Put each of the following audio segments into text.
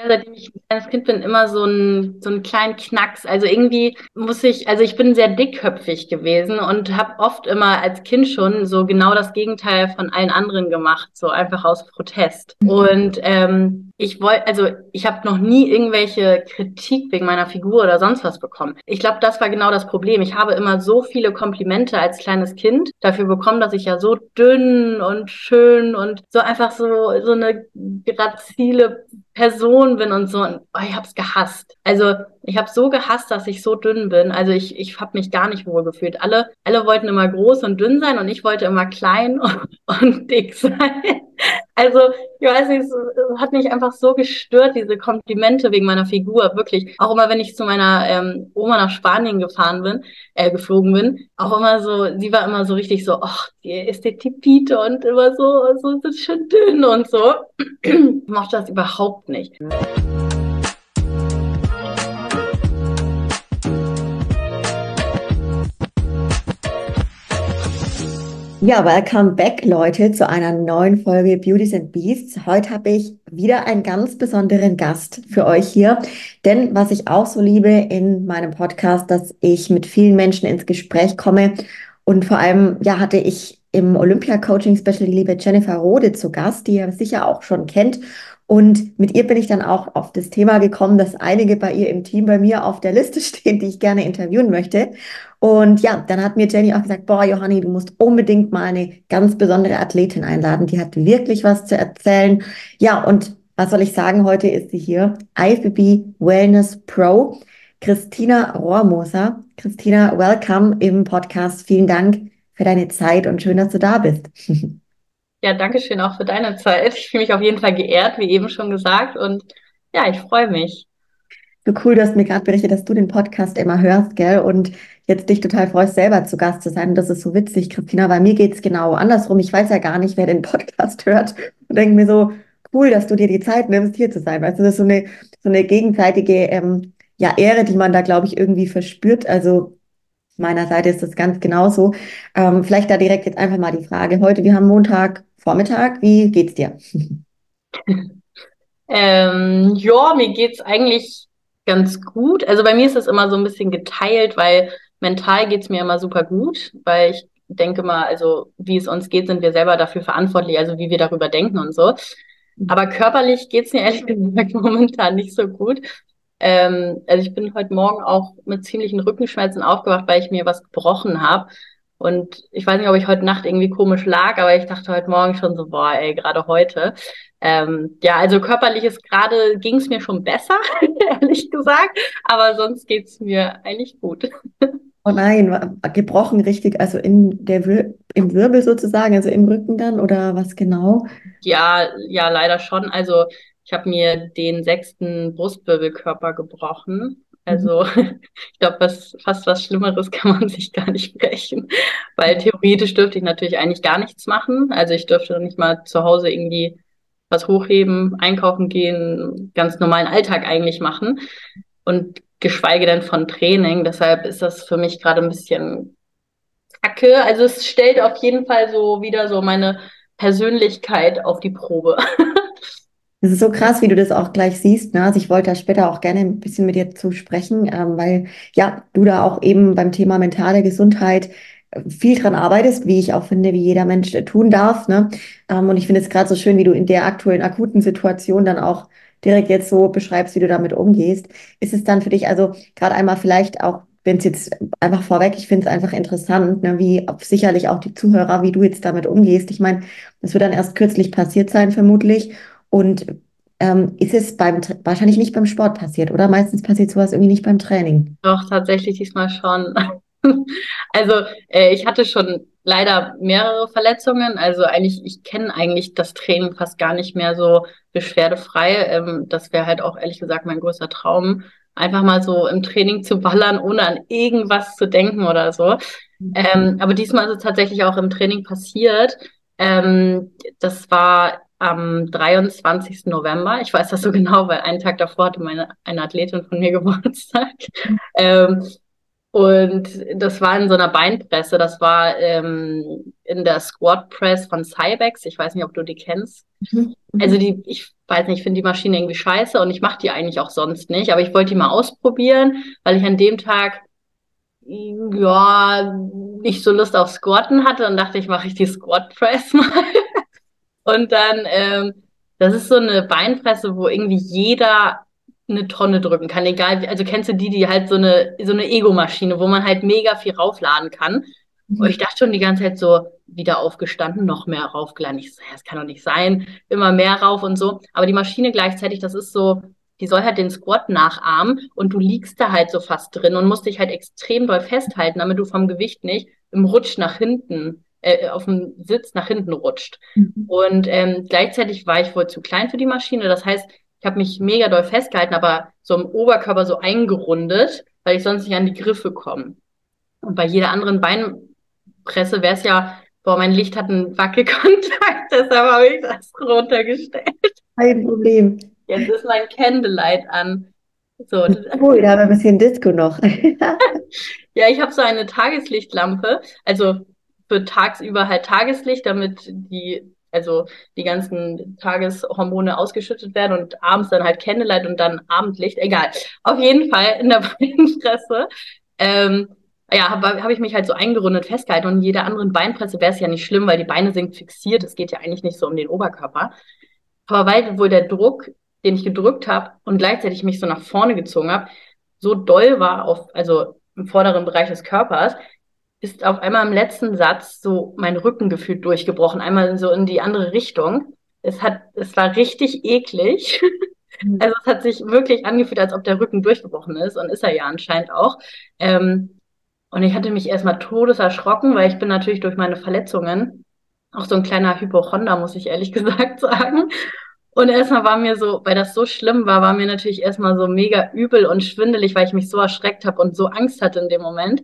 Ja, seitdem ich ein kleines Kind bin, immer so ein so einen kleinen Knacks. Also irgendwie muss ich, also ich bin sehr dickköpfig gewesen und habe oft immer als Kind schon so genau das Gegenteil von allen anderen gemacht, so einfach aus Protest. Mhm. Und ähm, ich wollte, also ich habe noch nie irgendwelche Kritik wegen meiner Figur oder sonst was bekommen. Ich glaube, das war genau das Problem. Ich habe immer so viele Komplimente als kleines Kind dafür bekommen, dass ich ja so dünn und schön und so einfach so so eine grazile Person bin und so. Und, oh, ich habe es gehasst. Also ich habe so gehasst, dass ich so dünn bin. Also ich, ich habe mich gar nicht wohl gefühlt. Alle, alle wollten immer groß und dünn sein und ich wollte immer klein und, und dick sein. Also, ich weiß nicht, es hat mich einfach so gestört, diese Komplimente wegen meiner Figur, wirklich. Auch immer, wenn ich zu meiner ähm, Oma nach Spanien gefahren bin, äh, geflogen bin, auch immer so, sie war immer so richtig so, ach, die ist die Tipite und immer so, so, so schön dünn und so. ich mochte das überhaupt nicht. Ja, welcome back, Leute, zu einer neuen Folge Beauties and Beasts. Heute habe ich wieder einen ganz besonderen Gast für euch hier. Denn was ich auch so liebe in meinem Podcast, dass ich mit vielen Menschen ins Gespräch komme. Und vor allem, ja, hatte ich im Olympia-Coaching-Special die liebe Jennifer Rode zu Gast, die ihr sicher auch schon kennt. Und mit ihr bin ich dann auch auf das Thema gekommen, dass einige bei ihr im Team bei mir auf der Liste stehen, die ich gerne interviewen möchte. Und ja, dann hat mir Jenny auch gesagt, boah, Johanni, du musst unbedingt mal eine ganz besondere Athletin einladen. Die hat wirklich was zu erzählen. Ja, und was soll ich sagen? Heute ist sie hier. IFBB Wellness Pro. Christina Rohrmoser. Christina, welcome im Podcast. Vielen Dank für deine Zeit und schön, dass du da bist. Ja, danke schön auch für deine Zeit. Ich fühle mich auf jeden Fall geehrt, wie eben schon gesagt. Und ja, ich freue mich. So cool, du hast mir gerade berichtet, dass du den Podcast immer hörst, gell? Und jetzt dich total freust, selber zu Gast zu sein. das ist so witzig, Christina, weil mir geht's genau andersrum. Ich weiß ja gar nicht, wer den Podcast hört und denke mir so, cool, dass du dir die Zeit nimmst, hier zu sein. Weißt du, das ist so eine, so eine gegenseitige ähm, ja, Ehre, die man da, glaube ich, irgendwie verspürt. Also meiner Seite ist das ganz genauso. Ähm, vielleicht da direkt jetzt einfach mal die Frage. Heute, wir haben Montag, Vormittag. Wie geht's dir? ähm, ja, mir geht's eigentlich ganz gut. Also bei mir ist es immer so ein bisschen geteilt, weil mental geht's mir immer super gut, weil ich denke mal, also wie es uns geht, sind wir selber dafür verantwortlich, also wie wir darüber denken und so. Mhm. Aber körperlich geht's mir ehrlich gesagt momentan nicht so gut. Ähm, also ich bin heute Morgen auch mit ziemlichen Rückenschmerzen aufgewacht, weil ich mir was gebrochen habe. Und ich weiß nicht, ob ich heute Nacht irgendwie komisch lag, aber ich dachte heute Morgen schon so, boah, ey, gerade heute. Ähm, ja, also körperlich ist gerade, ging es mir schon besser, ehrlich gesagt, aber sonst geht's mir eigentlich gut. Oh nein, gebrochen richtig, also in der Wir im Wirbel sozusagen, also im Rücken dann oder was genau? Ja, ja, leider schon. Also ich habe mir den sechsten Brustwirbelkörper gebrochen. Also mhm. ich glaube, was, fast was Schlimmeres kann man sich gar nicht brechen, weil theoretisch dürfte ich natürlich eigentlich gar nichts machen. Also ich dürfte nicht mal zu Hause irgendwie was hochheben, einkaufen gehen, ganz normalen Alltag eigentlich machen und geschweige denn von Training. Deshalb ist das für mich gerade ein bisschen kacke. Also es stellt auf jeden Fall so wieder so meine Persönlichkeit auf die Probe. Das ist so krass, wie du das auch gleich siehst. Ne? Also ich wollte da später auch gerne ein bisschen mit dir zu sprechen, ähm, weil ja, du da auch eben beim Thema mentale Gesundheit äh, viel dran arbeitest, wie ich auch finde, wie jeder Mensch äh, tun darf. Ne? Ähm, und ich finde es gerade so schön, wie du in der aktuellen akuten Situation dann auch direkt jetzt so beschreibst, wie du damit umgehst. Ist es dann für dich also gerade einmal vielleicht auch wenn es jetzt einfach vorweg, ich finde es einfach interessant, ne, wie sicherlich auch die Zuhörer, wie du jetzt damit umgehst. Ich meine, das wird dann erst kürzlich passiert sein, vermutlich. Und ähm, ist es beim wahrscheinlich nicht beim Sport passiert, oder? Meistens passiert sowas irgendwie nicht beim Training. Doch, tatsächlich diesmal schon. also äh, ich hatte schon leider mehrere Verletzungen. Also eigentlich, ich kenne eigentlich das Training fast gar nicht mehr so beschwerdefrei. Ähm, das wäre halt auch ehrlich gesagt mein größter Traum, einfach mal so im Training zu ballern, ohne an irgendwas zu denken oder so. Mhm. Ähm, aber diesmal ist es tatsächlich auch im Training passiert. Ähm, das war am 23. November. Ich weiß das so genau, weil einen Tag davor hatte meine eine Athletin von mir Geburtstag. Ähm, Und das war in so einer Beinpresse. Das war ähm, in der Squat Press von Cybex. Ich weiß nicht, ob du die kennst. Mhm. Also die, ich weiß nicht, ich finde die Maschine irgendwie scheiße und ich mache die eigentlich auch sonst nicht. Aber ich wollte die mal ausprobieren, weil ich an dem Tag ja nicht so Lust auf Squatten hatte. Und dachte ich, mache ich die Squat Press mal. Und dann, ähm, das ist so eine Beinpresse, wo irgendwie jeder eine Tonne drücken kann, egal, also kennst du die, die halt so eine, so eine Ego-Maschine, wo man halt mega viel raufladen kann. Mhm. Und ich dachte schon die ganze Zeit so, wieder aufgestanden, noch mehr raufgeladen. Ich so, ja, das kann doch nicht sein, immer mehr rauf und so. Aber die Maschine gleichzeitig, das ist so, die soll halt den Squat nachahmen und du liegst da halt so fast drin und musst dich halt extrem doll festhalten, damit du vom Gewicht nicht im Rutsch nach hinten, äh, auf dem Sitz nach hinten rutscht. Mhm. Und ähm, gleichzeitig war ich wohl zu klein für die Maschine. Das heißt, ich habe mich mega doll festgehalten, aber so im Oberkörper so eingerundet, weil ich sonst nicht an die Griffe komme. Und bei jeder anderen Beinpresse wäre es ja, boah, mein Licht hat einen Wackelkontakt, deshalb habe ich das runtergestellt. Kein Problem. Jetzt ist mein Candlelight an. So. Cool, da haben wir ein bisschen Disco noch. ja, ich habe so eine Tageslichtlampe, also für tagsüber halt Tageslicht, damit die also die ganzen Tageshormone ausgeschüttet werden und abends dann halt Candlelight und dann Abendlicht, egal. Auf jeden Fall in der Beinpresse. Ähm, ja, habe hab ich mich halt so eingerundet festgehalten und in jeder anderen Beinpresse wäre es ja nicht schlimm, weil die Beine sind fixiert. Es geht ja eigentlich nicht so um den Oberkörper. Aber weil wohl der Druck, den ich gedrückt habe und gleichzeitig mich so nach vorne gezogen habe, so doll war auf, also im vorderen Bereich des Körpers, ist auf einmal im letzten Satz so mein Rücken gefühlt durchgebrochen, einmal so in die andere Richtung. Es hat, es war richtig eklig. Mhm. Also es hat sich wirklich angefühlt, als ob der Rücken durchgebrochen ist und ist er ja anscheinend auch. Ähm, und ich hatte mich erstmal todeserschrocken, weil ich bin natürlich durch meine Verletzungen auch so ein kleiner Hypochonder, muss ich ehrlich gesagt sagen. Und erstmal war mir so, weil das so schlimm war, war mir natürlich erstmal so mega übel und schwindelig, weil ich mich so erschreckt habe und so Angst hatte in dem Moment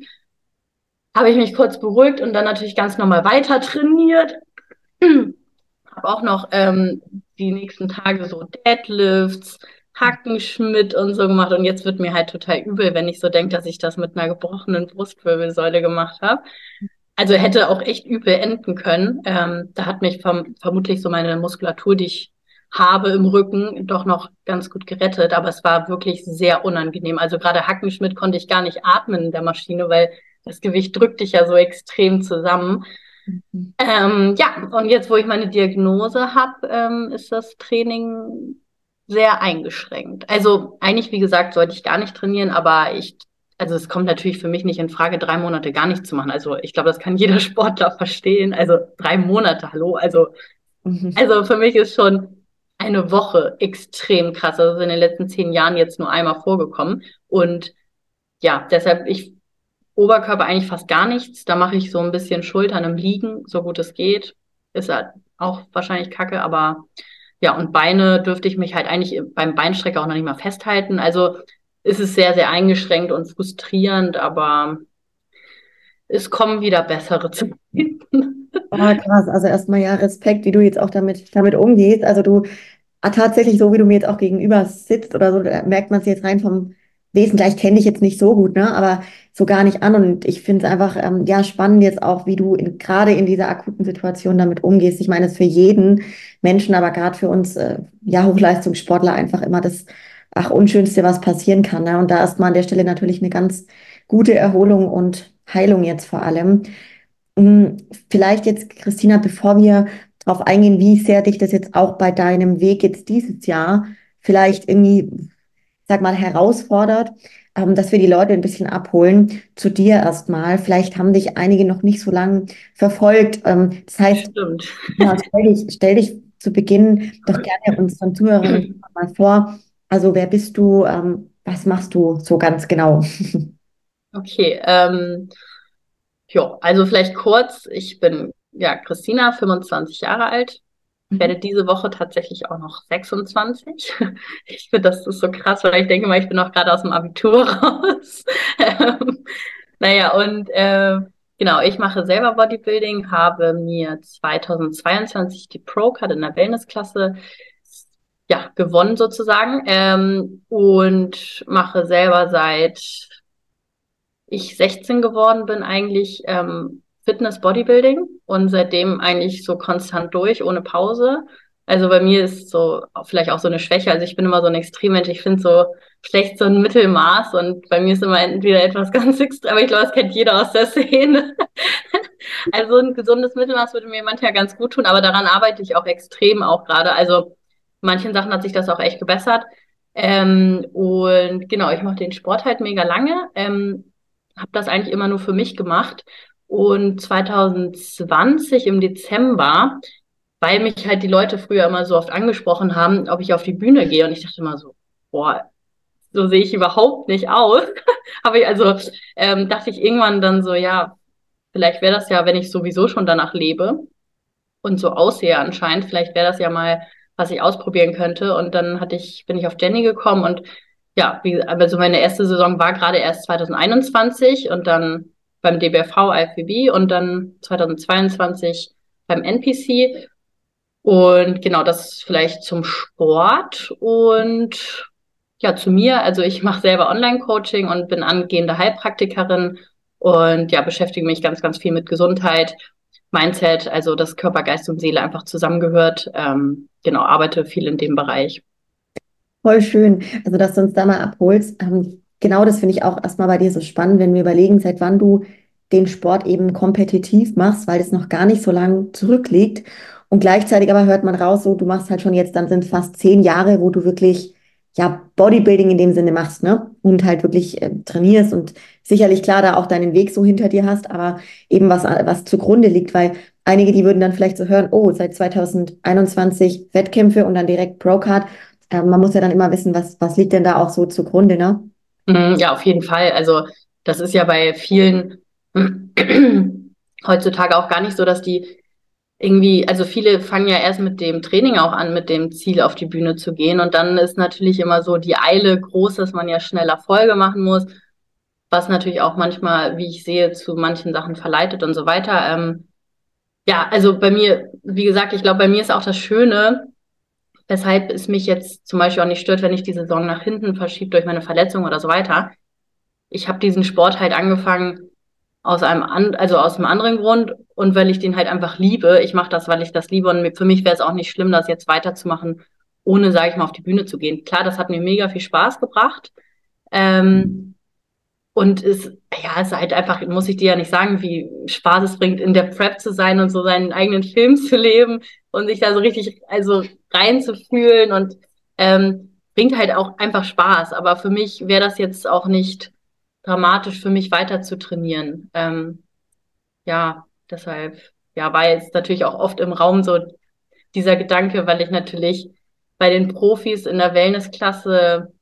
habe ich mich kurz beruhigt und dann natürlich ganz normal weiter trainiert. habe auch noch ähm, die nächsten Tage so Deadlifts, Hackenschmidt und so gemacht. Und jetzt wird mir halt total übel, wenn ich so denke, dass ich das mit einer gebrochenen Brustwirbelsäule gemacht habe. Also hätte auch echt übel enden können. Ähm, da hat mich verm vermutlich so meine Muskulatur, die ich habe im Rücken, doch noch ganz gut gerettet. Aber es war wirklich sehr unangenehm. Also gerade Hackenschmidt konnte ich gar nicht atmen in der Maschine, weil das Gewicht drückt dich ja so extrem zusammen. Mhm. Ähm, ja, und jetzt, wo ich meine Diagnose habe, ähm, ist das Training sehr eingeschränkt. Also eigentlich, wie gesagt, sollte ich gar nicht trainieren, aber ich, also es kommt natürlich für mich nicht in Frage, drei Monate gar nichts zu machen. Also ich glaube, das kann jeder Sportler verstehen. Also drei Monate, hallo. Also, mhm. also für mich ist schon eine Woche extrem krass. Also in den letzten zehn Jahren jetzt nur einmal vorgekommen. Und ja, deshalb, ich Oberkörper eigentlich fast gar nichts. Da mache ich so ein bisschen Schultern im Liegen, so gut es geht. Ist halt auch wahrscheinlich kacke, aber ja, und Beine dürfte ich mich halt eigentlich beim Beinstrecker auch noch nicht mal festhalten. Also ist es sehr, sehr eingeschränkt und frustrierend, aber es kommen wieder bessere zu. Ah, krass. Also erstmal ja Respekt, wie du jetzt auch damit, damit umgehst. Also du ah, tatsächlich so, wie du mir jetzt auch gegenüber sitzt oder so, merkt man es jetzt rein vom Wesen gleich kenne ich jetzt nicht so gut, ne? aber so gar nicht an. Und ich finde es einfach ähm, ja spannend jetzt auch, wie du in, gerade in dieser akuten Situation damit umgehst. Ich meine, es ist für jeden Menschen, aber gerade für uns äh, ja Hochleistungssportler einfach immer das ach unschönste, was passieren kann. Ne? Und da ist mal an der Stelle natürlich eine ganz gute Erholung und Heilung jetzt vor allem. Um, vielleicht jetzt, Christina, bevor wir darauf eingehen, wie sehr dich das jetzt auch bei deinem Weg jetzt dieses Jahr vielleicht irgendwie sag mal, herausfordert, ähm, dass wir die Leute ein bisschen abholen. Zu dir erstmal. Vielleicht haben dich einige noch nicht so lange verfolgt. Ähm, das heißt, ja, stell, dich, stell dich zu Beginn doch gerne unseren Zuhörern mal vor. Also wer bist du? Ähm, was machst du so ganz genau? Okay, ähm, ja, also vielleicht kurz. Ich bin ja Christina, 25 Jahre alt, ich werde diese Woche tatsächlich auch noch 26. Ich finde, das ist so krass, weil ich denke mal, ich bin auch gerade aus dem Abitur raus. Ähm, naja, und äh, genau, ich mache selber Bodybuilding, habe mir 2022 die Pro-Card in der Wellnessklasse ja, gewonnen sozusagen ähm, und mache selber seit ich 16 geworden bin, eigentlich ähm, Fitness Bodybuilding und seitdem eigentlich so konstant durch, ohne Pause. Also bei mir ist so vielleicht auch so eine Schwäche. Also ich bin immer so ein Extremmensch. Ich finde so schlecht so ein Mittelmaß und bei mir ist immer entweder etwas ganz extrem, aber ich glaube, das kennt jeder aus der Szene. also ein gesundes Mittelmaß würde mir manchmal ganz gut tun, aber daran arbeite ich auch extrem auch gerade. Also manchen Sachen hat sich das auch echt gebessert. Ähm, und genau, ich mache den Sport halt mega lange. Ähm, habe das eigentlich immer nur für mich gemacht. Und 2020 im Dezember, weil mich halt die Leute früher immer so oft angesprochen haben, ob ich auf die Bühne gehe. Und ich dachte immer so, boah, so sehe ich überhaupt nicht aus. Aber ich, also ähm, dachte ich irgendwann dann so, ja, vielleicht wäre das ja, wenn ich sowieso schon danach lebe und so aussehe anscheinend, vielleicht wäre das ja mal, was ich ausprobieren könnte. Und dann hatte ich, bin ich auf Jenny gekommen und ja, wie, also meine erste Saison war gerade erst 2021 und dann beim DBFV IFBB und dann 2022 beim NPC. Und genau, das vielleicht zum Sport und ja, zu mir. Also ich mache selber Online-Coaching und bin angehende Heilpraktikerin und ja, beschäftige mich ganz, ganz viel mit Gesundheit, Mindset, also dass Körper, Geist und Seele einfach zusammengehört. Ähm, genau, arbeite viel in dem Bereich. Voll schön. Also, dass du uns da mal abholst. Ähm, genau das finde ich auch erstmal bei dir so spannend, wenn wir überlegen, seit wann du den Sport eben kompetitiv machst, weil es noch gar nicht so lang zurückliegt. Und gleichzeitig aber hört man raus, so du machst halt schon jetzt, dann sind fast zehn Jahre, wo du wirklich ja Bodybuilding in dem Sinne machst, ne? Und halt wirklich äh, trainierst und sicherlich klar da auch deinen Weg so hinter dir hast, aber eben was, was zugrunde liegt, weil einige, die würden dann vielleicht so hören, oh, seit 2021 Wettkämpfe und dann direkt Procard äh, man muss ja dann immer wissen, was, was liegt denn da auch so zugrunde, ne? Mhm, ja, auf jeden Fall. Also das ist ja bei vielen heutzutage auch gar nicht so, dass die irgendwie, also viele fangen ja erst mit dem Training auch an, mit dem Ziel auf die Bühne zu gehen. Und dann ist natürlich immer so die Eile groß, dass man ja schnell Erfolge machen muss, was natürlich auch manchmal, wie ich sehe, zu manchen Sachen verleitet und so weiter. Ähm, ja, also bei mir, wie gesagt, ich glaube, bei mir ist auch das Schöne, weshalb es mich jetzt zum Beispiel auch nicht stört, wenn ich die Saison nach hinten verschiebe durch meine Verletzung oder so weiter. Ich habe diesen Sport halt angefangen aus einem an, also aus einem anderen Grund und weil ich den halt einfach liebe. Ich mache das, weil ich das liebe und für mich wäre es auch nicht schlimm, das jetzt weiterzumachen, ohne, sage ich mal, auf die Bühne zu gehen. Klar, das hat mir mega viel Spaß gebracht. Ähm, und es, ja, es ist halt einfach, muss ich dir ja nicht sagen, wie Spaß es bringt, in der Prep zu sein und so seinen eigenen Film zu leben und sich da so richtig, also reinzufühlen und ähm, bringt halt auch einfach Spaß. Aber für mich wäre das jetzt auch nicht dramatisch für mich weiter zu trainieren. Ähm, ja, deshalb, ja, war jetzt natürlich auch oft im Raum so dieser Gedanke, weil ich natürlich bei den Profis in der Wellnessklasse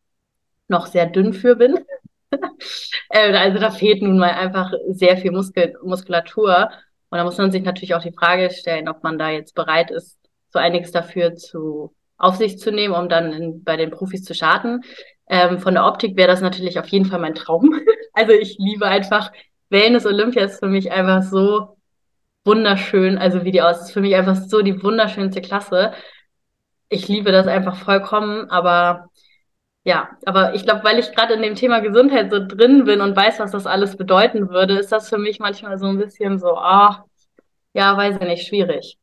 noch sehr dünn für bin. Äh, also da fehlt nun mal einfach sehr viel Muskel Muskulatur. Und da muss man sich natürlich auch die Frage stellen, ob man da jetzt bereit ist, so einiges dafür zu auf sich zu nehmen, um dann in, bei den Profis zu starten. Ähm, von der Optik wäre das natürlich auf jeden Fall mein Traum. also ich liebe einfach Wellness Olympia ist für mich einfach so wunderschön. Also wie die aus ist für mich einfach so die wunderschönste Klasse. Ich liebe das einfach vollkommen, aber ja, aber ich glaube, weil ich gerade in dem Thema Gesundheit so drin bin und weiß, was das alles bedeuten würde, ist das für mich manchmal so ein bisschen so, ah, ja, weiß ich nicht, schwierig.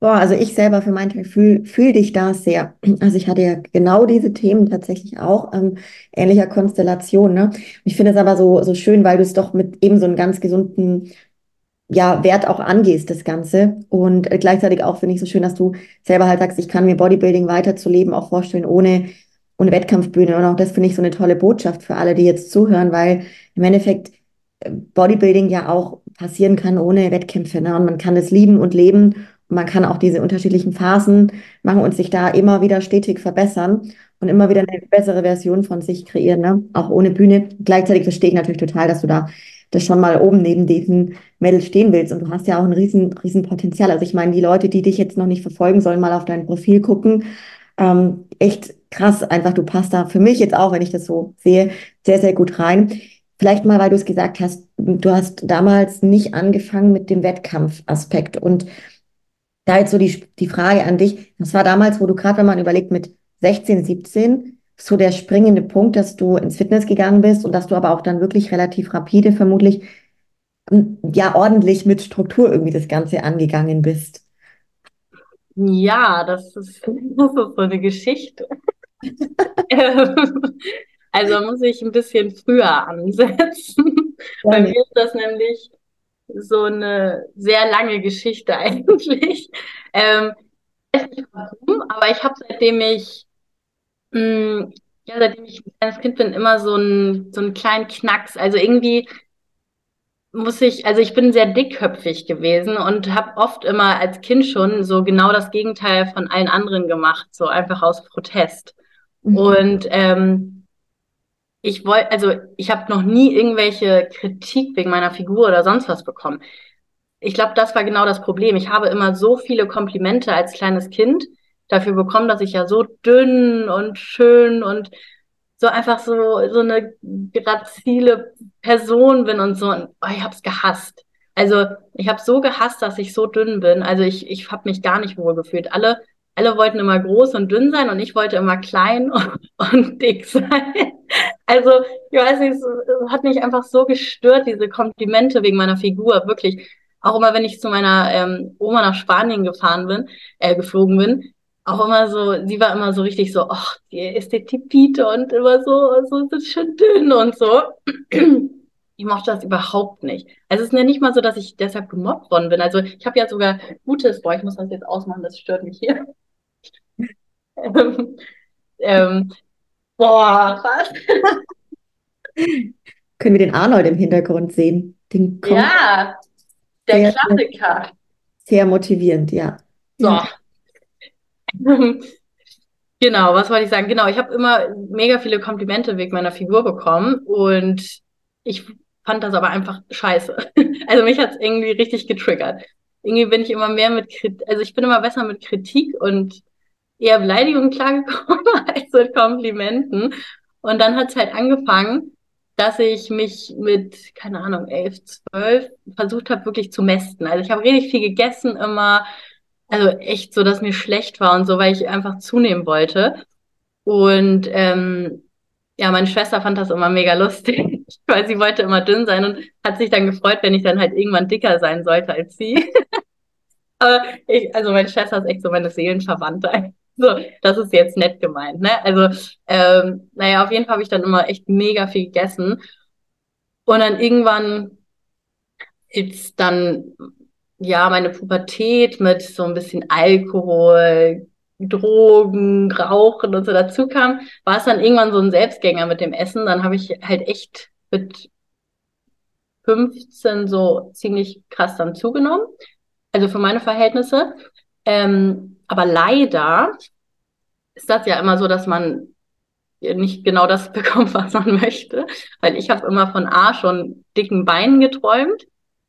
Boah, also ich selber für meinen Teil fühle fühl dich da sehr. Also ich hatte ja genau diese Themen tatsächlich auch, ähm, ähnlicher Konstellation. Ne? Ich finde es aber so, so schön, weil du es doch mit eben so einem ganz gesunden ja, Wert auch angehst, das Ganze. Und äh, gleichzeitig auch finde ich so schön, dass du selber halt sagst, ich kann mir Bodybuilding weiterzuleben auch vorstellen, ohne und Wettkampfbühne. Und auch das finde ich so eine tolle Botschaft für alle, die jetzt zuhören, weil im Endeffekt äh, Bodybuilding ja auch passieren kann ohne Wettkämpfe. Ne? Und man kann es lieben und leben. Und man kann auch diese unterschiedlichen Phasen machen und sich da immer wieder stetig verbessern und immer wieder eine bessere Version von sich kreieren, ne? auch ohne Bühne. Gleichzeitig verstehe ich natürlich total, dass du da das schon mal oben neben diesen Mädels stehen willst. Und du hast ja auch ein riesen, riesen Potenzial. Also ich meine, die Leute, die dich jetzt noch nicht verfolgen, sollen mal auf dein Profil gucken. Ähm, echt krass, einfach du passt da für mich jetzt auch, wenn ich das so sehe, sehr, sehr gut rein. Vielleicht mal, weil du es gesagt hast, du hast damals nicht angefangen mit dem Wettkampfaspekt und da jetzt so die, die Frage an dich, das war damals, wo du gerade, wenn man überlegt, mit 16, 17, so der springende Punkt, dass du ins Fitness gegangen bist und dass du aber auch dann wirklich relativ rapide vermutlich ähm, ja ordentlich mit Struktur irgendwie das Ganze angegangen bist? Ja, das ist, das ist so eine Geschichte. Also muss ich ein bisschen früher ansetzen. Ja, Bei mir ist das nämlich so eine sehr lange Geschichte eigentlich. Ähm, ich weiß nicht warum, aber ich habe seitdem ich mh, hm, ja, seitdem ich ein kleines Kind bin, immer so einen so einen kleinen Knacks. Also irgendwie muss ich, also ich bin sehr dickköpfig gewesen und habe oft immer als Kind schon so genau das Gegenteil von allen anderen gemacht, so einfach aus Protest. Mhm. Und ähm, ich wollte, also ich habe noch nie irgendwelche Kritik wegen meiner Figur oder sonst was bekommen. Ich glaube, das war genau das Problem. Ich habe immer so viele Komplimente als kleines Kind dafür bekommen, dass ich ja so dünn und schön und so einfach so so eine grazile Person bin und so. Und, oh, ich habe es gehasst. Also ich habe so gehasst, dass ich so dünn bin. Also ich ich habe mich gar nicht wohl gefühlt. Alle alle wollten immer groß und dünn sein und ich wollte immer klein und, und dick sein. Also, ich weiß nicht, es hat mich einfach so gestört, diese Komplimente wegen meiner Figur, wirklich. Auch immer, wenn ich zu meiner ähm, Oma nach Spanien gefahren bin, äh, geflogen bin, auch immer so, sie war immer so richtig so, ach, die ist der Tipite und immer so, so ist schön dünn und so. Ich mochte das überhaupt nicht. Also es ist ja nicht mal so, dass ich deshalb gemobbt worden bin. Also ich habe ja sogar Gutes, boah, ich muss das jetzt ausmachen, das stört mich hier. ähm, ähm, boah, was? Können wir den Arnold im Hintergrund sehen? Den ja, der sehr, Klassiker. Sehr motivierend, ja. So. genau, was wollte ich sagen? Genau, ich habe immer mega viele Komplimente wegen meiner Figur bekommen und ich fand das aber einfach scheiße. Also mich hat es irgendwie richtig getriggert. Irgendwie bin ich immer mehr mit Kritik, also ich bin immer besser mit Kritik und eher Beleidigungen klargekommen als mit Komplimenten. Und dann hat es halt angefangen, dass ich mich mit, keine Ahnung, elf, zwölf versucht habe, wirklich zu mästen. Also ich habe richtig viel gegessen immer, also echt so, dass mir schlecht war und so, weil ich einfach zunehmen wollte. Und ähm, ja, meine Schwester fand das immer mega lustig, weil sie wollte immer dünn sein und hat sich dann gefreut, wenn ich dann halt irgendwann dicker sein sollte als sie. Aber ich, also meine Schwester ist echt so meine Seelenverwandte. So, das ist jetzt nett gemeint, ne? Also, ähm, naja, auf jeden Fall habe ich dann immer echt mega viel gegessen. Und dann irgendwann ist dann, ja, meine Pubertät mit so ein bisschen Alkohol, Drogen, Rauchen und so dazu kam, war es dann irgendwann so ein Selbstgänger mit dem Essen. Dann habe ich halt echt mit 15 so ziemlich krass dann zugenommen. Also für meine Verhältnisse. Ähm, aber leider ist das ja immer so, dass man nicht genau das bekommt, was man möchte. Weil ich habe immer von A schon dicken Beinen geträumt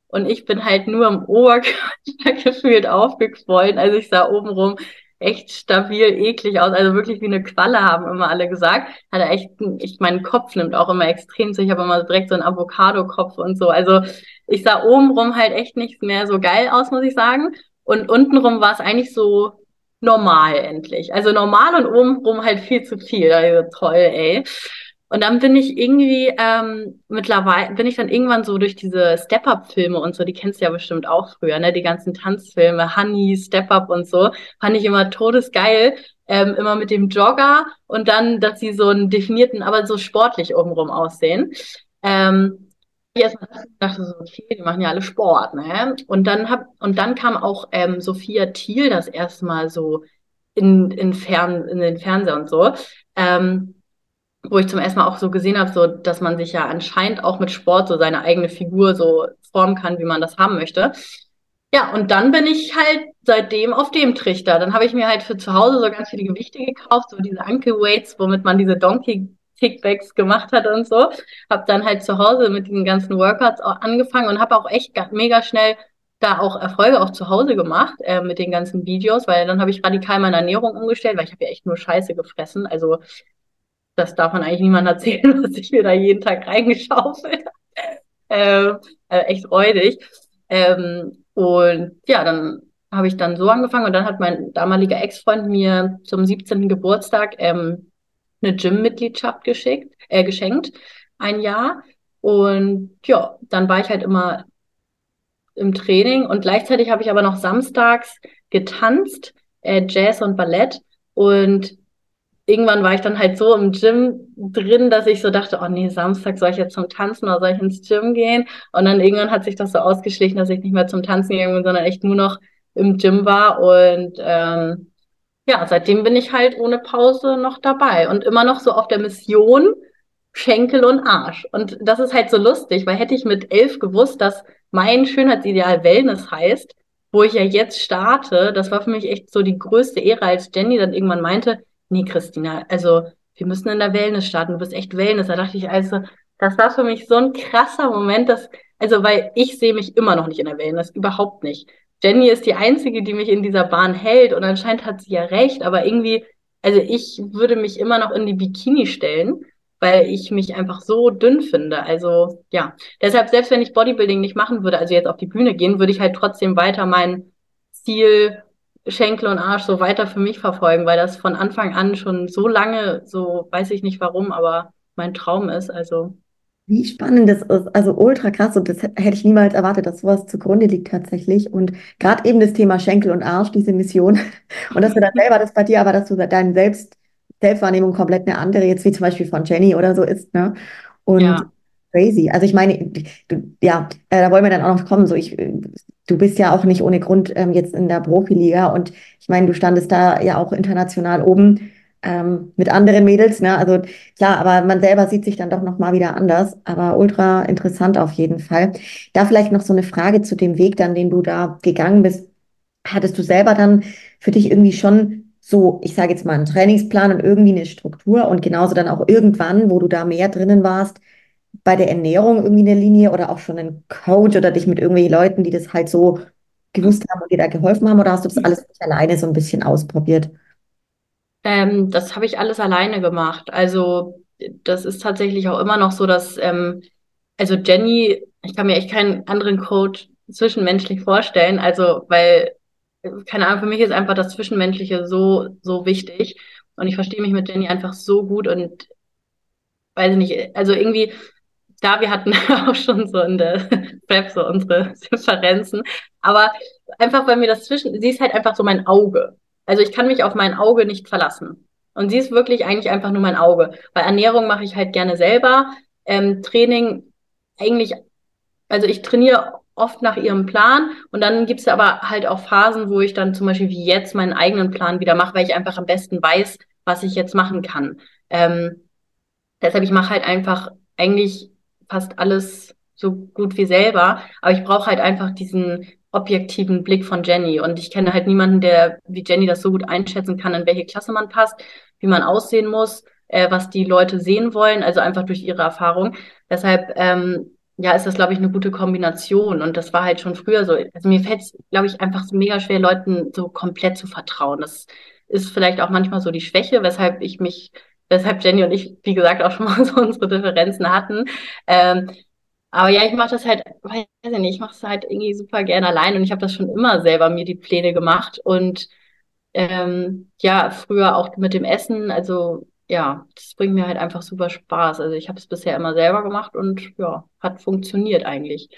und ich bin halt nur im Oberkörper gefühlt aufgequollen. Also ich sah obenrum echt stabil, eklig aus. Also wirklich wie eine Qualle, haben immer alle gesagt. Hatte echt, ich, mein Kopf nimmt auch immer extrem zu. Ich habe immer direkt so einen Avocado-Kopf und so. Also ich sah obenrum halt echt nicht mehr so geil aus, muss ich sagen. Und untenrum war es eigentlich so normal endlich. Also normal und obenrum halt viel zu viel. Also toll, ey. Und dann bin ich irgendwie ähm, mittlerweile bin ich dann irgendwann so durch diese Step-Up-Filme und so, die kennst du ja bestimmt auch früher, ne? Die ganzen Tanzfilme, Honey, Step-Up und so, fand ich immer todesgeil. Ähm, immer mit dem Jogger und dann, dass sie so einen definierten, aber so sportlich obenrum aussehen. Ähm, ich dachte so, okay, die machen ja alle Sport, ne? Und dann hab, und dann kam auch ähm, Sophia Thiel das erste Mal so in, in, Fern, in den Fernseher und so. Ähm, wo ich zum ersten Mal auch so gesehen habe, so dass man sich ja anscheinend auch mit Sport so seine eigene Figur so formen kann, wie man das haben möchte. Ja, und dann bin ich halt seitdem auf dem Trichter. Dann habe ich mir halt für zu Hause so ganz viele Gewichte gekauft, so diese Ankle Weights, womit man diese Donkey Kickbacks gemacht hat und so. Habe dann halt zu Hause mit den ganzen Workouts auch angefangen und habe auch echt mega schnell da auch Erfolge auch zu Hause gemacht äh, mit den ganzen Videos, weil dann habe ich radikal meine Ernährung umgestellt, weil ich habe ja echt nur Scheiße gefressen. Also das darf man eigentlich niemand erzählen, was ich mir da jeden Tag reingeschaufelt ähm, äh, echt räudig. Ähm, und ja, dann habe ich dann so angefangen und dann hat mein damaliger Ex-Freund mir zum 17. Geburtstag ähm, eine Gym-Mitgliedschaft geschickt, äh, geschenkt, ein Jahr. Und ja, dann war ich halt immer im Training und gleichzeitig habe ich aber noch samstags getanzt, äh, Jazz und Ballett. Und irgendwann war ich dann halt so im Gym drin, dass ich so dachte, oh nee, Samstag soll ich jetzt zum Tanzen oder soll ich ins Gym gehen? Und dann irgendwann hat sich das so ausgeschlichen, dass ich nicht mehr zum Tanzen gegangen bin, sondern echt nur noch im Gym war. Und ähm, ja, seitdem bin ich halt ohne Pause noch dabei und immer noch so auf der Mission Schenkel und Arsch. Und das ist halt so lustig, weil hätte ich mit elf gewusst, dass mein Schönheitsideal Wellness heißt, wo ich ja jetzt starte, das war für mich echt so die größte Ehre, als Jenny dann irgendwann meinte, nee, Christina, also wir müssen in der Wellness starten, du bist echt Wellness. Da dachte ich also, das war für mich so ein krasser Moment, dass, also weil ich sehe mich immer noch nicht in der Wellness, überhaupt nicht. Jenny ist die Einzige, die mich in dieser Bahn hält und anscheinend hat sie ja recht, aber irgendwie, also ich würde mich immer noch in die Bikini stellen weil ich mich einfach so dünn finde. Also ja, deshalb, selbst wenn ich Bodybuilding nicht machen würde, also jetzt auf die Bühne gehen, würde ich halt trotzdem weiter mein Ziel Schenkel und Arsch so weiter für mich verfolgen, weil das von Anfang an schon so lange, so weiß ich nicht warum, aber mein Traum ist. Also wie spannend das ist, also ultra krass und das hätte ich niemals erwartet, dass sowas zugrunde liegt tatsächlich. Und gerade eben das Thema Schenkel und Arsch, diese Mission und dass du dann selber das bei dir, aber dass du deinen Selbst Selbstwahrnehmung komplett eine andere, jetzt wie zum Beispiel von Jenny oder so ist, ne? Und ja. crazy. Also ich meine, ja, äh, da wollen wir dann auch noch kommen. So, ich, du bist ja auch nicht ohne Grund ähm, jetzt in der Profiliga und ich meine, du standest da ja auch international oben ähm, mit anderen Mädels, ne? Also klar, aber man selber sieht sich dann doch nochmal wieder anders. Aber ultra interessant auf jeden Fall. Da vielleicht noch so eine Frage zu dem Weg, dann, den du da gegangen bist. Hattest du selber dann für dich irgendwie schon so, ich sage jetzt mal, einen Trainingsplan und irgendwie eine Struktur und genauso dann auch irgendwann, wo du da mehr drinnen warst, bei der Ernährung irgendwie eine Linie oder auch schon einen Coach oder dich mit irgendwelchen Leuten, die das halt so gewusst haben und dir da geholfen haben oder hast du das alles nicht alleine so ein bisschen ausprobiert? Ähm, das habe ich alles alleine gemacht. Also das ist tatsächlich auch immer noch so, dass, ähm, also Jenny, ich kann mir echt keinen anderen Coach zwischenmenschlich vorstellen, also weil keine Ahnung, für mich ist einfach das Zwischenmenschliche so, so wichtig. Und ich verstehe mich mit Jenny einfach so gut und weiß ich nicht, also irgendwie, da wir hatten auch schon so in der Prep so unsere Differenzen, aber einfach, weil mir das zwischen, sie ist halt einfach so mein Auge. Also ich kann mich auf mein Auge nicht verlassen. Und sie ist wirklich eigentlich einfach nur mein Auge. Weil Ernährung mache ich halt gerne selber. Ähm, Training eigentlich, also ich trainiere oft nach ihrem Plan. Und dann gibt es aber halt auch Phasen, wo ich dann zum Beispiel wie jetzt meinen eigenen Plan wieder mache, weil ich einfach am besten weiß, was ich jetzt machen kann. Ähm, deshalb, ich mache halt einfach eigentlich fast alles so gut wie selber, aber ich brauche halt einfach diesen objektiven Blick von Jenny. Und ich kenne halt niemanden, der wie Jenny das so gut einschätzen kann, in welche Klasse man passt, wie man aussehen muss, äh, was die Leute sehen wollen, also einfach durch ihre Erfahrung. Deshalb ähm, ja, ist das, glaube ich, eine gute Kombination. Und das war halt schon früher so. Also mir fällt es, glaube ich, einfach so mega schwer, Leuten so komplett zu vertrauen. Das ist vielleicht auch manchmal so die Schwäche, weshalb ich mich, weshalb Jenny und ich, wie gesagt, auch schon mal so unsere Differenzen hatten. Ähm, aber ja, ich mache das halt, weiß ich nicht, ich mache es halt irgendwie super gerne allein und ich habe das schon immer selber mir die Pläne gemacht und ähm, ja, früher auch mit dem Essen, also ja, das bringt mir halt einfach super Spaß. Also ich habe es bisher immer selber gemacht und ja, hat funktioniert eigentlich.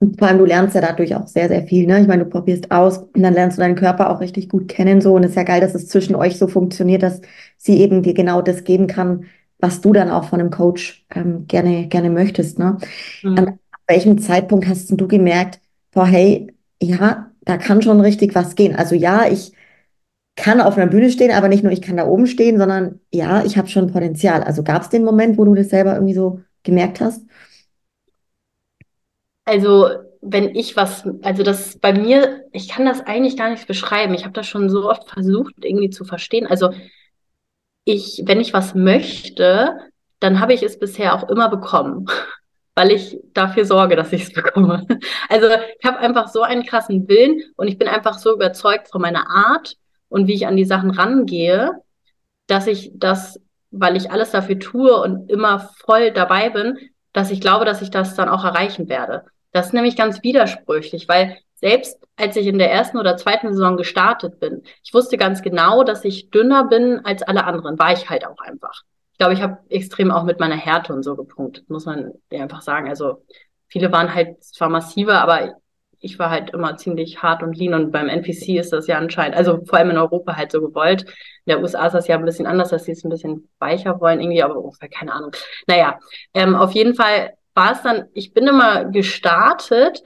Und vor allem, du lernst ja dadurch auch sehr, sehr viel. Ne? Ich meine, du probierst aus und dann lernst du deinen Körper auch richtig gut kennen. So. Und es ist ja geil, dass es zwischen euch so funktioniert, dass sie eben dir genau das geben kann, was du dann auch von einem Coach ähm, gerne, gerne möchtest. Ne? Mhm. An welchem Zeitpunkt hast du gemerkt, boah, hey, ja, da kann schon richtig was gehen. Also ja, ich kann auf einer Bühne stehen, aber nicht nur ich kann da oben stehen, sondern ja, ich habe schon Potenzial. Also gab es den Moment, wo du das selber irgendwie so gemerkt hast? Also wenn ich was, also das bei mir, ich kann das eigentlich gar nicht beschreiben. Ich habe das schon so oft versucht irgendwie zu verstehen. Also ich, wenn ich was möchte, dann habe ich es bisher auch immer bekommen, weil ich dafür sorge, dass ich es bekomme. Also ich habe einfach so einen krassen Willen und ich bin einfach so überzeugt von meiner Art und wie ich an die Sachen rangehe, dass ich das, weil ich alles dafür tue und immer voll dabei bin, dass ich glaube, dass ich das dann auch erreichen werde. Das ist nämlich ganz widersprüchlich, weil selbst als ich in der ersten oder zweiten Saison gestartet bin, ich wusste ganz genau, dass ich dünner bin als alle anderen. War ich halt auch einfach. Ich glaube, ich habe extrem auch mit meiner Härte und so gepunktet, muss man einfach sagen. Also viele waren halt zwar massiver, aber ich war halt immer ziemlich hart und lean und beim NPC ist das ja anscheinend, also vor allem in Europa halt so gewollt. In der USA ist das ja ein bisschen anders, dass sie es ein bisschen weicher wollen irgendwie, aber oh, keine Ahnung. Naja, ähm, auf jeden Fall war es dann, ich bin immer gestartet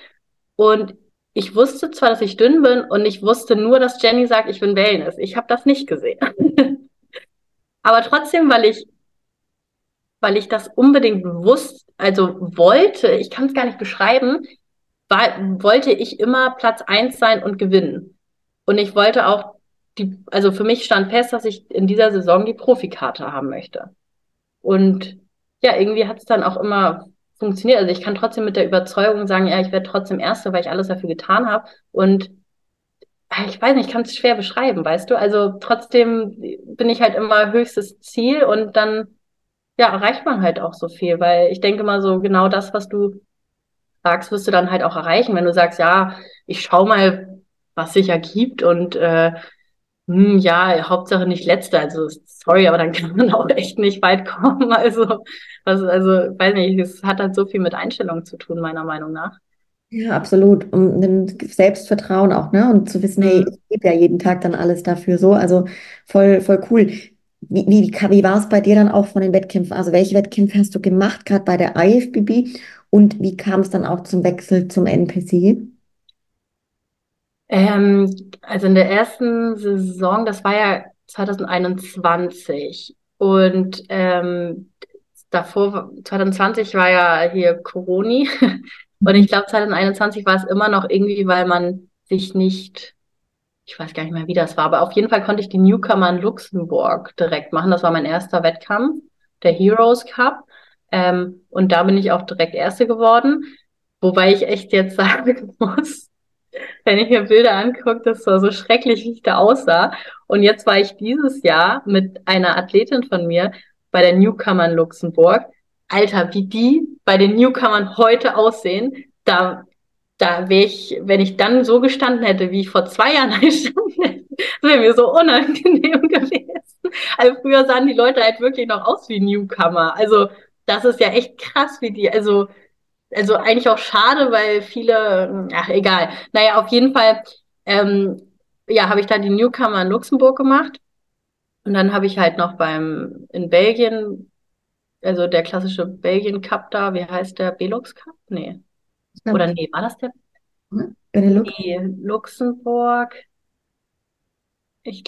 und ich wusste zwar, dass ich dünn bin und ich wusste nur, dass Jenny sagt, ich bin Wellness. Ich habe das nicht gesehen. aber trotzdem, weil ich weil ich das unbedingt bewusst, also wollte, ich kann es gar nicht beschreiben, war, wollte ich immer Platz eins sein und gewinnen. Und ich wollte auch die, also für mich stand fest, dass ich in dieser Saison die Profikarte haben möchte. Und ja, irgendwie hat es dann auch immer funktioniert. Also ich kann trotzdem mit der Überzeugung sagen, ja, ich werde trotzdem Erste, weil ich alles dafür getan habe. Und ah, ich weiß nicht, ich kann es schwer beschreiben, weißt du? Also trotzdem bin ich halt immer höchstes Ziel und dann ja, erreicht man halt auch so viel, weil ich denke mal so genau das, was du sagst, wirst du dann halt auch erreichen, wenn du sagst, ja, ich schau mal, was sich ergibt und äh, hm, ja, Hauptsache nicht letzter. Also sorry, aber dann kann man auch echt nicht weit kommen. Also, also, also weiß nicht, es hat halt so viel mit Einstellung zu tun, meiner Meinung nach. Ja, absolut. Um ein Selbstvertrauen auch, ne? Und zu wissen, hey, mhm. ich gebe ja jeden Tag dann alles dafür so. Also voll, voll cool. Wie, wie, wie war es bei dir dann auch von den Wettkämpfen? Also welche Wettkämpfe hast du gemacht, gerade bei der IFBB? Und wie kam es dann auch zum Wechsel zum NPC? Ähm, also in der ersten Saison, das war ja 2021 und ähm, davor, 2020 war ja hier Coroni und ich glaube 2021 war es immer noch irgendwie, weil man sich nicht, ich weiß gar nicht mehr, wie das war, aber auf jeden Fall konnte ich die Newcomer in Luxemburg direkt machen. Das war mein erster Wettkampf, der Heroes Cup. Ähm, und da bin ich auch direkt Erste geworden. Wobei ich echt jetzt sagen muss, wenn ich mir Bilder angucke, das war so schrecklich, wie ich da aussah. Und jetzt war ich dieses Jahr mit einer Athletin von mir bei der Newcomer in Luxemburg. Alter, wie die bei den Newcomern heute aussehen, da, da wäre ich, wenn ich dann so gestanden hätte, wie ich vor zwei Jahren gestanden hätte, wäre mir so unangenehm gewesen. Also früher sahen die Leute halt wirklich noch aus wie Newcomer. Also das ist ja echt krass, wie die, also, also eigentlich auch schade, weil viele, ach egal. Naja, auf jeden Fall, ähm, ja, habe ich dann die Newcomer in Luxemburg gemacht. Und dann habe ich halt noch beim, in Belgien, also der klassische Belgien Cup da, wie heißt der? Belux Cup? Nee. Oder nee, war das der? Hm? Benelux? Nee, Luxemburg. Ich,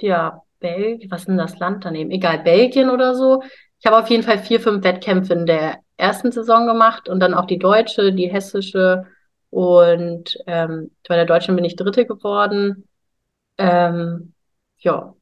ja, Belgien, was ist denn das Land daneben? Egal, Belgien oder so. Ich habe auf jeden Fall vier, fünf Wettkämpfe in der ersten Saison gemacht und dann auch die deutsche, die hessische und ähm, bei der deutschen bin ich Dritte geworden. Ähm, ja,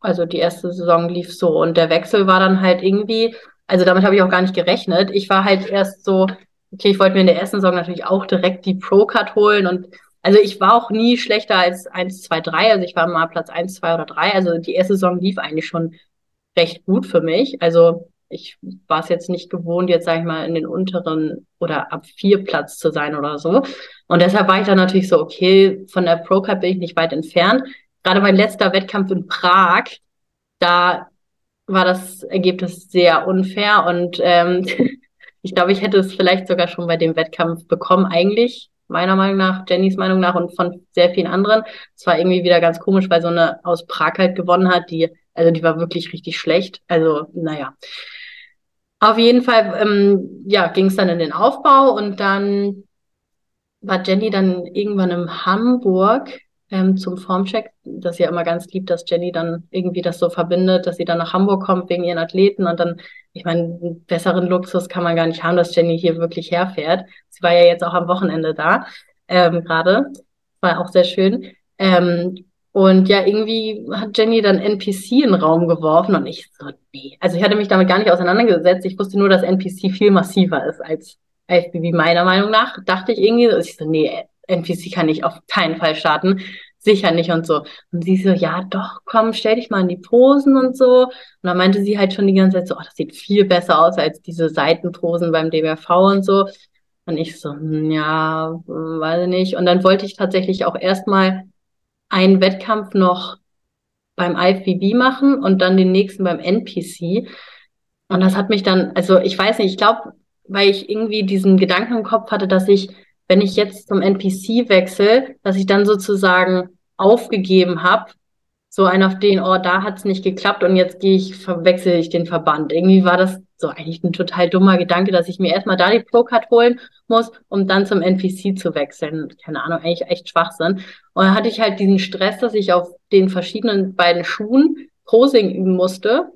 also die erste Saison lief so und der Wechsel war dann halt irgendwie, also damit habe ich auch gar nicht gerechnet. Ich war halt erst so, okay, ich wollte mir in der ersten Saison natürlich auch direkt die Pro-Card holen und also ich war auch nie schlechter als 1, 2, 3. Also ich war mal Platz 1, 2 oder 3. Also die erste Saison lief eigentlich schon recht gut für mich. Also ich war es jetzt nicht gewohnt, jetzt sage ich mal in den unteren oder ab vier Platz zu sein oder so. Und deshalb war ich dann natürlich so, okay, von der Pro Cup bin ich nicht weit entfernt. Gerade mein letzter Wettkampf in Prag, da war das Ergebnis sehr unfair und ähm, ich glaube, ich hätte es vielleicht sogar schon bei dem Wettkampf bekommen, eigentlich meiner Meinung nach, Jennys Meinung nach und von sehr vielen anderen. Es war irgendwie wieder ganz komisch, weil so eine aus Prag halt gewonnen hat, die also die war wirklich richtig schlecht. Also, naja. Auf jeden Fall, ähm, ja, ging es dann in den Aufbau und dann war Jenny dann irgendwann in Hamburg ähm, zum Formcheck. Das ist ja immer ganz lieb, dass Jenny dann irgendwie das so verbindet, dass sie dann nach Hamburg kommt wegen ihren Athleten und dann, ich meine, einen besseren Luxus kann man gar nicht haben, dass Jenny hier wirklich herfährt. Sie war ja jetzt auch am Wochenende da, ähm, gerade. War auch sehr schön. Ähm, und ja, irgendwie hat Jenny dann NPC in den Raum geworfen und ich so, nee. Also ich hatte mich damit gar nicht auseinandergesetzt. Ich wusste nur, dass NPC viel massiver ist als IFBB meiner Meinung nach. Dachte ich irgendwie so. Ich so, nee, NPC kann ich auf keinen Fall starten. Sicher nicht und so. Und sie so, ja, doch, komm, stell dich mal in die Posen und so. Und dann meinte sie halt schon die ganze Zeit so, oh, das sieht viel besser aus als diese Seitenposen beim DBV und so. Und ich so, hm, ja, weiß nicht. Und dann wollte ich tatsächlich auch erstmal einen Wettkampf noch beim IFBB machen und dann den nächsten beim NPC. Und das hat mich dann, also ich weiß nicht, ich glaube, weil ich irgendwie diesen Gedanken im Kopf hatte, dass ich, wenn ich jetzt zum NPC wechsle, dass ich dann sozusagen aufgegeben habe, so ein auf den, oh, da hat's nicht geklappt und jetzt gehe ich, verwechsel ich den Verband. Irgendwie war das so eigentlich ein total dummer Gedanke, dass ich mir erstmal da die Pro-Card holen muss, um dann zum NPC zu wechseln. Keine Ahnung, eigentlich echt Schwachsinn. Und dann hatte ich halt diesen Stress, dass ich auf den verschiedenen beiden Schuhen Posing üben musste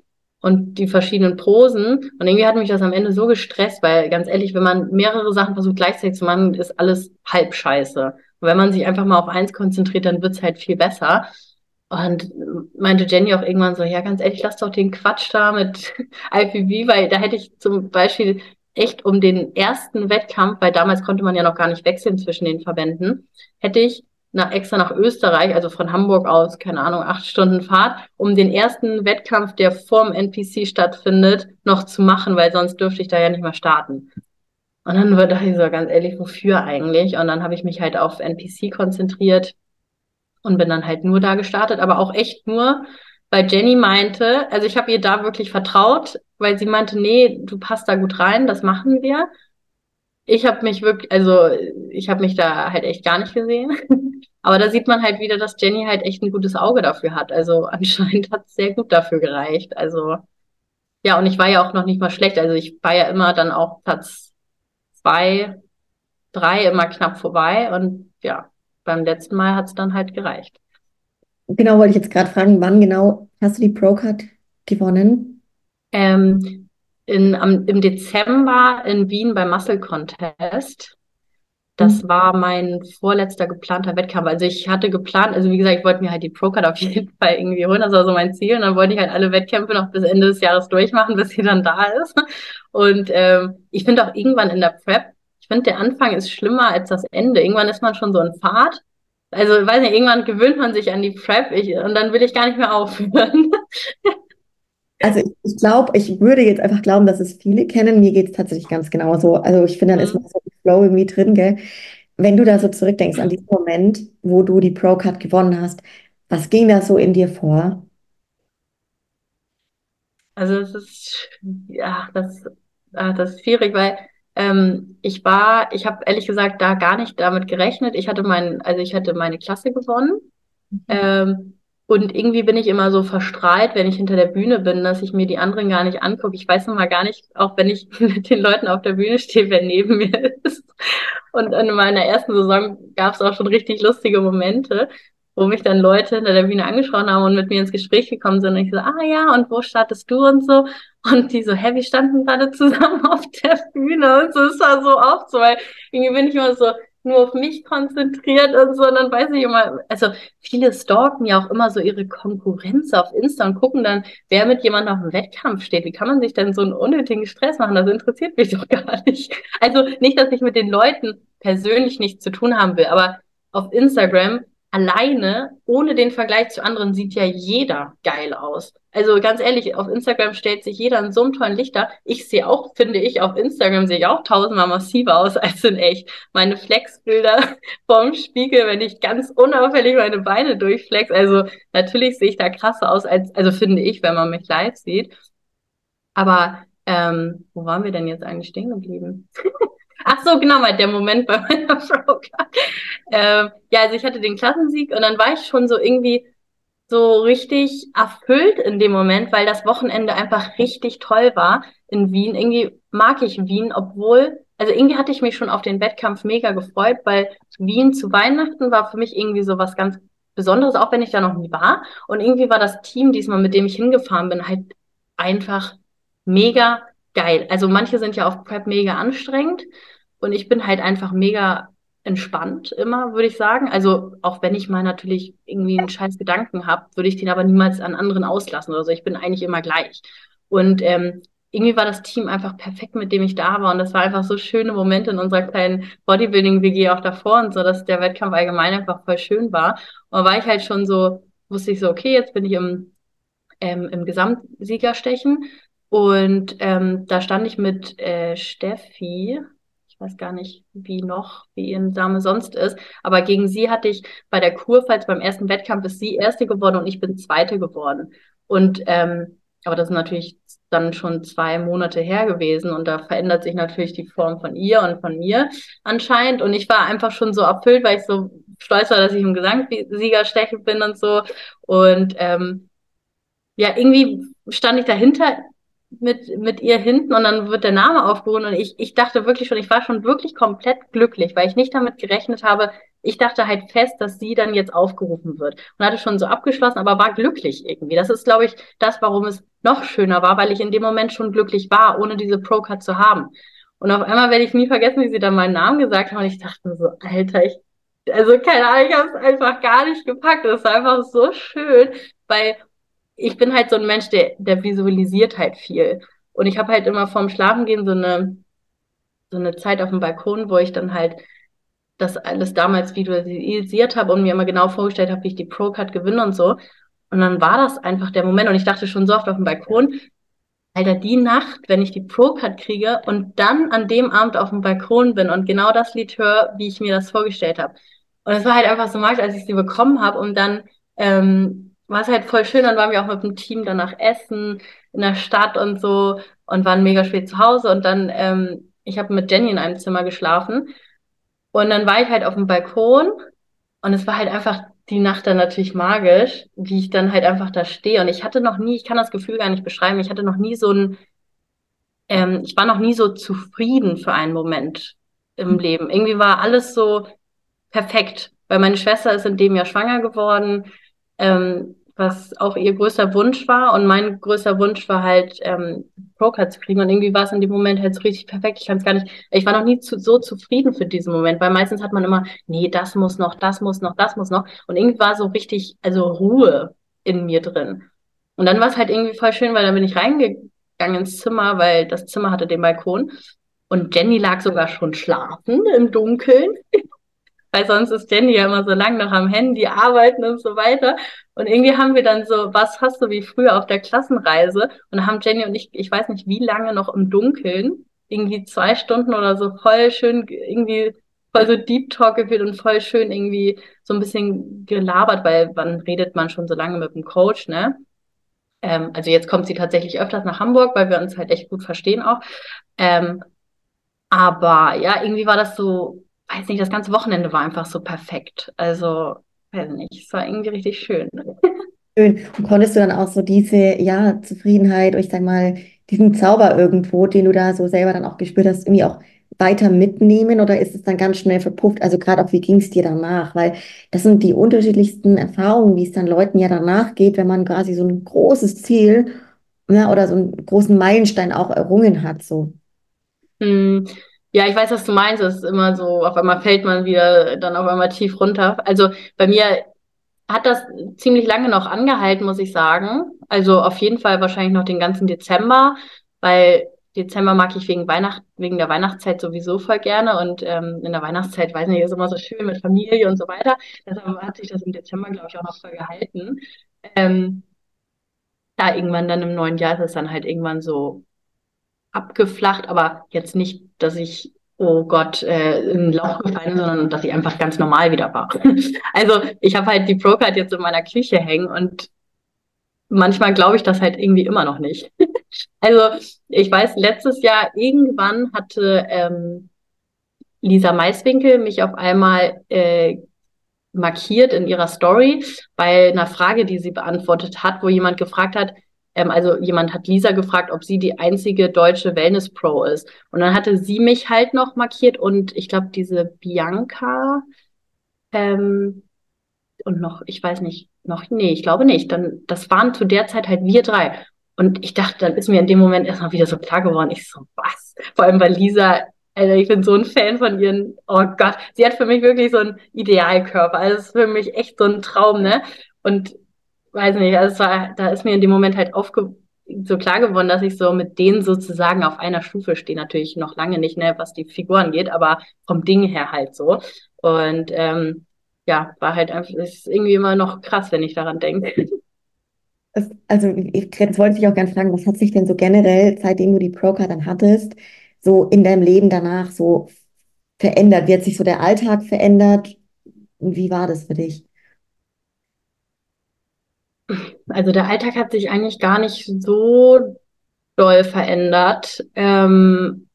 und die verschiedenen Posen. Und irgendwie hat mich das am Ende so gestresst, weil ganz ehrlich, wenn man mehrere Sachen versucht gleichzeitig zu machen, ist alles halb scheiße. Und wenn man sich einfach mal auf eins konzentriert, dann wird's halt viel besser. Und meinte Jenny auch irgendwann so, ja, ganz ehrlich, lass doch den Quatsch da mit IPV, weil da hätte ich zum Beispiel echt um den ersten Wettkampf, weil damals konnte man ja noch gar nicht wechseln zwischen den Verbänden, hätte ich nach, extra nach Österreich, also von Hamburg aus, keine Ahnung, acht Stunden Fahrt, um den ersten Wettkampf, der vorm NPC stattfindet, noch zu machen, weil sonst dürfte ich da ja nicht mehr starten. Und dann dachte ich so, ganz ehrlich, wofür eigentlich? Und dann habe ich mich halt auf NPC konzentriert, und bin dann halt nur da gestartet, aber auch echt nur, weil Jenny meinte, also ich habe ihr da wirklich vertraut, weil sie meinte, nee, du passt da gut rein, das machen wir. Ich habe mich wirklich, also ich habe mich da halt echt gar nicht gesehen. Aber da sieht man halt wieder, dass Jenny halt echt ein gutes Auge dafür hat. Also anscheinend hat es sehr gut dafür gereicht. Also ja, und ich war ja auch noch nicht mal schlecht. Also ich war ja immer dann auch Platz zwei, drei immer knapp vorbei. Und ja, beim letzten Mal hat es dann halt gereicht. Genau, wollte ich jetzt gerade fragen, wann genau hast du die Pro-Card gewonnen? Ähm, in, am, Im Dezember in Wien beim Muscle Contest. Das mhm. war mein vorletzter geplanter Wettkampf. Also ich hatte geplant, also wie gesagt, ich wollte mir halt die Pro-Card auf jeden Fall irgendwie holen. Das war so mein Ziel. Und dann wollte ich halt alle Wettkämpfe noch bis Ende des Jahres durchmachen, bis sie dann da ist. Und ähm, ich finde auch irgendwann in der Prep ich finde, der Anfang ist schlimmer als das Ende. Irgendwann ist man schon so in Fahrt. Also, ich weiß nicht, irgendwann gewöhnt man sich an die Prep ich, und dann will ich gar nicht mehr aufhören. Also ich, ich glaube, ich würde jetzt einfach glauben, dass es viele kennen. Mir geht es tatsächlich ganz genauso. Also ich finde, dann ist mhm. man so im Flow irgendwie drin, gell? Wenn du da so zurückdenkst an diesen Moment, wo du die Pro-Card gewonnen hast, was ging da so in dir vor? Also es ist, ja, das, ah, das ist schwierig, weil ähm, ich war, ich habe ehrlich gesagt da gar nicht damit gerechnet. Ich hatte mein, also ich hatte meine Klasse gewonnen. Mhm. Ähm, und irgendwie bin ich immer so verstrahlt, wenn ich hinter der Bühne bin, dass ich mir die anderen gar nicht angucke. Ich weiß noch mal gar nicht, auch wenn ich mit den Leuten auf der Bühne stehe, wer neben mir ist. Und in meiner ersten Saison gab es auch schon richtig lustige Momente, wo mich dann Leute hinter der Bühne angesprochen haben und mit mir ins Gespräch gekommen sind. Und ich so, ah ja, und wo startest du und so? Und die so, hä, wir standen gerade zusammen auf der Bühne und so, es war so oft so, weil irgendwie bin ich immer so nur auf mich konzentriert und so, und dann weiß ich immer, also viele stalken ja auch immer so ihre Konkurrenz auf Insta und gucken dann, wer mit jemandem auf dem Wettkampf steht. Wie kann man sich denn so einen unnötigen Stress machen? Das interessiert mich doch gar nicht. Also nicht, dass ich mit den Leuten persönlich nichts zu tun haben will, aber auf Instagram alleine, ohne den Vergleich zu anderen, sieht ja jeder geil aus. Also ganz ehrlich, auf Instagram stellt sich jeder in so einem tollen Lichter. Ich sehe auch, finde ich, auf Instagram sehe ich auch tausendmal massiver aus als in echt. Meine Flexbilder vom Spiegel, wenn ich ganz unauffällig meine Beine durchflex. Also natürlich sehe ich da krasser aus, als, also finde ich, wenn man mich live sieht. Aber ähm, wo waren wir denn jetzt eigentlich stehen geblieben? Ach so, genau, der Moment bei meiner Frau. Ähm, ja, also ich hatte den Klassensieg und dann war ich schon so irgendwie so richtig erfüllt in dem Moment, weil das Wochenende einfach richtig toll war in Wien. Irgendwie mag ich Wien, obwohl, also irgendwie hatte ich mich schon auf den Wettkampf mega gefreut, weil Wien zu Weihnachten war für mich irgendwie so was ganz Besonderes, auch wenn ich da noch nie war. Und irgendwie war das Team diesmal, mit dem ich hingefahren bin, halt einfach mega geil. Also manche sind ja auf Prep mega anstrengend und ich bin halt einfach mega entspannt immer, würde ich sagen. Also auch wenn ich mal natürlich irgendwie einen scheiß Gedanken habe, würde ich den aber niemals an anderen auslassen oder so. Ich bin eigentlich immer gleich. Und ähm, irgendwie war das Team einfach perfekt, mit dem ich da war. Und das war einfach so schöne Momente in unserer kleinen Bodybuilding-WG auch davor und so, dass der Wettkampf allgemein einfach voll schön war. Und war ich halt schon so, wusste ich so, okay, jetzt bin ich im, ähm, im Gesamtsiegerstechen. Und ähm, da stand ich mit äh, Steffi, Ich weiß gar nicht, wie noch, wie ihr Name sonst ist. Aber gegen sie hatte ich bei der Kurpfalz beim ersten Wettkampf ist sie erste geworden und ich bin zweite geworden. Und ähm, aber das ist natürlich dann schon zwei Monate her gewesen und da verändert sich natürlich die Form von ihr und von mir anscheinend. Und ich war einfach schon so erfüllt, weil ich so stolz war, dass ich im Gesangssieger stechen bin und so. Und ähm, ja, irgendwie stand ich dahinter mit, mit ihr hinten und dann wird der Name aufgerufen und ich, ich dachte wirklich schon, ich war schon wirklich komplett glücklich, weil ich nicht damit gerechnet habe, ich dachte halt fest, dass sie dann jetzt aufgerufen wird und hatte schon so abgeschlossen, aber war glücklich irgendwie. Das ist, glaube ich, das, warum es noch schöner war, weil ich in dem Moment schon glücklich war, ohne diese Pro-Card zu haben. Und auf einmal werde ich nie vergessen, wie sie dann meinen Namen gesagt haben und ich dachte so, Alter, ich, also keine Ahnung, ich habe es einfach gar nicht gepackt. Das war einfach so schön, weil ich bin halt so ein Mensch, der, der visualisiert halt viel. Und ich habe halt immer vorm Schlafengehen so eine, so eine Zeit auf dem Balkon, wo ich dann halt das alles damals visualisiert habe und mir immer genau vorgestellt habe, wie ich die Pro-Card gewinne und so. Und dann war das einfach der Moment und ich dachte schon so oft auf dem Balkon, Alter, die Nacht, wenn ich die Pro-Card kriege und dann an dem Abend auf dem Balkon bin und genau das Lied höre, wie ich mir das vorgestellt habe. Und es war halt einfach so magisch, als ich sie bekommen habe und dann ähm, war es halt voll schön. Dann waren wir auch mit dem Team danach essen in der Stadt und so und waren mega spät zu Hause. Und dann, ähm, ich habe mit Jenny in einem Zimmer geschlafen. Und dann war ich halt auf dem Balkon und es war halt einfach die Nacht dann natürlich magisch, wie ich dann halt einfach da stehe. Und ich hatte noch nie, ich kann das Gefühl gar nicht beschreiben, ich hatte noch nie so ein, ähm, ich war noch nie so zufrieden für einen Moment im. Leben. Irgendwie war alles so perfekt, weil meine Schwester ist in dem Jahr schwanger geworden ähm, was auch ihr größter Wunsch war. Und mein größter Wunsch war halt, ähm, Pro-Card zu kriegen. Und irgendwie war es in dem Moment halt so richtig perfekt. Ich kann es gar nicht, ich war noch nie zu, so zufrieden für diesen Moment, weil meistens hat man immer, nee, das muss noch, das muss noch, das muss noch. Und irgendwie war so richtig, also Ruhe in mir drin. Und dann war es halt irgendwie voll schön, weil dann bin ich reingegangen ins Zimmer, weil das Zimmer hatte den Balkon. Und Jenny lag sogar schon schlafen im Dunkeln weil sonst ist Jenny ja immer so lang noch am Handy arbeiten und so weiter. Und irgendwie haben wir dann so, was hast du wie früher auf der Klassenreise? Und haben Jenny und ich, ich weiß nicht wie lange noch im Dunkeln, irgendwie zwei Stunden oder so voll schön, irgendwie voll so Deep Talk geführt und voll schön irgendwie so ein bisschen gelabert, weil wann redet man schon so lange mit dem Coach, ne? Ähm, also jetzt kommt sie tatsächlich öfters nach Hamburg, weil wir uns halt echt gut verstehen auch. Ähm, aber ja, irgendwie war das so weiß nicht, das ganze Wochenende war einfach so perfekt. Also, weiß nicht, es war irgendwie richtig schön. Schön. Und konntest du dann auch so diese, ja, Zufriedenheit, oder ich sag mal, diesen Zauber irgendwo, den du da so selber dann auch gespürt hast, irgendwie auch weiter mitnehmen oder ist es dann ganz schnell verpufft? Also gerade auch, wie ging es dir danach? Weil das sind die unterschiedlichsten Erfahrungen, wie es dann Leuten ja danach geht, wenn man quasi so ein großes Ziel ja, oder so einen großen Meilenstein auch errungen hat. So. Ja, ich weiß, was du meinst. Es ist immer so, auf einmal fällt man wieder dann auf einmal tief runter. Also bei mir hat das ziemlich lange noch angehalten, muss ich sagen. Also auf jeden Fall wahrscheinlich noch den ganzen Dezember, weil Dezember mag ich wegen Weihnacht, wegen der Weihnachtszeit sowieso voll gerne und ähm, in der Weihnachtszeit, weiß nicht, ist immer so schön mit Familie und so weiter. Deshalb hat sich das im Dezember, glaube ich, auch noch voll gehalten. Ähm, da irgendwann dann im neuen Jahr ist es dann halt irgendwann so abgeflacht, aber jetzt nicht, dass ich, oh Gott, äh, in ein Loch gefallen, sondern dass ich einfach ganz normal wieder war. also ich habe halt die Pro-Card jetzt in meiner Küche hängen und manchmal glaube ich das halt irgendwie immer noch nicht. also ich weiß, letztes Jahr irgendwann hatte ähm, Lisa Maiswinkel mich auf einmal äh, markiert in ihrer Story bei einer Frage, die sie beantwortet hat, wo jemand gefragt hat, ähm, also jemand hat Lisa gefragt, ob sie die einzige deutsche Wellness Pro ist. Und dann hatte sie mich halt noch markiert und ich glaube, diese Bianca ähm, und noch, ich weiß nicht, noch, nee, ich glaube nicht. Dann, das waren zu der Zeit halt wir drei. Und ich dachte, dann ist mir in dem Moment erstmal wieder so klar geworden. Ich so, was? Vor allem, weil Lisa, also ich bin so ein Fan von ihren, oh Gott, sie hat für mich wirklich so einen Idealkörper. Also es ist für mich echt so ein Traum, ne? Und weiß nicht, also war, da ist mir in dem Moment halt aufge so klar geworden, dass ich so mit denen sozusagen auf einer Stufe stehe. Natürlich noch lange nicht, ne, was die Figuren geht, aber vom Ding her halt so. Und ähm, ja, war halt einfach, ist irgendwie immer noch krass, wenn ich daran denke. also, ich, jetzt wollte ich auch gerne fragen, was hat sich denn so generell, seitdem du die Procar dann hattest, so in deinem Leben danach so verändert? Wie hat sich so der Alltag verändert? Wie war das für dich? Also der Alltag hat sich eigentlich gar nicht so doll verändert. Ähm,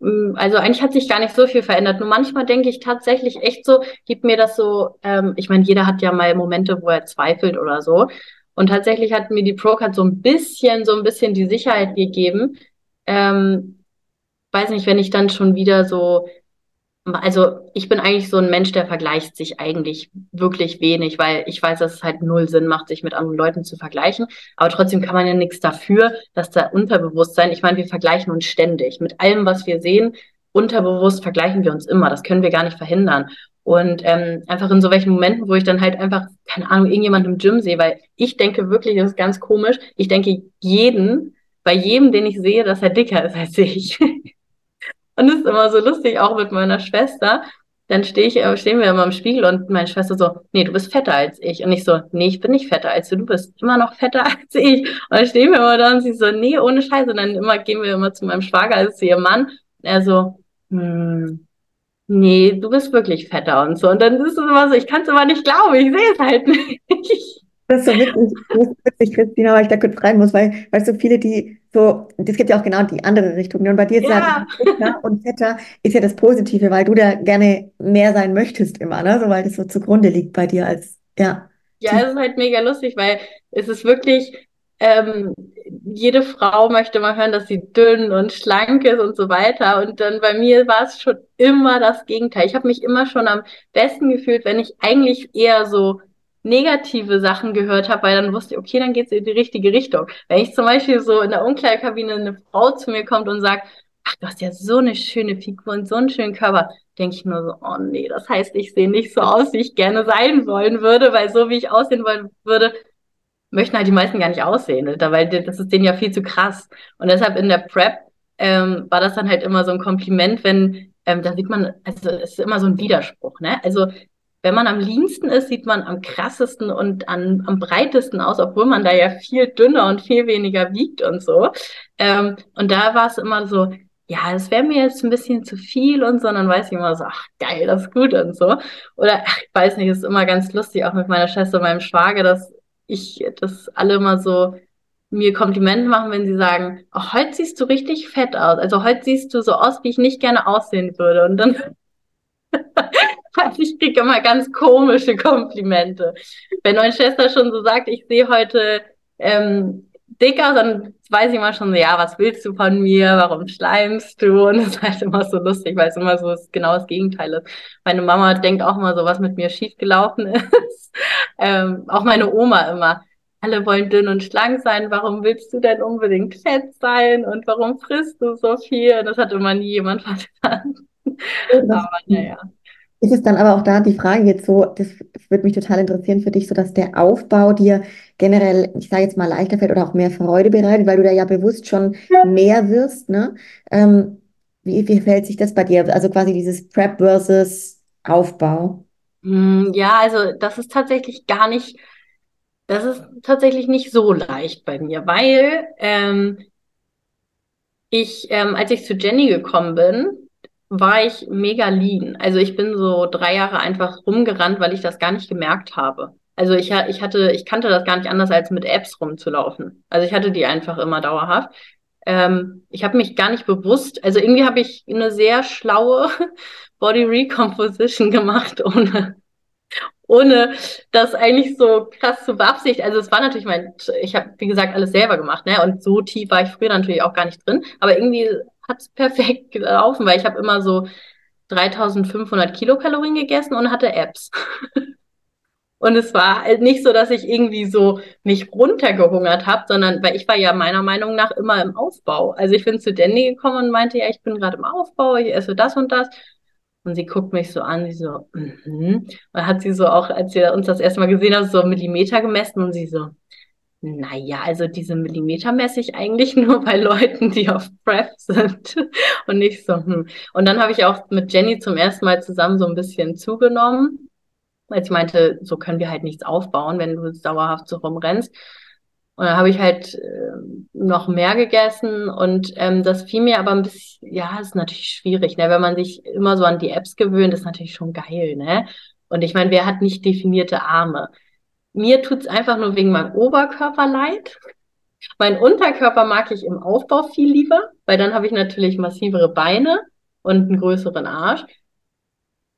also eigentlich hat sich gar nicht so viel verändert. Nur manchmal denke ich tatsächlich echt so, gibt mir das so, ähm, ich meine, jeder hat ja mal Momente, wo er zweifelt oder so. Und tatsächlich hat mir die Procard so ein bisschen, so ein bisschen die Sicherheit gegeben. Ähm, weiß nicht, wenn ich dann schon wieder so also ich bin eigentlich so ein Mensch, der vergleicht sich eigentlich wirklich wenig, weil ich weiß, dass es halt null Sinn macht, sich mit anderen Leuten zu vergleichen. Aber trotzdem kann man ja nichts dafür, dass da Unterbewusstsein, ich meine, wir vergleichen uns ständig. Mit allem, was wir sehen, unterbewusst vergleichen wir uns immer. Das können wir gar nicht verhindern. Und ähm, einfach in so welchen Momenten, wo ich dann halt einfach, keine Ahnung, irgendjemand im Gym sehe, weil ich denke wirklich, das ist ganz komisch, ich denke jeden, bei jedem, den ich sehe, dass er dicker ist als ich. Und das ist immer so lustig, auch mit meiner Schwester. Dann stehe ich, äh, stehen wir immer im Spiegel und meine Schwester so, nee, du bist fetter als ich. Und ich so, nee, ich bin nicht fetter als du, du bist immer noch fetter als ich. Und dann stehen wir immer da und sie so, nee, ohne Scheiße. Und dann immer gehen wir immer zu meinem Schwager, also zu ihrem Mann. Und er so, hm, nee, du bist wirklich fetter und so. Und dann ist es immer so, ich kann es immer nicht glauben, ich sehe es halt nicht. Das ist so witzig, das ist witzig, Christina, weil ich da kurz rein muss, weil, weil so viele, die so, es gibt ja auch genau die andere Richtung. Und bei dir ist ja, ja und fetter ist ja das Positive, weil du da gerne mehr sein möchtest immer, ne? So, weil das so zugrunde liegt bei dir als, ja. Ja, es ist halt mega lustig, weil es ist wirklich, ähm, jede Frau möchte mal hören, dass sie dünn und schlank ist und so weiter. Und dann bei mir war es schon immer das Gegenteil. Ich habe mich immer schon am besten gefühlt, wenn ich eigentlich eher so negative Sachen gehört habe, weil dann wusste ich, okay, dann geht's in die richtige Richtung. Wenn ich zum Beispiel so in der Umkleidekabine eine Frau zu mir kommt und sagt, ach, du hast ja so eine schöne Figur und so einen schönen Körper, denke ich nur so, oh nee, das heißt, ich sehe nicht so aus, wie ich gerne sein wollen würde, weil so wie ich aussehen wollen würde, möchten halt die meisten gar nicht aussehen, weil das ist denen ja viel zu krass. Und deshalb in der Prep ähm, war das dann halt immer so ein Kompliment, wenn ähm, da sieht man, also es ist immer so ein Widerspruch, ne? Also wenn man am leansten ist, sieht man am krassesten und an, am breitesten aus, obwohl man da ja viel dünner und viel weniger wiegt und so. Ähm, und da war es immer so, ja, das wäre mir jetzt ein bisschen zu viel und so, und dann weiß ich immer so, ach geil, das ist gut und so. Oder ach, ich weiß nicht, es ist immer ganz lustig, auch mit meiner Schwester und meinem Schwager, dass ich, dass alle immer so mir Komplimente machen, wenn sie sagen, oh, heute siehst du richtig fett aus. Also heute siehst du so aus, wie ich nicht gerne aussehen würde. Und dann ich kriege immer ganz komische Komplimente. Wenn meine Schwester schon so sagt, ich sehe heute ähm, dicker, dann weiß ich immer schon so, ja, was willst du von mir? Warum schleimst du? Und das ist halt immer so lustig, weil es immer so genau das Gegenteil ist. Meine Mama denkt auch immer so, was mit mir schiefgelaufen ist. ähm, auch meine Oma immer. Alle wollen dünn und schlank sein. Warum willst du denn unbedingt fett sein? Und warum frisst du so viel? Das hat immer nie jemand verstanden. Aber naja. Ist es dann aber auch da die Frage jetzt so, das würde mich total interessieren für dich, so dass der Aufbau dir generell, ich sage jetzt mal, leichter fällt oder auch mehr Freude bereitet, weil du da ja bewusst schon mehr wirst, ne? Ähm, wie, wie fällt sich das bei dir? Also quasi dieses Prep versus Aufbau. Hm, ja, also das ist tatsächlich gar nicht, das ist tatsächlich nicht so leicht bei mir, weil ähm, ich, ähm, als ich zu Jenny gekommen bin, war ich mega lean. Also ich bin so drei Jahre einfach rumgerannt, weil ich das gar nicht gemerkt habe. Also ich, ich hatte, ich kannte das gar nicht anders, als mit Apps rumzulaufen. Also ich hatte die einfach immer dauerhaft. Ähm, ich habe mich gar nicht bewusst, also irgendwie habe ich eine sehr schlaue Body Recomposition gemacht, ohne, ohne das eigentlich so krass zu beabsichtigen. Also es war natürlich mein, ich habe, wie gesagt, alles selber gemacht, ne? Und so tief war ich früher natürlich auch gar nicht drin. Aber irgendwie hat es perfekt gelaufen, weil ich habe immer so 3500 Kilokalorien gegessen und hatte Apps. und es war halt nicht so, dass ich irgendwie so mich runtergehungert habe, sondern weil ich war ja meiner Meinung nach immer im Aufbau. Also ich bin zu Danny gekommen und meinte, ja, ich bin gerade im Aufbau, ich esse das und das. Und sie guckt mich so an, sie so, mhm. Mm und hat sie so auch, als wir uns das erste Mal gesehen haben, so Millimeter gemessen und sie so, naja, also diese Millimeter messe ich eigentlich nur bei Leuten, die auf Prep sind und nicht so. Hm. Und dann habe ich auch mit Jenny zum ersten Mal zusammen so ein bisschen zugenommen, weil sie meinte, so können wir halt nichts aufbauen, wenn du dauerhaft so rumrennst. Und dann habe ich halt äh, noch mehr gegessen und ähm, das fiel mir aber ein bisschen, ja, ist natürlich schwierig, ne? Wenn man sich immer so an die Apps gewöhnt, ist natürlich schon geil, ne? Und ich meine, wer hat nicht definierte Arme? Mir tut's einfach nur wegen meinem Oberkörper leid. Mein Unterkörper mag ich im Aufbau viel lieber, weil dann habe ich natürlich massivere Beine und einen größeren Arsch.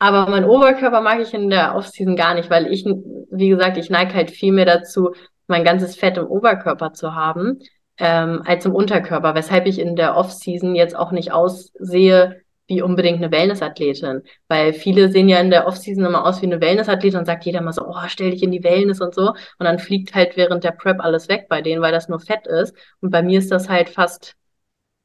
Aber mein Oberkörper mag ich in der Offseason gar nicht, weil ich, wie gesagt, ich neige halt viel mehr dazu, mein ganzes Fett im Oberkörper zu haben, ähm, als im Unterkörper, weshalb ich in der Offseason jetzt auch nicht aussehe wie unbedingt eine Wellnessathletin. Weil viele sehen ja in der Offseason immer aus wie eine Wellnessathletin und sagt jeder mal so, oh, stell dich in die Wellness und so. Und dann fliegt halt während der Prep alles weg bei denen, weil das nur Fett ist. Und bei mir ist das halt fast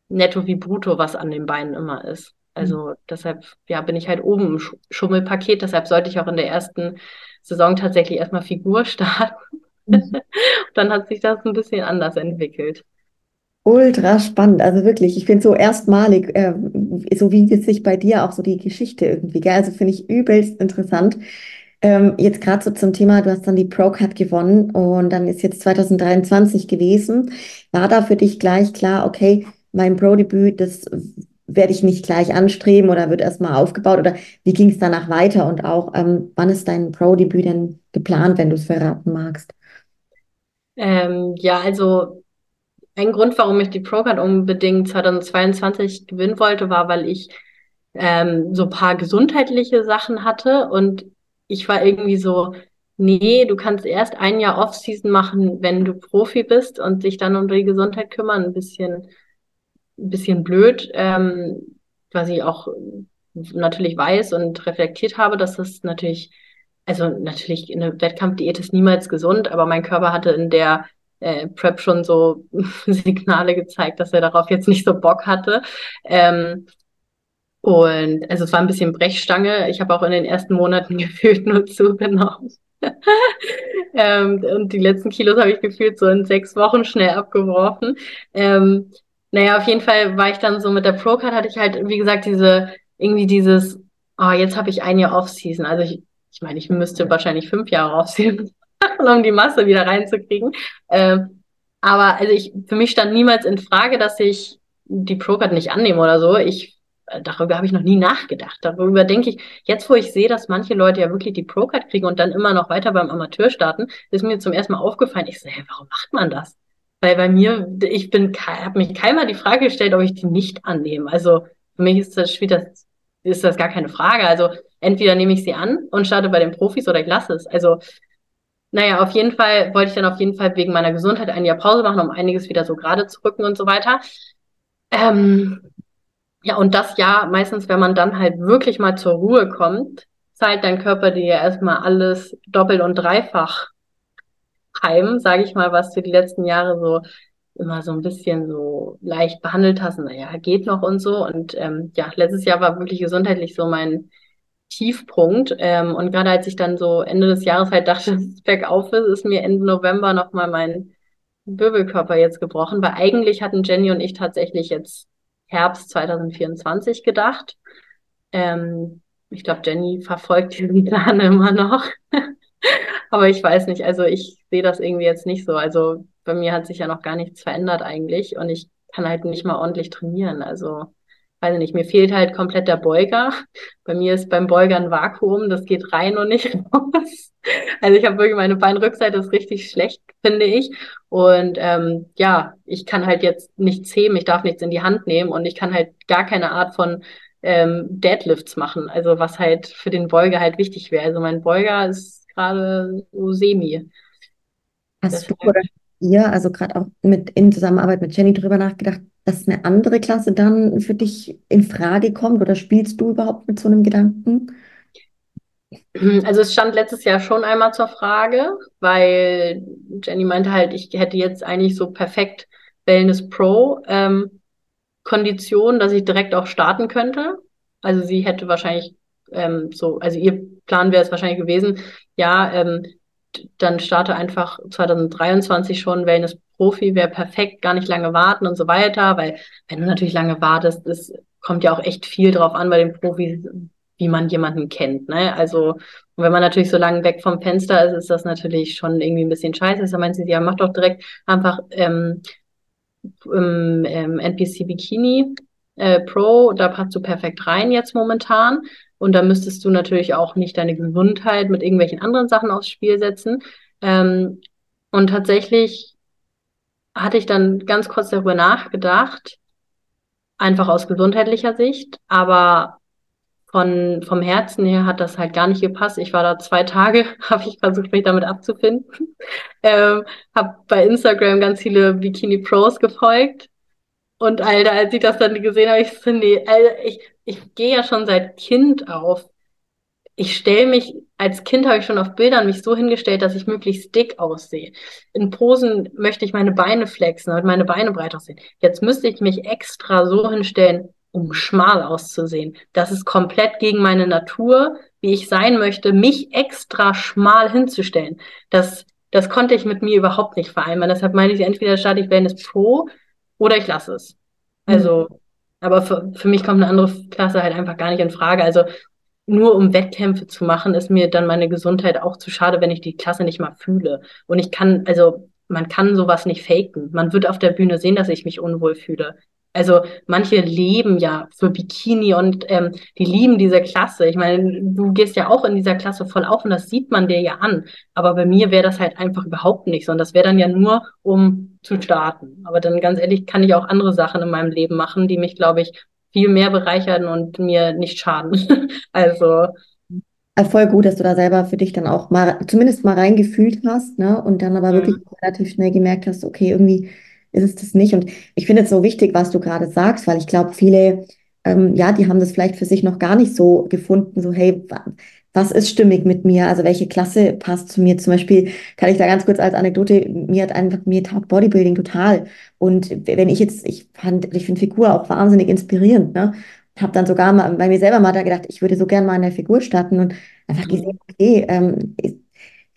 netto wie brutto, was an den Beinen immer ist. Also mhm. deshalb, ja, bin ich halt oben im Schummelpaket. Deshalb sollte ich auch in der ersten Saison tatsächlich erstmal Figur starten. Mhm. dann hat sich das ein bisschen anders entwickelt. Ultra spannend, also wirklich, ich finde so erstmalig, äh, so wie es sich bei dir auch so die Geschichte irgendwie, gell? also finde ich übelst interessant. Ähm, jetzt gerade so zum Thema, du hast dann die Pro-Card gewonnen und dann ist jetzt 2023 gewesen. War da für dich gleich klar, okay, mein Pro-Debüt, das werde ich nicht gleich anstreben oder wird erstmal aufgebaut oder wie ging es danach weiter und auch, ähm, wann ist dein Pro-Debüt denn geplant, wenn du es verraten magst? Ähm, ja, also ein Grund, warum ich die Pro-Card unbedingt 2022 gewinnen wollte, war, weil ich ähm, so paar gesundheitliche Sachen hatte und ich war irgendwie so, nee, du kannst erst ein Jahr Off-Season machen, wenn du Profi bist und dich dann um die Gesundheit kümmern. Ein bisschen, ein bisschen blöd, ähm, was ich auch natürlich weiß und reflektiert habe, dass das natürlich also natürlich eine Wettkampfdiät ist niemals gesund, aber mein Körper hatte in der äh, Prep schon so Signale gezeigt, dass er darauf jetzt nicht so Bock hatte. Ähm, und also es war ein bisschen Brechstange. Ich habe auch in den ersten Monaten gefühlt nur zugenommen. ähm, und die letzten Kilos habe ich gefühlt so in sechs Wochen schnell abgeworfen. Ähm, naja, auf jeden Fall war ich dann so mit der Pro-Card, hatte ich halt, wie gesagt, diese, irgendwie dieses, oh, jetzt habe ich ein Jahr Off-Season. Also ich ich meine, ich müsste wahrscheinlich fünf Jahre aussehen, um die Masse wieder reinzukriegen. Ähm, aber also ich, für mich stand niemals in Frage, dass ich die Procard nicht annehme oder so. Ich, äh, darüber habe ich noch nie nachgedacht. Darüber denke ich, jetzt wo ich sehe, dass manche Leute ja wirklich die Procard kriegen und dann immer noch weiter beim Amateur starten, ist mir zum ersten Mal aufgefallen, ich so, hey, warum macht man das? Weil bei mir, ich bin, habe mich keinmal die Frage gestellt, ob ich die nicht annehme. Also für mich ist das, spielt das, ist das gar keine Frage. Also entweder nehme ich sie an und starte bei den Profis oder ich lasse es. Also, naja, auf jeden Fall wollte ich dann auf jeden Fall wegen meiner Gesundheit ein Jahr Pause machen, um einiges wieder so gerade zu rücken und so weiter. Ähm, ja, und das Jahr, meistens, wenn man dann halt wirklich mal zur Ruhe kommt, zahlt dein Körper dir ja erstmal alles doppelt und dreifach heim, sage ich mal, was du die letzten Jahre so immer so ein bisschen so leicht behandelt hast. Naja, geht noch und so. Und ähm, ja, letztes Jahr war wirklich gesundheitlich so mein Tiefpunkt. Ähm, und gerade als ich dann so Ende des Jahres halt dachte, dass es bergauf ist, ist mir Ende November nochmal mein Wirbelkörper jetzt gebrochen, weil eigentlich hatten Jenny und ich tatsächlich jetzt Herbst 2024 gedacht. Ähm, ich glaube, Jenny verfolgt diesen Plan immer noch. Aber ich weiß nicht, also ich sehe das irgendwie jetzt nicht so. Also bei mir hat sich ja noch gar nichts verändert eigentlich und ich kann halt nicht mal ordentlich trainieren. Also weiß ich nicht, mir fehlt halt komplett der Beuger. Bei mir ist beim Beuger ein Vakuum, das geht rein und nicht raus. Also ich habe wirklich meine Beinrückseite ist richtig schlecht, finde ich. Und ähm, ja, ich kann halt jetzt nichts heben, ich darf nichts in die Hand nehmen und ich kann halt gar keine Art von ähm, Deadlifts machen. Also was halt für den Beuger halt wichtig wäre. Also mein Beuger ist gerade so semi. Hast du oder ihr, also gerade auch mit in Zusammenarbeit mit Jenny drüber nachgedacht, dass eine andere Klasse dann für dich in Frage kommt oder spielst du überhaupt mit so einem Gedanken? Also es stand letztes Jahr schon einmal zur Frage, weil Jenny meinte halt, ich hätte jetzt eigentlich so perfekt Wellness Pro ähm, Kondition, dass ich direkt auch starten könnte. Also sie hätte wahrscheinlich ähm, so, also ihr Plan wäre es wahrscheinlich gewesen, ja, ähm, dann starte einfach 2023 schon Wellness Profi, wäre perfekt, gar nicht lange warten und so weiter, weil wenn du natürlich lange wartest, es kommt ja auch echt viel drauf an bei den Profis, wie man jemanden kennt. Ne? Also wenn man natürlich so lange weg vom Fenster ist, ist das natürlich schon irgendwie ein bisschen scheiße. Da meint sie, ja, mach doch direkt einfach ähm, im NPC Bikini äh, Pro, da passt du perfekt rein jetzt momentan. Und da müsstest du natürlich auch nicht deine Gesundheit mit irgendwelchen anderen Sachen aufs Spiel setzen. Ähm, und tatsächlich hatte ich dann ganz kurz darüber nachgedacht, einfach aus gesundheitlicher Sicht, aber von, vom Herzen her hat das halt gar nicht gepasst. Ich war da zwei Tage, habe ich versucht, mich damit abzufinden. ähm, habe bei Instagram ganz viele Bikini Pros gefolgt. Und Alter, als ich das dann gesehen habe, ich so, nee, Alter, ich, ich gehe ja schon seit Kind auf ich stelle mich, als Kind habe ich schon auf Bildern mich so hingestellt, dass ich möglichst dick aussehe. In Posen möchte ich meine Beine flexen und meine Beine breit aussehen. Jetzt müsste ich mich extra so hinstellen, um schmal auszusehen. Das ist komplett gegen meine Natur, wie ich sein möchte, mich extra schmal hinzustellen. Das, das konnte ich mit mir überhaupt nicht vereinbaren. Deshalb meine ich, entweder starte ich Wellness Pro oder ich lasse es. Also, mhm. Aber für, für mich kommt eine andere Klasse halt einfach gar nicht in Frage. Also nur um Wettkämpfe zu machen, ist mir dann meine Gesundheit auch zu schade, wenn ich die Klasse nicht mal fühle. Und ich kann, also man kann sowas nicht faken. Man wird auf der Bühne sehen, dass ich mich unwohl fühle. Also manche leben ja für Bikini und ähm, die lieben diese Klasse. Ich meine, du gehst ja auch in dieser Klasse voll auf und das sieht man dir ja an. Aber bei mir wäre das halt einfach überhaupt nicht, sondern das wäre dann ja nur, um zu starten. Aber dann ganz ehrlich kann ich auch andere Sachen in meinem Leben machen, die mich, glaube ich, viel mehr bereichern und mir nicht schaden. also voll gut, dass du da selber für dich dann auch mal zumindest mal reingefühlt hast, ne? Und dann aber mhm. wirklich relativ schnell gemerkt hast, okay, irgendwie ist es das nicht. Und ich finde es so wichtig, was du gerade sagst, weil ich glaube, viele, ähm, ja, die haben das vielleicht für sich noch gar nicht so gefunden, so, hey, was ist stimmig mit mir? Also welche Klasse passt zu mir? Zum Beispiel kann ich da ganz kurz als Anekdote, mir hat einfach, mir taugt Bodybuilding total. Und wenn ich jetzt, ich fand, ich finde Figur auch wahnsinnig inspirierend, ne? Habe dann sogar mal bei mir selber mal da gedacht, ich würde so gerne mal in der Figur starten und einfach mhm. gesehen, okay, ähm,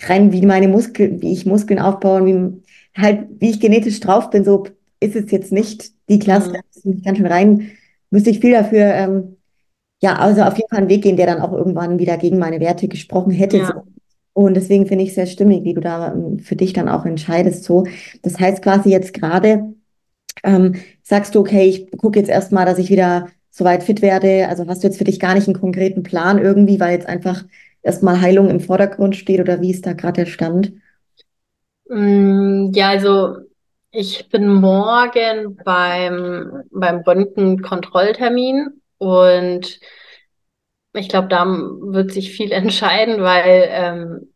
rein wie meine Muskeln, wie ich Muskeln aufbaue und wie halt, wie ich genetisch drauf bin, so ist es jetzt nicht die Klasse, mhm. da ganz schön rein, müsste ich viel dafür ähm, ja, also auf jeden Fall einen Weg gehen, der dann auch irgendwann wieder gegen meine Werte gesprochen hätte. Ja. So. Und deswegen finde ich es sehr stimmig, wie du da ähm, für dich dann auch entscheidest. So, das heißt quasi jetzt gerade, ähm, sagst du, okay, ich gucke jetzt erstmal, dass ich wieder soweit fit werde. Also hast du jetzt für dich gar nicht einen konkreten Plan irgendwie, weil jetzt einfach erstmal Heilung im Vordergrund steht oder wie ist da gerade der Stand? Mm, ja, also ich bin morgen beim, beim Röntgenkontrolltermin und ich glaube, da wird sich viel entscheiden, weil ähm,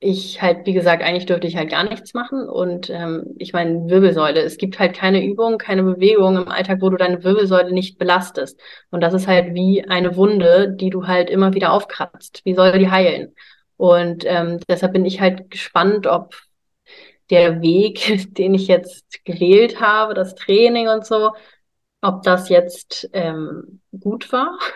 ich halt, wie gesagt, eigentlich dürfte ich halt gar nichts machen. Und ähm, ich meine, Wirbelsäule, es gibt halt keine Übung, keine Bewegung im Alltag, wo du deine Wirbelsäule nicht belastest. Und das ist halt wie eine Wunde, die du halt immer wieder aufkratzt. Wie soll die heilen? Und ähm, deshalb bin ich halt gespannt, ob der Weg, den ich jetzt gewählt habe, das Training und so, ob das jetzt ähm, gut war.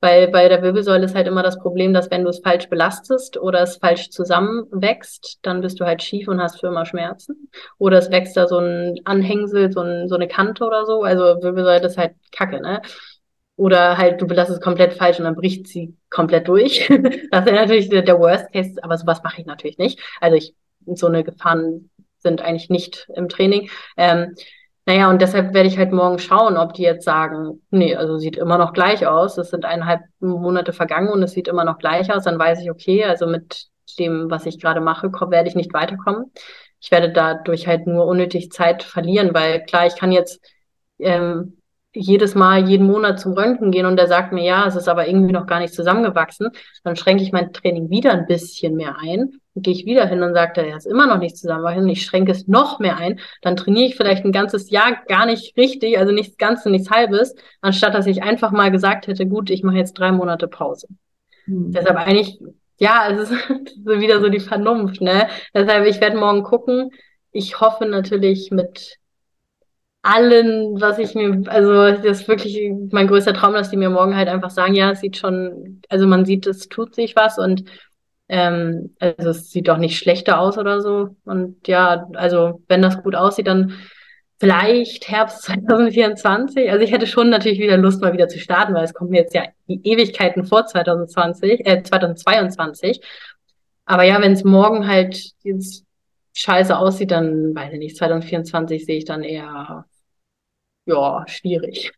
Weil bei der Wirbelsäule ist halt immer das Problem, dass wenn du es falsch belastest oder es falsch zusammenwächst, dann bist du halt schief und hast für immer Schmerzen. Oder es wächst da so ein Anhängsel, so, ein, so eine Kante oder so. Also Wirbelsäule ist halt kacke, ne? Oder halt du belastest es komplett falsch und dann bricht sie komplett durch. das wäre natürlich der, der Worst Case, aber sowas mache ich natürlich nicht. Also ich, so eine Gefahren sind eigentlich nicht im Training. Ähm, naja, und deshalb werde ich halt morgen schauen, ob die jetzt sagen, nee, also sieht immer noch gleich aus. Es sind eineinhalb Monate vergangen und es sieht immer noch gleich aus. Dann weiß ich, okay, also mit dem, was ich gerade mache, werde ich nicht weiterkommen. Ich werde dadurch halt nur unnötig Zeit verlieren, weil klar, ich kann jetzt ähm, jedes Mal, jeden Monat zum Röntgen gehen und der sagt mir, ja, es ist aber irgendwie noch gar nicht zusammengewachsen, dann schränke ich mein Training wieder ein bisschen mehr ein. Dann gehe ich wieder hin und sage, er ist immer noch nicht zusammengewachsen, ich schränke es noch mehr ein. Dann trainiere ich vielleicht ein ganzes Jahr gar nicht richtig, also nichts Ganzes, nichts Halbes, anstatt dass ich einfach mal gesagt hätte, gut, ich mache jetzt drei Monate Pause. Mhm. Deshalb eigentlich, ja, es ist wieder so die Vernunft, ne? Deshalb, ich werde morgen gucken. Ich hoffe natürlich mit allen, was ich mir, also das ist wirklich mein größter Traum, dass die mir morgen halt einfach sagen, ja, es sieht schon, also man sieht, es tut sich was und ähm, also es sieht doch nicht schlechter aus oder so. Und ja, also wenn das gut aussieht, dann vielleicht Herbst 2024. Also ich hätte schon natürlich wieder Lust, mal wieder zu starten, weil es kommt mir jetzt ja die Ewigkeiten vor 2020, äh, 2022. Aber ja, wenn es morgen halt jetzt scheiße aussieht, dann weiß ich nicht, 2024 sehe ich dann eher, ja, schwierig.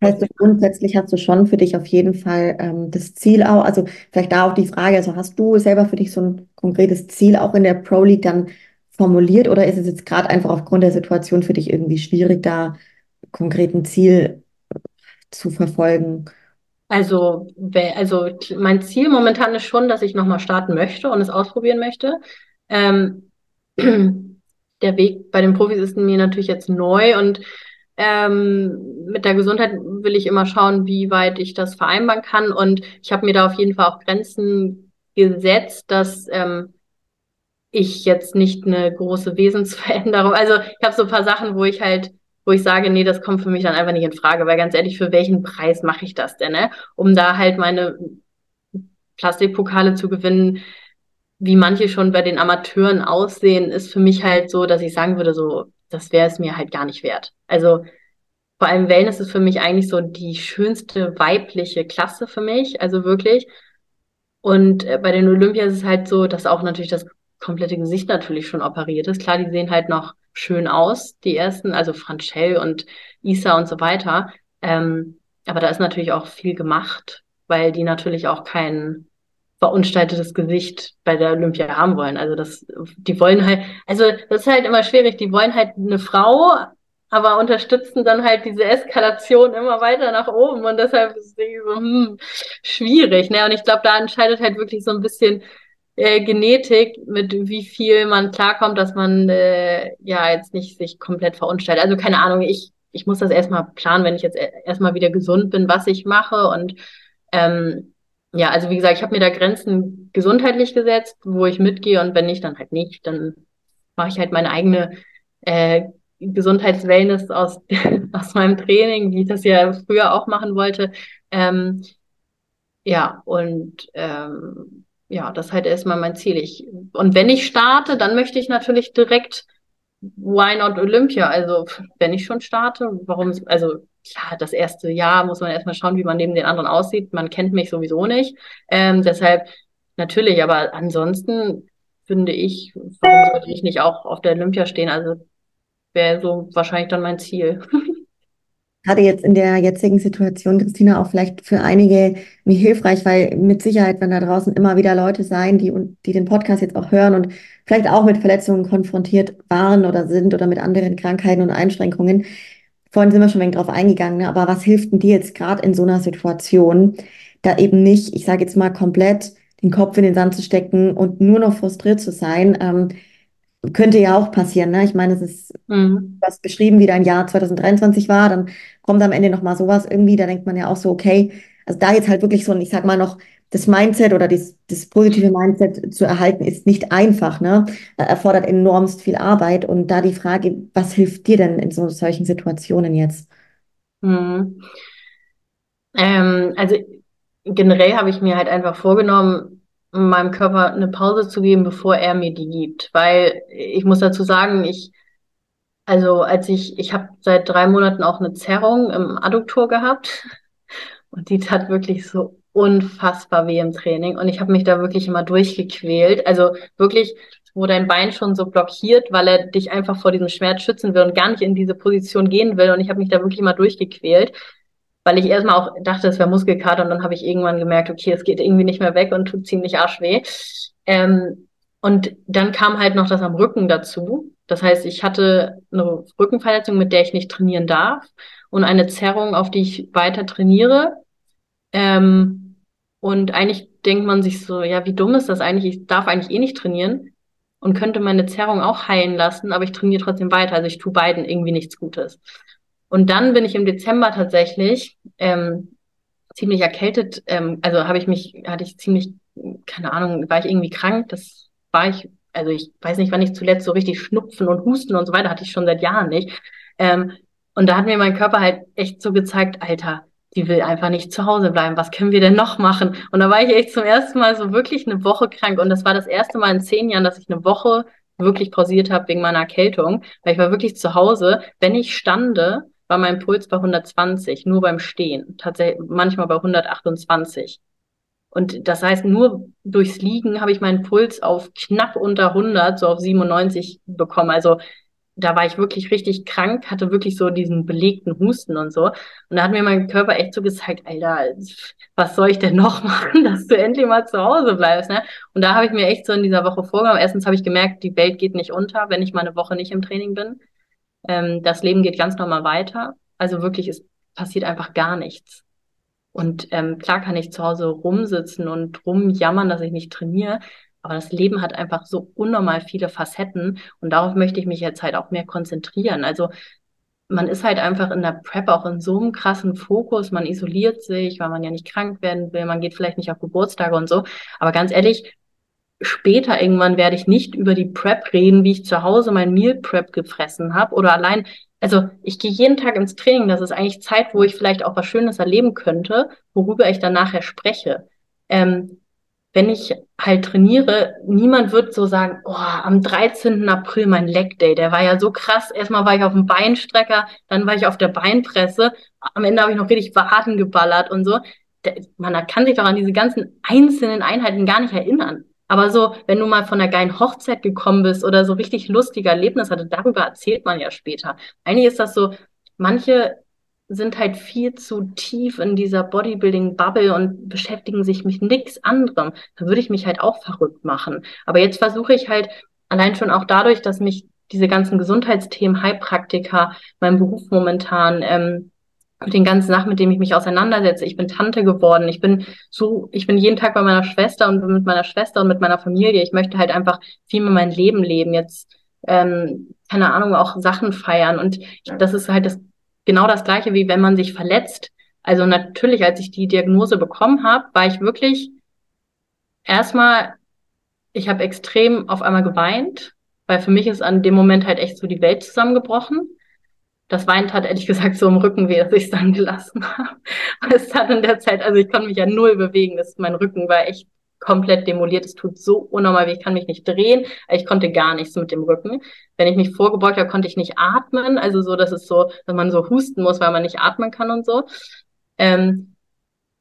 Das heißt, grundsätzlich hast du schon für dich auf jeden Fall ähm, das Ziel auch, also vielleicht da auch die Frage, also hast du selber für dich so ein konkretes Ziel auch in der Pro League dann formuliert oder ist es jetzt gerade einfach aufgrund der Situation für dich irgendwie schwierig, da konkreten Ziel zu verfolgen? Also, also mein Ziel momentan ist schon, dass ich nochmal starten möchte und es ausprobieren möchte. Ähm, der Weg bei den Profis ist mir natürlich jetzt neu und ähm, mit der Gesundheit will ich immer schauen, wie weit ich das vereinbaren kann. Und ich habe mir da auf jeden Fall auch Grenzen gesetzt, dass ähm, ich jetzt nicht eine große Wesensveränderung. Also ich habe so ein paar Sachen, wo ich halt, wo ich sage, nee, das kommt für mich dann einfach nicht in Frage, weil ganz ehrlich, für welchen Preis mache ich das denn, ne? Um da halt meine Plastikpokale zu gewinnen, wie manche schon bei den Amateuren aussehen, ist für mich halt so, dass ich sagen würde, so, das wäre es mir halt gar nicht wert. Also vor allem Wellness ist für mich eigentlich so die schönste weibliche Klasse für mich, also wirklich. Und äh, bei den Olympias ist es halt so, dass auch natürlich das komplette Gesicht natürlich schon operiert ist. Klar, die sehen halt noch schön aus, die ersten, also Franchel und Isa und so weiter. Ähm, aber da ist natürlich auch viel gemacht, weil die natürlich auch kein verunstaltetes Gesicht bei der Olympia haben wollen. Also das, die wollen halt, also das ist halt immer schwierig. Die wollen halt eine Frau, aber unterstützen dann halt diese Eskalation immer weiter nach oben und deshalb ist es so hm, schwierig. Ne? Und ich glaube, da entscheidet halt wirklich so ein bisschen äh, Genetik, mit wie viel man klarkommt, dass man äh, ja jetzt nicht sich komplett verunstaltet. Also keine Ahnung, ich, ich muss das erstmal planen, wenn ich jetzt erstmal wieder gesund bin, was ich mache. Und ähm, ja, also wie gesagt, ich habe mir da Grenzen gesundheitlich gesetzt, wo ich mitgehe und wenn nicht, dann halt nicht. Dann mache ich halt meine eigene äh, Gesundheitswellness aus, aus meinem Training, wie ich das ja früher auch machen wollte. Ähm, ja, und ähm, ja, das ist halt erstmal mein Ziel. Ich, und wenn ich starte, dann möchte ich natürlich direkt Why not Olympia? Also, wenn ich schon starte, warum, also, ja, das erste Jahr muss man erstmal schauen, wie man neben den anderen aussieht. Man kennt mich sowieso nicht. Ähm, deshalb natürlich, aber ansonsten finde ich, warum sollte ich nicht auch auf der Olympia stehen? Also, wäre so wahrscheinlich dann mein Ziel. gerade jetzt in der jetzigen Situation, Christina, auch vielleicht für einige wie hilfreich, weil mit Sicherheit, wenn da draußen immer wieder Leute sein, die, die den Podcast jetzt auch hören und vielleicht auch mit Verletzungen konfrontiert waren oder sind oder mit anderen Krankheiten und Einschränkungen. Vorhin sind wir schon ein wenig drauf eingegangen, ne? aber was hilft denn dir jetzt gerade in so einer Situation, da eben nicht, ich sage jetzt mal, komplett den Kopf in den Sand zu stecken und nur noch frustriert zu sein, ähm, könnte ja auch passieren. Ne? Ich meine, es ist mhm. was beschrieben, wie dein Jahr 2023 war, dann kommt am Ende nochmal sowas irgendwie, da denkt man ja auch so, okay, also da jetzt halt wirklich so ein, ich sag mal noch, das Mindset oder das, das positive Mindset zu erhalten, ist nicht einfach, ne? Erfordert enormst viel Arbeit. Und da die Frage, was hilft dir denn in so solchen Situationen jetzt? Mhm. Ähm, also generell habe ich mir halt einfach vorgenommen, meinem Körper eine Pause zu geben, bevor er mir die gibt. Weil ich muss dazu sagen, ich, also als ich, ich habe seit drei Monaten auch eine Zerrung im Adduktor gehabt und die tat wirklich so unfassbar weh im Training und ich habe mich da wirklich immer durchgequält. Also wirklich, wo dein Bein schon so blockiert, weil er dich einfach vor diesem Schmerz schützen will und gar nicht in diese Position gehen will und ich habe mich da wirklich immer durchgequält weil ich erstmal auch dachte, es wäre Muskelkater und dann habe ich irgendwann gemerkt, okay, es geht irgendwie nicht mehr weg und tut ziemlich arschweh. Ähm, und dann kam halt noch das am Rücken dazu. Das heißt, ich hatte eine Rückenverletzung, mit der ich nicht trainieren darf und eine Zerrung, auf die ich weiter trainiere. Ähm, und eigentlich denkt man sich so, ja, wie dumm ist das eigentlich? Ich darf eigentlich eh nicht trainieren und könnte meine Zerrung auch heilen lassen, aber ich trainiere trotzdem weiter. Also ich tue beiden irgendwie nichts Gutes. Und dann bin ich im Dezember tatsächlich ähm, ziemlich erkältet. Ähm, also habe ich mich, hatte ich ziemlich, keine Ahnung, war ich irgendwie krank. Das war ich, also ich weiß nicht, wann ich zuletzt so richtig Schnupfen und Husten und so weiter hatte ich schon seit Jahren nicht. Ähm, und da hat mir mein Körper halt echt so gezeigt, Alter, die will einfach nicht zu Hause bleiben. Was können wir denn noch machen? Und da war ich echt zum ersten Mal so wirklich eine Woche krank. Und das war das erste Mal in zehn Jahren, dass ich eine Woche wirklich pausiert habe wegen meiner Erkältung, weil ich war wirklich zu Hause. Wenn ich stande, war mein Puls bei 120, nur beim Stehen, tatsächlich manchmal bei 128. Und das heißt, nur durchs Liegen habe ich meinen Puls auf knapp unter 100, so auf 97 bekommen. Also da war ich wirklich richtig krank, hatte wirklich so diesen belegten Husten und so. Und da hat mir mein Körper echt so gezeigt, Alter, was soll ich denn noch machen, dass du endlich mal zu Hause bleibst, ne? Und da habe ich mir echt so in dieser Woche vorgenommen. Erstens habe ich gemerkt, die Welt geht nicht unter, wenn ich mal eine Woche nicht im Training bin. Ähm, das Leben geht ganz normal weiter. Also wirklich, es passiert einfach gar nichts. Und ähm, klar kann ich zu Hause rumsitzen und rumjammern, dass ich nicht trainiere, aber das Leben hat einfach so unnormal viele Facetten und darauf möchte ich mich jetzt halt auch mehr konzentrieren. Also man ist halt einfach in der Prep auch in so einem krassen Fokus, man isoliert sich, weil man ja nicht krank werden will, man geht vielleicht nicht auf Geburtstage und so. Aber ganz ehrlich, später irgendwann werde ich nicht über die Prep reden, wie ich zu Hause mein Meal Prep gefressen habe oder allein, also ich gehe jeden Tag ins Training, das ist eigentlich Zeit, wo ich vielleicht auch was Schönes erleben könnte, worüber ich dann nachher spreche. Ähm, wenn ich halt trainiere, niemand wird so sagen, oh, am 13. April mein Leg Day, der war ja so krass. Erstmal war ich auf dem Beinstrecker, dann war ich auf der Beinpresse, am Ende habe ich noch richtig Waden geballert und so. Man kann sich doch an diese ganzen einzelnen Einheiten gar nicht erinnern. Aber so, wenn du mal von einer geilen Hochzeit gekommen bist oder so richtig lustige Erlebnisse hatte, darüber erzählt man ja später. Eigentlich ist das so, manche sind halt viel zu tief in dieser Bodybuilding-Bubble und beschäftigen sich mit nichts anderem. Da würde ich mich halt auch verrückt machen. Aber jetzt versuche ich halt allein schon auch dadurch, dass mich diese ganzen Gesundheitsthemen, Heilpraktiker, mein Beruf momentan, ähm, den ganzen Sachen, mit denen ich mich auseinandersetze. Ich bin Tante geworden. Ich bin so, ich bin jeden Tag bei meiner Schwester und mit meiner Schwester und mit meiner Familie. Ich möchte halt einfach viel mehr mein Leben leben. Jetzt, ähm, keine Ahnung, auch Sachen feiern. Und das ist halt das genau das gleiche, wie wenn man sich verletzt. Also natürlich, als ich die Diagnose bekommen habe, war ich wirklich erstmal, ich habe extrem auf einmal geweint, weil für mich ist an dem Moment halt echt so die Welt zusammengebrochen. Das Weint hat ehrlich gesagt so im Rücken weh, dass ich es dann gelassen habe. Es hat in der Zeit, also ich konnte mich ja null bewegen, das, mein Rücken war echt komplett demoliert. Es tut so unnormal weh. Ich kann mich nicht drehen. Ich konnte gar nichts mit dem Rücken. Wenn ich mich vorgebeugt habe, konnte ich nicht atmen. Also so, dass es so, dass man so husten muss, weil man nicht atmen kann und so. Ähm,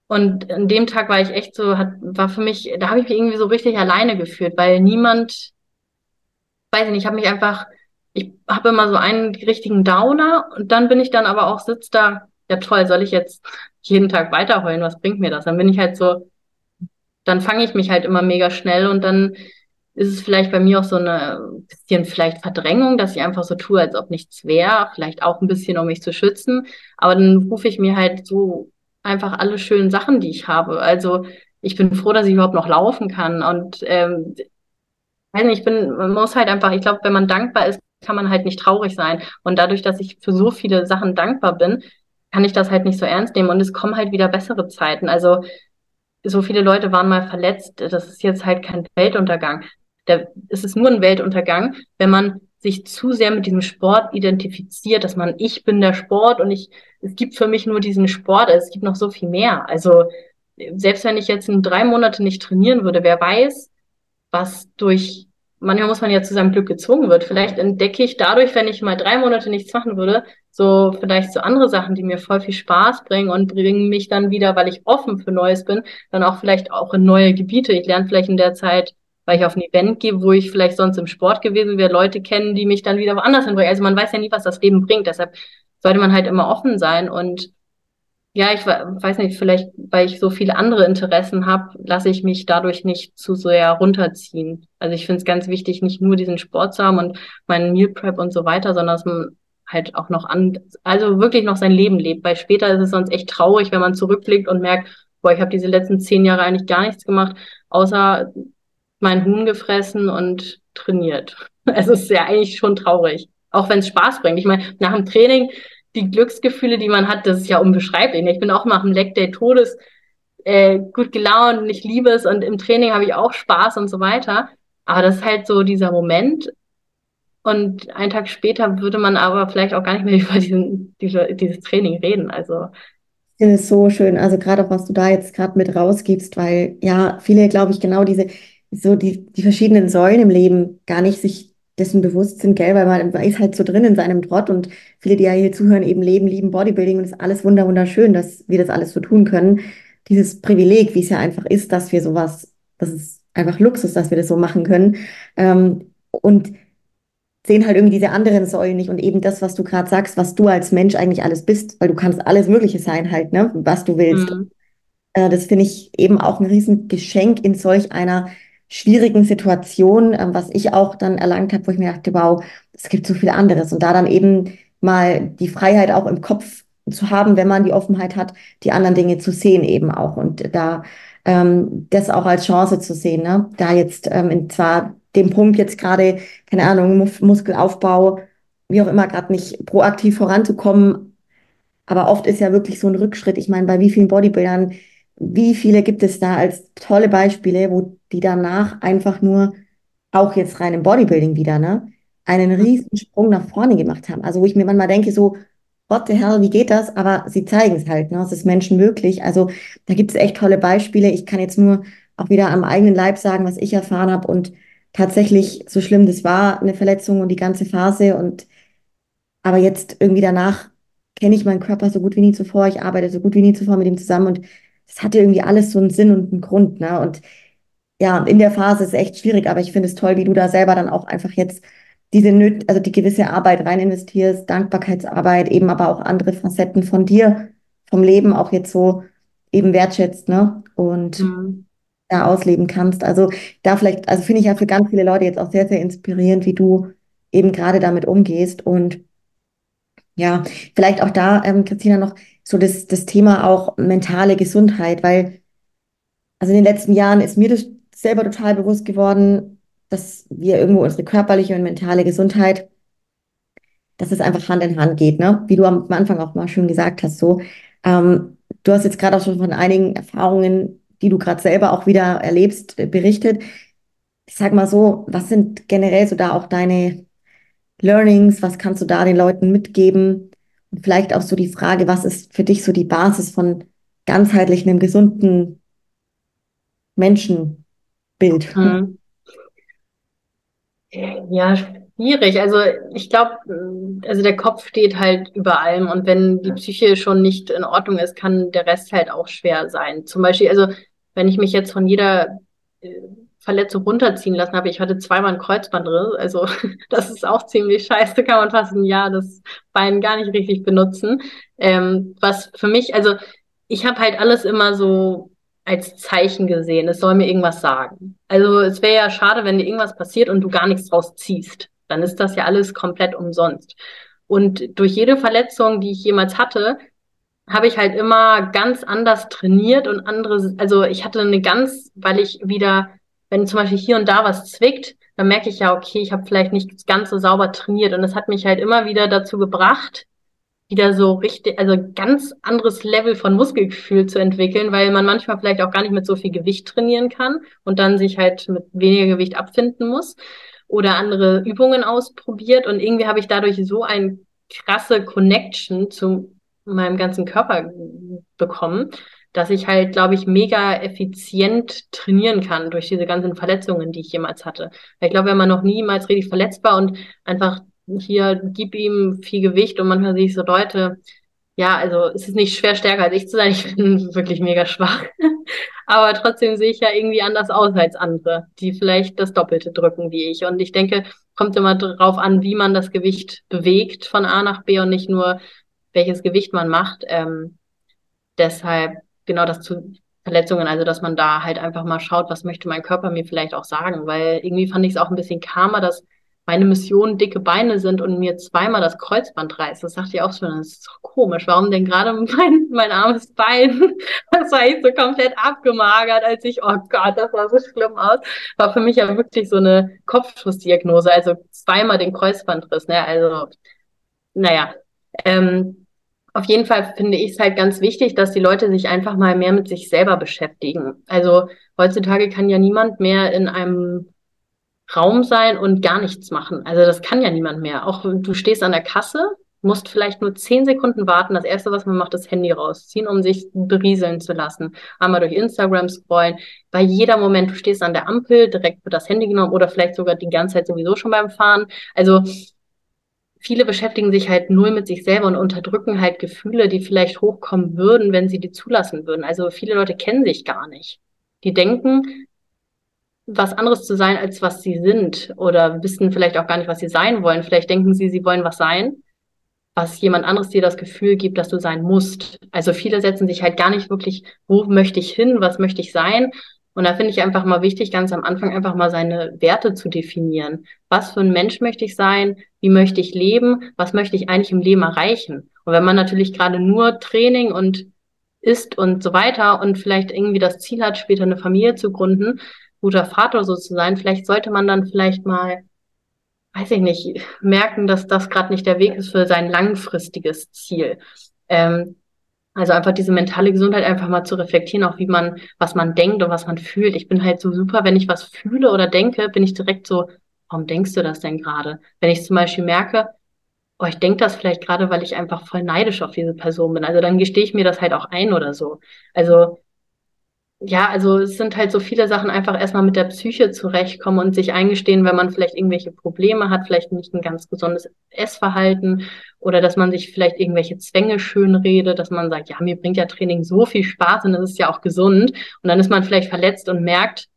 und an dem Tag war ich echt so, hat, war für mich, da habe ich mich irgendwie so richtig alleine gefühlt, weil niemand, weiß ich nicht, ich habe mich einfach, ich habe immer so einen richtigen Downer und dann bin ich dann aber auch sitzt da, ja toll, soll ich jetzt jeden Tag weiterheulen? Was bringt mir das? Dann bin ich halt so, dann fange ich mich halt immer mega schnell und dann ist es vielleicht bei mir auch so eine bisschen vielleicht Verdrängung, dass ich einfach so tue, als ob nichts wäre, vielleicht auch ein bisschen, um mich zu schützen. Aber dann rufe ich mir halt so einfach alle schönen Sachen, die ich habe. Also ich bin froh, dass ich überhaupt noch laufen kann und ähm, ich bin, man muss halt einfach, ich glaube, wenn man dankbar ist, kann man halt nicht traurig sein. Und dadurch, dass ich für so viele Sachen dankbar bin, kann ich das halt nicht so ernst nehmen und es kommen halt wieder bessere Zeiten. Also so viele Leute waren mal verletzt, das ist jetzt halt kein Weltuntergang. Es ist nur ein Weltuntergang, wenn man sich zu sehr mit diesem Sport identifiziert, dass man, ich bin der Sport und ich, es gibt für mich nur diesen Sport, es gibt noch so viel mehr. Also, selbst wenn ich jetzt in drei Monate nicht trainieren würde, wer weiß, was durch, manchmal muss man ja zu seinem Glück gezwungen wird. Vielleicht entdecke ich dadurch, wenn ich mal drei Monate nichts machen würde, so vielleicht so andere Sachen, die mir voll viel Spaß bringen und bringen mich dann wieder, weil ich offen für Neues bin, dann auch vielleicht auch in neue Gebiete. Ich lerne vielleicht in der Zeit, weil ich auf ein Event gehe, wo ich vielleicht sonst im Sport gewesen wäre, Leute kennen, die mich dann wieder woanders hinbringen. Also man weiß ja nie, was das Leben bringt. Deshalb sollte man halt immer offen sein und ja, ich weiß nicht, vielleicht, weil ich so viele andere Interessen habe, lasse ich mich dadurch nicht zu sehr runterziehen. Also ich finde es ganz wichtig, nicht nur diesen Sport zu haben und meinen Meal Prep und so weiter, sondern dass man halt auch noch an, also wirklich noch sein Leben lebt, weil später ist es sonst echt traurig, wenn man zurückblickt und merkt, boah, ich habe diese letzten zehn Jahre eigentlich gar nichts gemacht, außer mein Huhn gefressen und trainiert. Also es ist ja eigentlich schon traurig, auch wenn es Spaß bringt. Ich meine, nach dem Training, die Glücksgefühle, die man hat, das ist ja unbeschreiblich. Ich bin auch nach dem Leg Day Todes äh, gut gelaunt und ich liebe es und im Training habe ich auch Spaß und so weiter. Aber das ist halt so dieser Moment, und einen Tag später würde man aber vielleicht auch gar nicht mehr über diesen, diese, dieses Training reden. Also das ist so schön. Also gerade auch, was du da jetzt gerade mit rausgibst, weil ja, viele, glaube ich, genau diese, so die, die verschiedenen Säulen im Leben gar nicht sich dessen bewusst sind, gell, weil man, ist halt so drin in seinem Trott und viele, die ja hier zuhören, eben leben, lieben Bodybuilding und es ist alles wunder wunderschön, dass wir das alles so tun können. Dieses Privileg, wie es ja einfach ist, dass wir sowas, das ist einfach Luxus, dass wir das so machen können. Ähm, und sehen halt irgendwie diese anderen Säulen nicht und eben das, was du gerade sagst, was du als Mensch eigentlich alles bist, weil du kannst alles Mögliche sein halt, ne, was du willst. Mhm. Äh, das finde ich eben auch ein Riesengeschenk in solch einer schwierigen Situation, äh, was ich auch dann erlangt habe, wo ich mir dachte, wow, es gibt so viel anderes. Und da dann eben mal die Freiheit auch im Kopf zu haben, wenn man die Offenheit hat, die anderen Dinge zu sehen eben auch. Und da ähm, das auch als Chance zu sehen, ne? Da jetzt ähm, in zwar dem Punkt jetzt gerade, keine Ahnung, Mus Muskelaufbau, wie auch immer, gerade nicht proaktiv voranzukommen. Aber oft ist ja wirklich so ein Rückschritt. Ich meine, bei wie vielen Bodybuildern wie viele gibt es da als tolle Beispiele, wo die danach einfach nur, auch jetzt rein im Bodybuilding wieder, ne, einen riesen Sprung nach vorne gemacht haben. Also wo ich mir manchmal denke, so, what the hell, wie geht das? Aber sie zeigen es halt, ne? Es ist Menschen möglich. Also da gibt es echt tolle Beispiele. Ich kann jetzt nur auch wieder am eigenen Leib sagen, was ich erfahren habe und tatsächlich so schlimm das war, eine Verletzung und die ganze Phase und aber jetzt irgendwie danach kenne ich meinen Körper so gut wie nie zuvor. Ich arbeite so gut wie nie zuvor mit ihm zusammen und das hatte irgendwie alles so einen Sinn und einen Grund, ne? Und ja, in der Phase ist es echt schwierig, aber ich finde es toll, wie du da selber dann auch einfach jetzt diese Nöt also die gewisse Arbeit rein investierst, Dankbarkeitsarbeit, eben aber auch andere Facetten von dir, vom Leben auch jetzt so eben wertschätzt, ne? Und mhm. Da ausleben kannst. Also da vielleicht, also finde ich ja für ganz viele Leute jetzt auch sehr, sehr inspirierend, wie du eben gerade damit umgehst. Und ja, vielleicht auch da, ähm, Christina, noch so das, das Thema auch mentale Gesundheit, weil also in den letzten Jahren ist mir das selber total bewusst geworden, dass wir irgendwo unsere körperliche und mentale Gesundheit, dass es einfach Hand in Hand geht, ne? Wie du am Anfang auch mal schön gesagt hast, so. Ähm, du hast jetzt gerade auch schon von einigen Erfahrungen, die du gerade selber auch wieder erlebst, äh, berichtet. Ich sag mal so, was sind generell so da auch deine Learnings? Was kannst du da den Leuten mitgeben? Und vielleicht auch so die Frage, was ist für dich so die Basis von ganzheitlich einem gesunden Menschenbild? Mhm. Ja, schwierig. Also ich glaube, also der Kopf steht halt über allem und wenn die Psyche schon nicht in Ordnung ist, kann der Rest halt auch schwer sein. Zum Beispiel, also wenn ich mich jetzt von jeder äh, Verletzung runterziehen lassen habe. Ich hatte zweimal einen Kreuzbandriss, also das ist auch ziemlich scheiße, kann man fast ein Jahr das Bein gar nicht richtig benutzen. Ähm, was für mich, also ich habe halt alles immer so als Zeichen gesehen, es soll mir irgendwas sagen. Also es wäre ja schade, wenn dir irgendwas passiert und du gar nichts draus ziehst. Dann ist das ja alles komplett umsonst. Und durch jede Verletzung, die ich jemals hatte, habe ich halt immer ganz anders trainiert und andere, also ich hatte eine ganz, weil ich wieder wenn zum Beispiel hier und da was zwickt, dann merke ich ja, okay, ich habe vielleicht nicht ganz so sauber trainiert. Und das hat mich halt immer wieder dazu gebracht, wieder so richtig, also ganz anderes Level von Muskelgefühl zu entwickeln, weil man manchmal vielleicht auch gar nicht mit so viel Gewicht trainieren kann und dann sich halt mit weniger Gewicht abfinden muss oder andere Übungen ausprobiert. Und irgendwie habe ich dadurch so eine krasse Connection zu meinem ganzen Körper bekommen, dass ich halt, glaube ich, mega effizient trainieren kann durch diese ganzen Verletzungen, die ich jemals hatte. Weil ich glaube, wenn man noch niemals richtig verletzt war und einfach hier gib ihm viel Gewicht und manchmal sehe ich so Leute, ja, also es ist nicht schwer stärker als ich zu sein. Ich bin wirklich mega schwach. Aber trotzdem sehe ich ja irgendwie anders aus als andere, die vielleicht das Doppelte drücken wie ich. Und ich denke, kommt immer darauf an, wie man das Gewicht bewegt von A nach B und nicht nur, welches Gewicht man macht. Ähm, deshalb genau das zu Verletzungen, also dass man da halt einfach mal schaut, was möchte mein Körper mir vielleicht auch sagen, weil irgendwie fand ich es auch ein bisschen karma, dass meine Mission dicke Beine sind und mir zweimal das Kreuzband reißt. Das dachte ich auch schon, das ist doch komisch. Warum denn gerade mein, mein armes Bein? Das war ich so komplett abgemagert, als ich, oh Gott, das sah so schlimm aus. War für mich ja wirklich so eine Kopfschussdiagnose, also zweimal den Kreuzbandriss, ne? Also, naja. Ähm, auf jeden Fall finde ich es halt ganz wichtig, dass die Leute sich einfach mal mehr mit sich selber beschäftigen. Also heutzutage kann ja niemand mehr in einem Raum sein und gar nichts machen. Also das kann ja niemand mehr. Auch du stehst an der Kasse, musst vielleicht nur zehn Sekunden warten. Das erste, was man macht, ist Handy rausziehen, um sich berieseln zu lassen. Einmal durch Instagram scrollen. Bei jeder Moment, du stehst an der Ampel, direkt wird das Handy genommen oder vielleicht sogar die ganze Zeit sowieso schon beim Fahren. Also viele beschäftigen sich halt null mit sich selber und unterdrücken halt Gefühle, die vielleicht hochkommen würden, wenn sie die zulassen würden. Also viele Leute kennen sich gar nicht. Die denken, was anderes zu sein, als was sie sind oder wissen vielleicht auch gar nicht, was sie sein wollen. Vielleicht denken sie, sie wollen was sein, was jemand anderes dir das Gefühl gibt, dass du sein musst. Also viele setzen sich halt gar nicht wirklich, wo möchte ich hin, was möchte ich sein. Und da finde ich einfach mal wichtig, ganz am Anfang einfach mal seine Werte zu definieren. Was für ein Mensch möchte ich sein? Wie möchte ich leben? Was möchte ich eigentlich im Leben erreichen? Und wenn man natürlich gerade nur Training und isst und so weiter und vielleicht irgendwie das Ziel hat, später eine Familie zu gründen, guter Vater so zu sein, vielleicht sollte man dann vielleicht mal, weiß ich nicht, merken, dass das gerade nicht der Weg ist für sein langfristiges Ziel. Ähm, also einfach diese mentale Gesundheit einfach mal zu reflektieren, auch wie man, was man denkt und was man fühlt. Ich bin halt so super, wenn ich was fühle oder denke, bin ich direkt so, warum denkst du das denn gerade? Wenn ich zum Beispiel merke, oh, ich denke das vielleicht gerade, weil ich einfach voll neidisch auf diese Person bin. Also dann gestehe ich mir das halt auch ein oder so. Also ja, also es sind halt so viele Sachen einfach erstmal mit der Psyche zurechtkommen und sich eingestehen, wenn man vielleicht irgendwelche Probleme hat, vielleicht nicht ein ganz gesundes Essverhalten oder dass man sich vielleicht irgendwelche Zwänge schönredet, dass man sagt, ja, mir bringt ja Training so viel Spaß und es ist ja auch gesund. Und dann ist man vielleicht verletzt und merkt,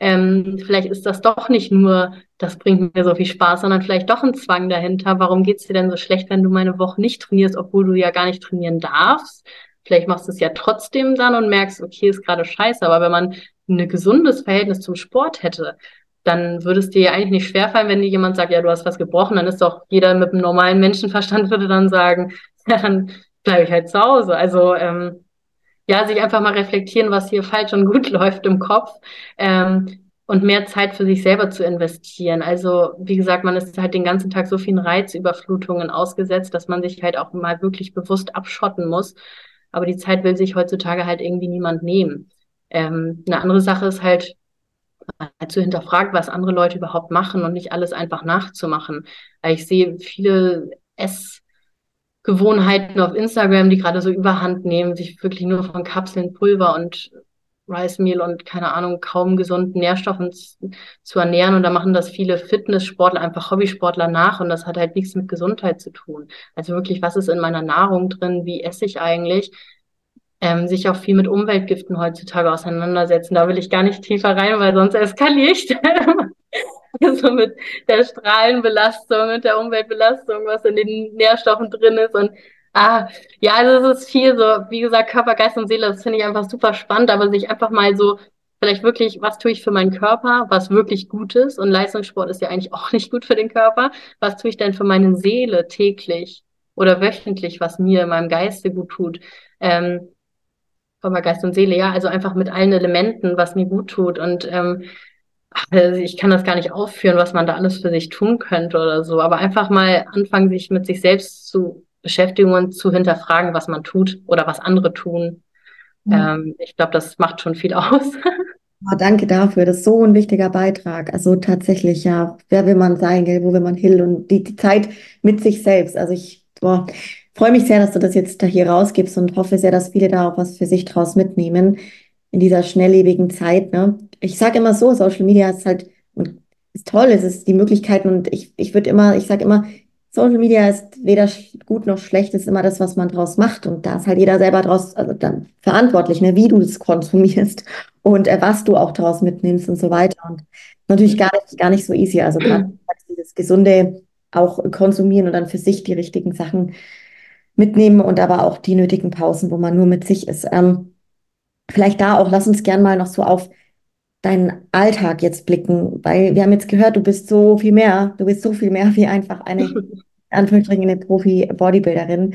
ähm, vielleicht ist das doch nicht nur, das bringt mir so viel Spaß, sondern vielleicht doch ein Zwang dahinter. Warum geht's dir denn so schlecht, wenn du meine Woche nicht trainierst, obwohl du ja gar nicht trainieren darfst? Vielleicht machst du es ja trotzdem dann und merkst, okay, ist gerade scheiße. Aber wenn man ein gesundes Verhältnis zum Sport hätte, dann würde es dir ja eigentlich nicht schwerfallen, wenn dir jemand sagt, ja, du hast was gebrochen, dann ist doch jeder mit einem normalen Menschenverstand würde dann sagen, ja, dann bleibe ich halt zu Hause. Also ähm, ja, sich einfach mal reflektieren, was hier falsch und gut läuft im Kopf ähm, und mehr Zeit für sich selber zu investieren. Also wie gesagt, man ist halt den ganzen Tag so vielen Reizüberflutungen ausgesetzt, dass man sich halt auch mal wirklich bewusst abschotten muss aber die Zeit will sich heutzutage halt irgendwie niemand nehmen. Ähm, eine andere Sache ist halt, zu hinterfragen, was andere Leute überhaupt machen und nicht alles einfach nachzumachen. Ich sehe viele Essgewohnheiten auf Instagram, die gerade so überhand nehmen, sich wirklich nur von Kapseln, Pulver und Rice Meal und keine Ahnung, kaum gesunden Nährstoffen zu ernähren. Und da machen das viele Fitnesssportler, einfach Hobbysportler nach. Und das hat halt nichts mit Gesundheit zu tun. Also wirklich, was ist in meiner Nahrung drin? Wie esse ich eigentlich? Ähm, sich auch viel mit Umweltgiften heutzutage auseinandersetzen. Da will ich gar nicht tiefer rein, weil sonst eskaliere ich. also mit der Strahlenbelastung und der Umweltbelastung, was in den Nährstoffen drin ist und Ah, ja, also es ist viel so, wie gesagt, Körper, Geist und Seele, das finde ich einfach super spannend, aber sich einfach mal so, vielleicht wirklich, was tue ich für meinen Körper, was wirklich gut ist? Und Leistungssport ist ja eigentlich auch nicht gut für den Körper, was tue ich denn für meine Seele täglich oder wöchentlich, was mir in meinem Geiste gut tut. Ähm, Körper, Geist und Seele, ja, also einfach mit allen Elementen, was mir gut tut. Und ähm, also ich kann das gar nicht aufführen, was man da alles für sich tun könnte oder so, aber einfach mal anfangen, sich mit sich selbst zu Beschäftigungen zu hinterfragen, was man tut oder was andere tun. Mhm. Ähm, ich glaube, das macht schon viel aus. Oh, danke dafür. Das ist so ein wichtiger Beitrag. Also tatsächlich, ja, wer will man sein, gell? wo will man hin und die, die Zeit mit sich selbst. Also ich boah, freue mich sehr, dass du das jetzt da hier rausgibst und hoffe sehr, dass viele da auch was für sich draus mitnehmen in dieser schnelllebigen Zeit. Ne? Ich sage immer so, Social Media ist halt und ist toll, es ist die Möglichkeiten und ich, ich würde immer, ich sage immer, Social Media ist weder gut noch schlecht, ist immer das, was man draus macht. Und da ist halt jeder selber draus, also dann verantwortlich, ne, wie du das konsumierst und äh, was du auch draus mitnimmst und so weiter. Und natürlich gar nicht, gar nicht so easy. Also gerade dieses gesunde auch konsumieren und dann für sich die richtigen Sachen mitnehmen und aber auch die nötigen Pausen, wo man nur mit sich ist. Ähm, vielleicht da auch, lass uns gern mal noch so auf deinen Alltag jetzt blicken, weil wir haben jetzt gehört, du bist so viel mehr, du bist so viel mehr wie einfach eine, Anführungsstrichen, eine Profi-Bodybuilderin.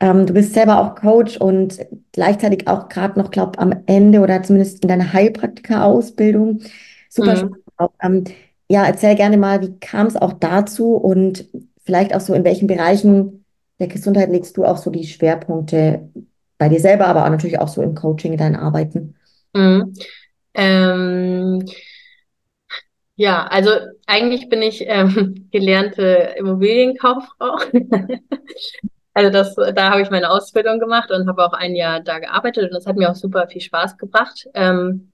Ähm, du bist selber auch Coach und gleichzeitig auch gerade noch, glaube am Ende oder zumindest in deiner Heilpraktika-Ausbildung. Super mhm. spannend. Ähm, ja, erzähl gerne mal, wie kam es auch dazu und vielleicht auch so, in welchen Bereichen der Gesundheit legst du auch so die Schwerpunkte bei dir selber, aber auch natürlich auch so im Coaching, in deinen Arbeiten? Mhm. Ähm, ja, also eigentlich bin ich ähm, gelernte Immobilienkauffrau. also das, da habe ich meine Ausbildung gemacht und habe auch ein Jahr da gearbeitet und das hat mir auch super viel Spaß gebracht. Ähm,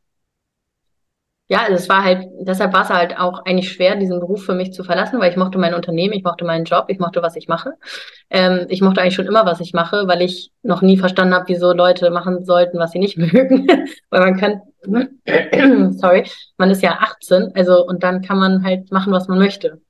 ja, also es war halt, deshalb war es halt auch eigentlich schwer, diesen Beruf für mich zu verlassen, weil ich mochte mein Unternehmen, ich mochte meinen Job, ich mochte, was ich mache. Ähm, ich mochte eigentlich schon immer, was ich mache, weil ich noch nie verstanden habe, wieso Leute machen sollten, was sie nicht mögen. weil man kann, sorry, man ist ja 18, also und dann kann man halt machen, was man möchte.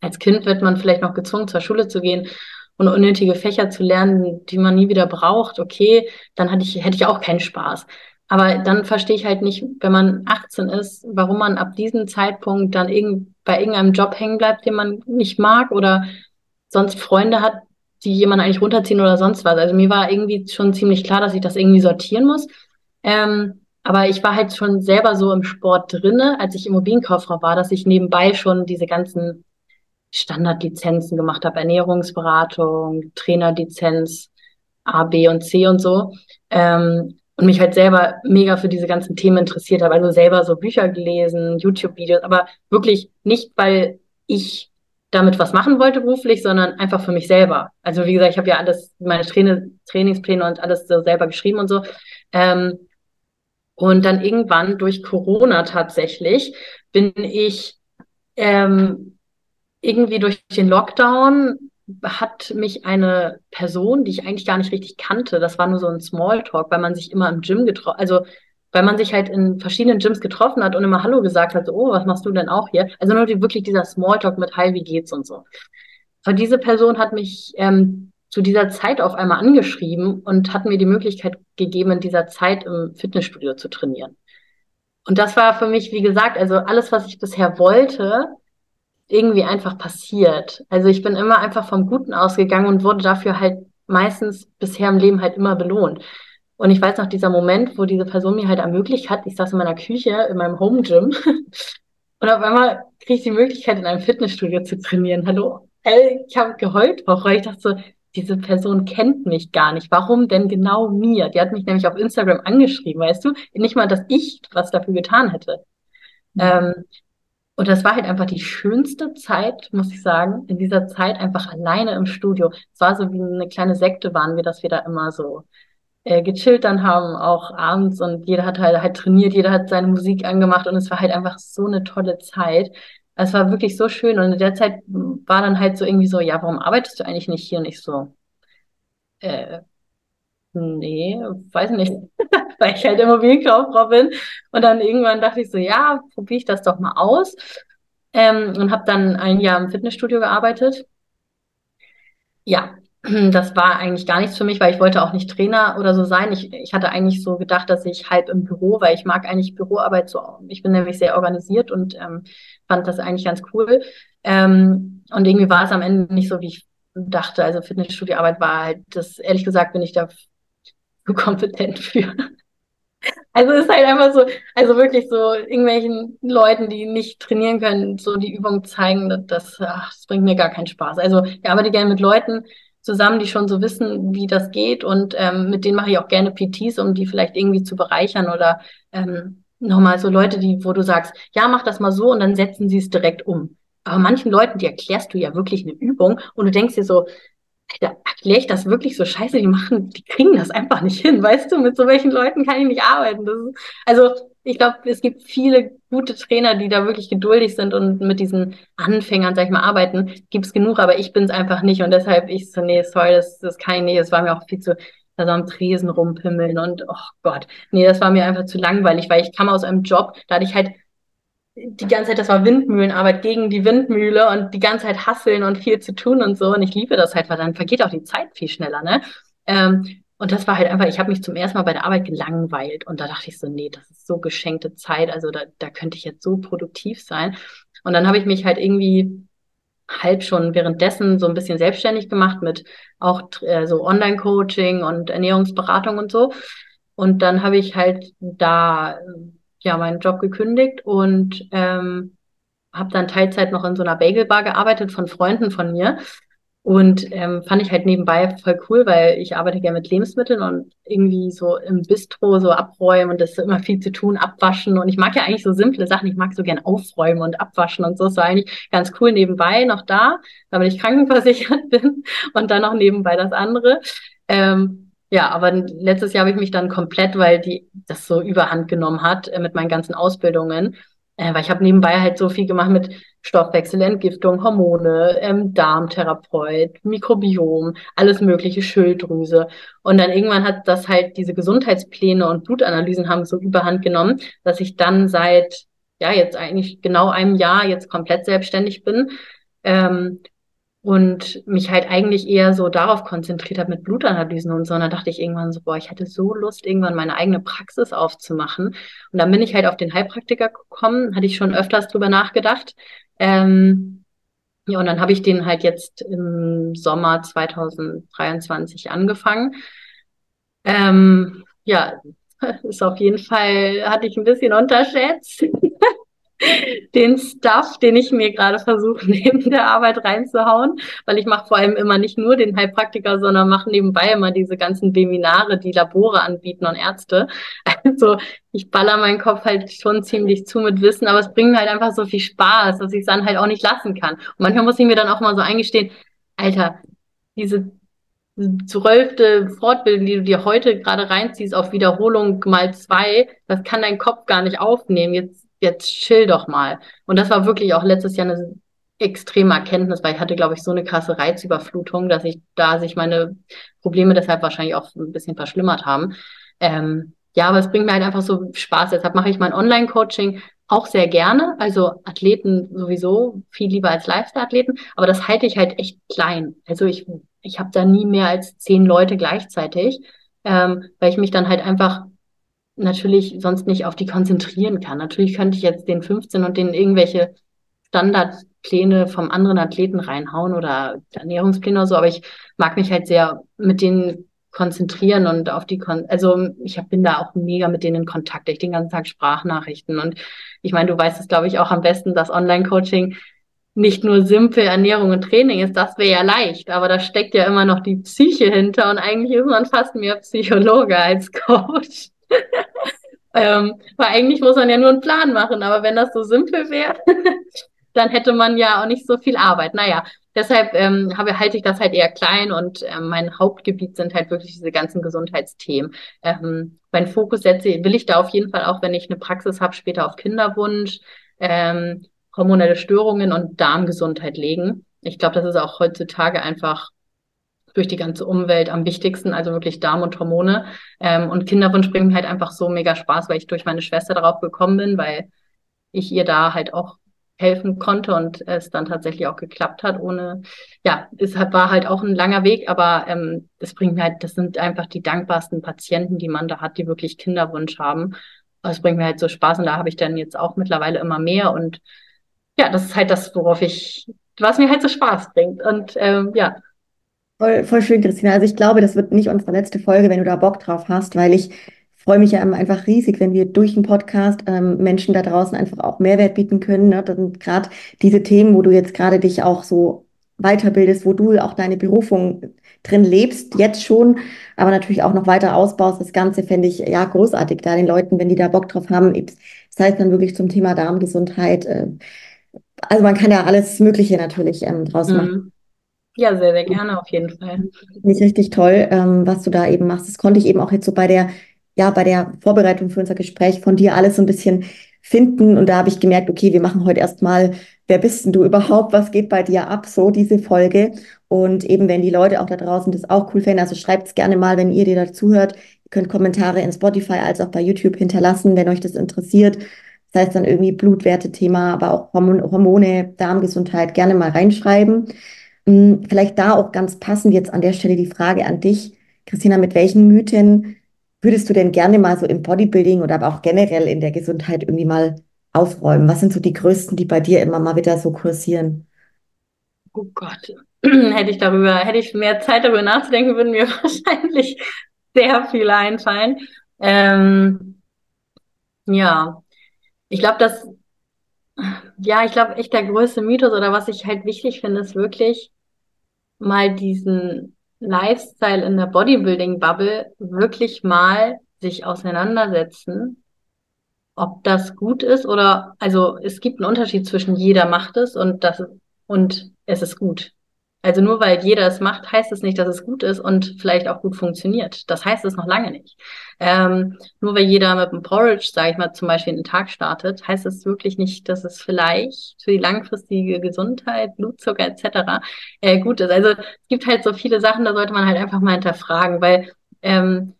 Als Kind wird man vielleicht noch gezwungen, zur Schule zu gehen und unnötige Fächer zu lernen, die man nie wieder braucht. Okay, dann hatte ich, hätte ich auch keinen Spaß. Aber dann verstehe ich halt nicht, wenn man 18 ist, warum man ab diesem Zeitpunkt dann irgend, bei irgendeinem Job hängen bleibt, den man nicht mag oder sonst Freunde hat, die jemand eigentlich runterziehen oder sonst was. Also mir war irgendwie schon ziemlich klar, dass ich das irgendwie sortieren muss. Ähm, aber ich war halt schon selber so im Sport drinne, als ich Immobilienkauffrau war, dass ich nebenbei schon diese ganzen Standardlizenzen gemacht habe, Ernährungsberatung, Trainerlizenz, A, B und C und so. Ähm, und mich halt selber mega für diese ganzen Themen interessiert habe. Also selber so Bücher gelesen, YouTube-Videos, aber wirklich nicht, weil ich damit was machen wollte beruflich, sondern einfach für mich selber. Also wie gesagt, ich habe ja alles, meine Train Trainingspläne und alles so selber geschrieben und so. Ähm, und dann irgendwann durch Corona tatsächlich bin ich ähm, irgendwie durch den Lockdown hat mich eine Person, die ich eigentlich gar nicht richtig kannte, das war nur so ein Smalltalk, weil man sich immer im Gym getroffen, also weil man sich halt in verschiedenen Gyms getroffen hat und immer Hallo gesagt hat, so, oh, was machst du denn auch hier? Also nur wirklich dieser Smalltalk mit Hi, wie geht's und so. Aber diese Person hat mich ähm, zu dieser Zeit auf einmal angeschrieben und hat mir die Möglichkeit gegeben, in dieser Zeit im Fitnessstudio zu trainieren. Und das war für mich, wie gesagt, also alles, was ich bisher wollte, irgendwie einfach passiert. Also ich bin immer einfach vom Guten ausgegangen und wurde dafür halt meistens bisher im Leben halt immer belohnt. Und ich weiß noch, dieser Moment, wo diese Person mir halt ermöglicht hat, ich saß in meiner Küche, in meinem Home Gym und auf einmal kriege ich die Möglichkeit, in einem Fitnessstudio zu trainieren. Hallo? Ey, ich habe geheult auch, weil ich dachte so, diese Person kennt mich gar nicht. Warum denn genau mir? Die hat mich nämlich auf Instagram angeschrieben, weißt du? Nicht mal, dass ich was dafür getan hätte. Mhm. Ähm, und das war halt einfach die schönste Zeit, muss ich sagen, in dieser Zeit einfach alleine im Studio. Es war so wie eine kleine Sekte waren wir, dass wir da immer so äh, gechillt dann haben, auch abends und jeder hat halt, halt trainiert, jeder hat seine Musik angemacht und es war halt einfach so eine tolle Zeit. Es war wirklich so schön und in der Zeit war dann halt so irgendwie so, ja, warum arbeitest du eigentlich nicht hier? Und ich so, äh, nee, weiß nicht, weil ich halt Immobilienkauffrau bin. Und dann irgendwann dachte ich so, ja, probiere ich das doch mal aus. Ähm, und habe dann ein Jahr im Fitnessstudio gearbeitet. Ja, das war eigentlich gar nichts für mich, weil ich wollte auch nicht Trainer oder so sein. Ich, ich hatte eigentlich so gedacht, dass ich halb im Büro, weil ich mag eigentlich Büroarbeit so. Ich bin nämlich sehr organisiert und ähm, fand das eigentlich ganz cool. Ähm, und irgendwie war es am Ende nicht so, wie ich dachte. Also Fitnessstudioarbeit war halt, das ehrlich gesagt bin ich da zu kompetent für. Also es ist halt einfach so, also wirklich so irgendwelchen Leuten, die nicht trainieren können, so die Übung zeigen, das, ach, das bringt mir gar keinen Spaß. Also ich arbeite gerne mit Leuten zusammen, die schon so wissen, wie das geht und ähm, mit denen mache ich auch gerne PTs, um die vielleicht irgendwie zu bereichern oder ähm, nochmal so Leute, die, wo du sagst, ja, mach das mal so und dann setzen sie es direkt um. Aber manchen Leuten, die erklärst du ja wirklich eine Übung und du denkst dir so, Alter, erkläre ich das wirklich so scheiße? Die machen, die kriegen das einfach nicht hin, weißt du? Mit so welchen Leuten kann ich nicht arbeiten. Ist, also ich glaube, es gibt viele gute Trainer, die da wirklich geduldig sind und mit diesen Anfängern, sag ich mal, arbeiten. Gibt es genug, aber ich bin es einfach nicht und deshalb ich so, nee, sorry, das, das kann ich nicht. Es war mir auch viel zu, da so am Tresen rumpimmeln und oh Gott, nee, das war mir einfach zu langweilig, weil ich kam aus einem Job, da hatte ich halt die ganze Zeit, das war Windmühlenarbeit gegen die Windmühle und die ganze Zeit hasseln und viel zu tun und so. Und ich liebe das halt, weil dann vergeht auch die Zeit viel schneller, ne? Ähm, und das war halt einfach, ich habe mich zum ersten Mal bei der Arbeit gelangweilt und da dachte ich so, nee, das ist so geschenkte Zeit, also da, da könnte ich jetzt so produktiv sein. Und dann habe ich mich halt irgendwie halb schon währenddessen so ein bisschen selbstständig gemacht mit auch äh, so Online-Coaching und Ernährungsberatung und so. Und dann habe ich halt da ja meinen Job gekündigt und ähm, habe dann Teilzeit noch in so einer Bagelbar gearbeitet von Freunden von mir. Und ähm, fand ich halt nebenbei voll cool, weil ich arbeite gerne mit Lebensmitteln und irgendwie so im Bistro so abräumen und das ist immer viel zu tun, abwaschen. Und ich mag ja eigentlich so simple Sachen. Ich mag so gern aufräumen und abwaschen und so. Das war eigentlich ganz cool nebenbei noch da, damit ich krankenversichert bin und dann noch nebenbei das andere. Ähm, ja, aber letztes Jahr habe ich mich dann komplett, weil die das so überhand genommen hat äh, mit meinen ganzen Ausbildungen, äh, weil ich habe nebenbei halt so viel gemacht mit Stoffwechselentgiftung, Hormone, ähm, Darmtherapeut, Mikrobiom, alles mögliche, Schilddrüse. Und dann irgendwann hat das halt diese Gesundheitspläne und Blutanalysen haben so überhand genommen, dass ich dann seit, ja, jetzt eigentlich genau einem Jahr jetzt komplett selbstständig bin. Ähm, und mich halt eigentlich eher so darauf konzentriert habe mit Blutanalysen und so. Und dann dachte ich irgendwann so, boah, ich hatte so Lust, irgendwann meine eigene Praxis aufzumachen. Und dann bin ich halt auf den Heilpraktiker gekommen, hatte ich schon öfters drüber nachgedacht. Ähm, ja, und dann habe ich den halt jetzt im Sommer 2023 angefangen. Ähm, ja, ist auf jeden Fall, hatte ich ein bisschen unterschätzt den Stuff, den ich mir gerade versuche, neben der Arbeit reinzuhauen, weil ich mache vor allem immer nicht nur den Heilpraktiker, sondern mache nebenbei immer diese ganzen Seminare, die Labore anbieten und Ärzte. Also ich baller meinen Kopf halt schon ziemlich zu mit Wissen, aber es bringt mir halt einfach so viel Spaß, dass ich es dann halt auch nicht lassen kann. Und manchmal muss ich mir dann auch mal so eingestehen, Alter, diese zwölfte Fortbildung, die du dir heute gerade reinziehst auf Wiederholung mal zwei, das kann dein Kopf gar nicht aufnehmen. Jetzt jetzt chill doch mal. Und das war wirklich auch letztes Jahr eine extreme Erkenntnis, weil ich hatte, glaube ich, so eine krasse Reizüberflutung, dass ich da sich meine Probleme deshalb wahrscheinlich auch ein bisschen verschlimmert haben. Ähm, ja, aber es bringt mir halt einfach so Spaß. Deshalb mache ich mein Online-Coaching auch sehr gerne. Also Athleten sowieso viel lieber als Lifestyle-Athleten, aber das halte ich halt echt klein. Also ich, ich habe da nie mehr als zehn Leute gleichzeitig, ähm, weil ich mich dann halt einfach natürlich sonst nicht auf die konzentrieren kann. Natürlich könnte ich jetzt den 15 und den irgendwelche Standardpläne vom anderen Athleten reinhauen oder Ernährungspläne oder so, aber ich mag mich halt sehr mit denen konzentrieren und auf die Kon also ich hab, bin da auch mega mit denen in Kontakt. Ich den ganzen Tag Sprachnachrichten und ich meine, du weißt es glaube ich auch am besten, dass Online-Coaching nicht nur simpel Ernährung und Training ist, das wäre ja leicht, aber da steckt ja immer noch die Psyche hinter und eigentlich ist man fast mehr Psychologe als Coach. ähm, weil eigentlich muss man ja nur einen Plan machen, aber wenn das so simpel wäre, dann hätte man ja auch nicht so viel Arbeit. Naja, deshalb ähm, habe, halte ich das halt eher klein und ähm, mein Hauptgebiet sind halt wirklich diese ganzen Gesundheitsthemen. Ähm, mein Fokus setze, will ich da auf jeden Fall auch, wenn ich eine Praxis habe, später auf Kinderwunsch, ähm, hormonelle Störungen und Darmgesundheit legen. Ich glaube, das ist auch heutzutage einfach durch die ganze Umwelt am wichtigsten, also wirklich Darm und Hormone. Ähm, und Kinderwunsch bringt mir halt einfach so mega Spaß, weil ich durch meine Schwester darauf gekommen bin, weil ich ihr da halt auch helfen konnte und es dann tatsächlich auch geklappt hat, ohne, ja, es war halt auch ein langer Weg, aber ähm, das bringt mir halt, das sind einfach die dankbarsten Patienten, die man da hat, die wirklich Kinderwunsch haben. Das bringt mir halt so Spaß und da habe ich dann jetzt auch mittlerweile immer mehr und ja, das ist halt das, worauf ich, was mir halt so Spaß bringt. Und ähm, ja, Voll, voll schön, Christina. Also ich glaube, das wird nicht unsere letzte Folge, wenn du da Bock drauf hast, weil ich freue mich ja einfach riesig, wenn wir durch den Podcast ähm, Menschen da draußen einfach auch Mehrwert bieten können. Ne? Gerade diese Themen, wo du jetzt gerade dich auch so weiterbildest, wo du auch deine Berufung drin lebst, jetzt schon, aber natürlich auch noch weiter ausbaust. Das Ganze fände ich ja großartig, da den Leuten, wenn die da Bock drauf haben, das heißt dann wirklich zum Thema Darmgesundheit. Äh, also man kann ja alles Mögliche natürlich ähm, draus mhm. Ja, sehr, sehr gerne auf jeden Fall. Finde ich richtig toll, ähm, was du da eben machst. Das konnte ich eben auch jetzt so bei der, ja, bei der Vorbereitung für unser Gespräch von dir alles so ein bisschen finden. Und da habe ich gemerkt, okay, wir machen heute erstmal, wer bist denn du überhaupt? Was geht bei dir ab? So diese Folge. Und eben, wenn die Leute auch da draußen das auch cool finden, also schreibt es gerne mal, wenn ihr dir dazu hört. Ihr könnt Kommentare in Spotify als auch bei YouTube hinterlassen, wenn euch das interessiert. Das heißt dann irgendwie Blutwerte-Thema, aber auch Hormone, Darmgesundheit gerne mal reinschreiben. Hm, vielleicht da auch ganz passend jetzt an der Stelle die Frage an dich, Christina, mit welchen Mythen würdest du denn gerne mal so im Bodybuilding oder aber auch generell in der Gesundheit irgendwie mal aufräumen? Was sind so die größten, die bei dir immer mal wieder so kursieren? Oh Gott, hätte ich darüber, hätte ich mehr Zeit darüber nachzudenken, würden mir wahrscheinlich sehr viele einfallen. Ähm, ja, ich glaube, dass, ja, ich glaube echt der größte Mythos oder was ich halt wichtig finde, ist wirklich, mal diesen Lifestyle in der Bodybuilding-Bubble wirklich mal sich auseinandersetzen, ob das gut ist oder, also es gibt einen Unterschied zwischen jeder macht es und das und es ist gut. Also nur weil jeder es macht, heißt es nicht, dass es gut ist und vielleicht auch gut funktioniert. Das heißt es noch lange nicht. Ähm, nur weil jeder mit einem Porridge, sage ich mal, zum Beispiel in den Tag startet, heißt es wirklich nicht, dass es vielleicht für die langfristige Gesundheit, Blutzucker etc. Äh, gut ist. Also es gibt halt so viele Sachen, da sollte man halt einfach mal hinterfragen, weil ähm,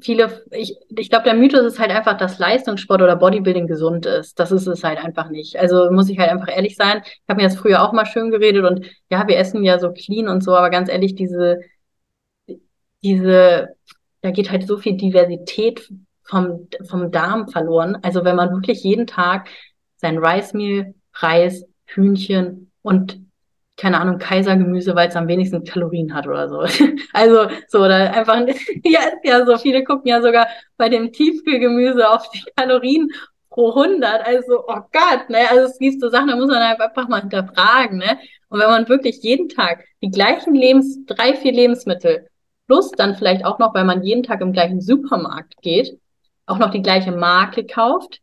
viele, ich, ich glaube, der Mythos ist halt einfach, dass Leistungssport oder Bodybuilding gesund ist. Das ist es halt einfach nicht. Also muss ich halt einfach ehrlich sein. Ich habe mir das früher auch mal schön geredet und ja, wir essen ja so clean und so, aber ganz ehrlich, diese, diese, da geht halt so viel Diversität vom, vom Darm verloren. Also wenn man wirklich jeden Tag sein Rice Meal, Reis, Hühnchen und keine Ahnung, Kaisergemüse, weil es am wenigsten Kalorien hat oder so. also so, oder einfach, ja, ja, so viele gucken ja sogar bei dem Tiefkühlgemüse auf die Kalorien pro 100. Also, oh Gott, ne, also es gibt so Sachen, da muss man einfach mal hinterfragen, ne. Und wenn man wirklich jeden Tag die gleichen Lebens, drei, vier Lebensmittel plus dann vielleicht auch noch, weil man jeden Tag im gleichen Supermarkt geht, auch noch die gleiche Marke kauft,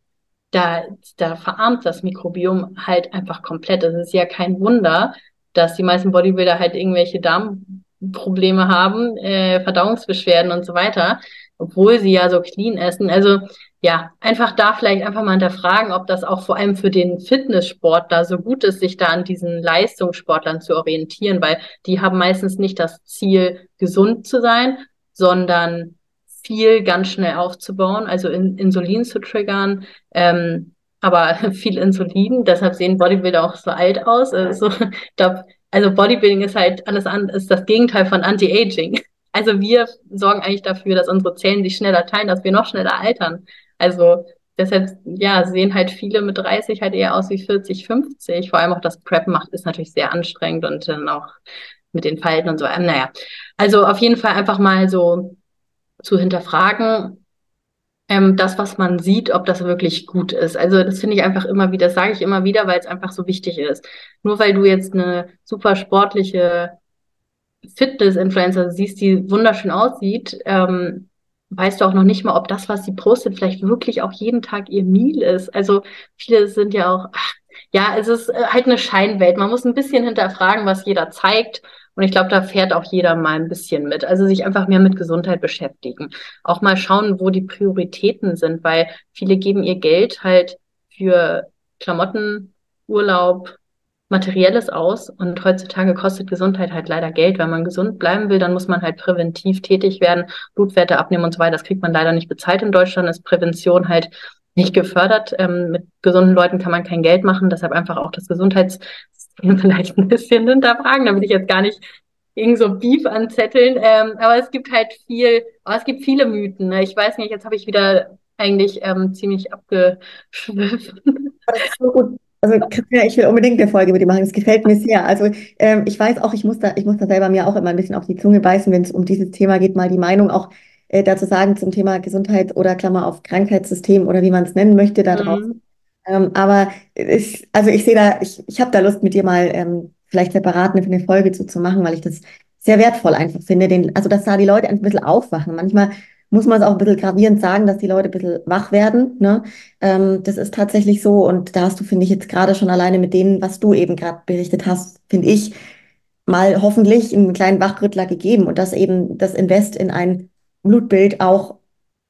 da, da verarmt das Mikrobiom halt einfach komplett. Es ist ja kein Wunder, dass die meisten Bodybuilder halt irgendwelche Darmprobleme haben, äh, Verdauungsbeschwerden und so weiter, obwohl sie ja so clean essen. Also ja, einfach da vielleicht einfach mal hinterfragen, ob das auch vor allem für den Fitnesssport da so gut ist, sich da an diesen Leistungssportlern zu orientieren, weil die haben meistens nicht das Ziel, gesund zu sein, sondern viel ganz schnell aufzubauen, also in, Insulin zu triggern, ähm, aber viel Insulin, deshalb sehen Bodybuilder auch so alt aus. Also, also Bodybuilding ist halt alles an, ist das Gegenteil von Anti-Aging. Also wir sorgen eigentlich dafür, dass unsere Zellen sich schneller teilen, dass wir noch schneller altern. Also deshalb, ja, sehen halt viele mit 30 halt eher aus wie 40, 50. Vor allem auch das Prep macht, ist natürlich sehr anstrengend und dann auch mit den Falten und so. Naja, also auf jeden Fall einfach mal so zu hinterfragen, ähm, das, was man sieht, ob das wirklich gut ist. Also das finde ich einfach immer wieder, sage ich immer wieder, weil es einfach so wichtig ist. Nur weil du jetzt eine super sportliche Fitness-Influencer siehst, die wunderschön aussieht, ähm, weißt du auch noch nicht mal, ob das, was sie postet, vielleicht wirklich auch jeden Tag ihr Meal ist. Also viele sind ja auch, ach, ja, es ist äh, halt eine Scheinwelt. Man muss ein bisschen hinterfragen, was jeder zeigt und ich glaube, da fährt auch jeder mal ein bisschen mit. Also sich einfach mehr mit Gesundheit beschäftigen. Auch mal schauen, wo die Prioritäten sind, weil viele geben ihr Geld halt für Klamotten, Urlaub, Materielles aus. Und heutzutage kostet Gesundheit halt leider Geld. Wenn man gesund bleiben will, dann muss man halt präventiv tätig werden, Blutwerte abnehmen und so weiter. Das kriegt man leider nicht bezahlt in Deutschland. Ist Prävention halt nicht gefördert. Ähm, mit gesunden Leuten kann man kein Geld machen. Deshalb einfach auch das Gesundheits vielleicht ein bisschen hinterfragen, damit ich jetzt gar nicht irgend so Beef anzetteln. Ähm, aber es gibt halt viel, aber es gibt viele Mythen. Ne? Ich weiß nicht, jetzt habe ich wieder eigentlich ähm, ziemlich abgeschwiffen. Also Christina, ich will unbedingt eine Folge mit dir machen. Es gefällt mir sehr. Also ähm, ich weiß auch, ich muss da, ich muss da selber mir auch immer ein bisschen auf die Zunge beißen, wenn es um dieses Thema geht, mal die Meinung auch äh, dazu sagen zum Thema Gesundheit oder Klammer auf Krankheitssystem oder wie man es nennen möchte da draußen. Mhm. Ähm, aber ich, also ich sehe da, ich, ich habe da Lust mit dir mal ähm, vielleicht separat eine, eine Folge zu, zu machen, weil ich das sehr wertvoll einfach finde. Den, also dass da die Leute ein bisschen aufwachen. Manchmal muss man es auch ein bisschen gravierend sagen, dass die Leute ein bisschen wach werden. Ne? Ähm, das ist tatsächlich so. Und da hast du, finde ich, jetzt gerade schon alleine mit denen, was du eben gerade berichtet hast, finde ich, mal hoffentlich einen kleinen Wachrüttler gegeben und dass eben das Invest in ein Blutbild auch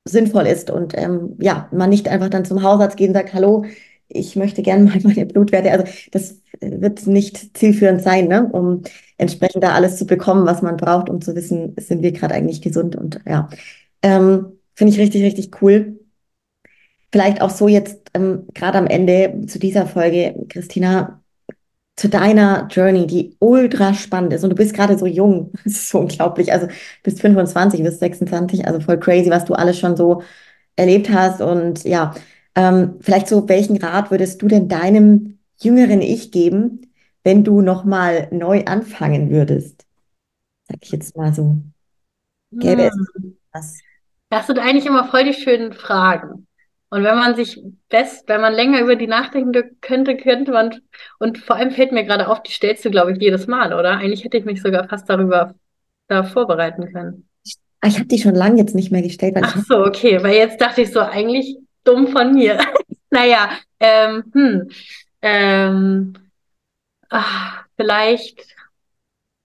sinnvoll ist und ähm, ja, man nicht einfach dann zum Hausarzt geht und sagt, hallo, ich möchte gerne mal meine Blutwerte. Also das wird nicht zielführend sein, ne? um entsprechend da alles zu bekommen, was man braucht, um zu wissen, sind wir gerade eigentlich gesund. Und ja, ähm, finde ich richtig, richtig cool. Vielleicht auch so jetzt ähm, gerade am Ende zu dieser Folge, Christina, zu deiner Journey, die ultra spannend ist. Und du bist gerade so jung. Das ist so unglaublich. Also bist 25, bist 26, also voll crazy, was du alles schon so erlebt hast. Und ja, ähm, vielleicht so, welchen Rat würdest du denn deinem jüngeren Ich geben, wenn du nochmal neu anfangen würdest? Sag ich jetzt mal so. Gäbe hm. es was? Das sind eigentlich immer voll die schönen Fragen. Und wenn man sich best, wenn man länger über die nachdenken könnte, könnte man, und vor allem fällt mir gerade auf, die stellst du, glaube ich, jedes Mal, oder? Eigentlich hätte ich mich sogar fast darüber da vorbereiten können. Ich habe die schon lange jetzt nicht mehr gestellt. Ach so, okay, weil jetzt dachte ich so, eigentlich dumm von mir. naja, ähm, hm, ähm, ach, vielleicht.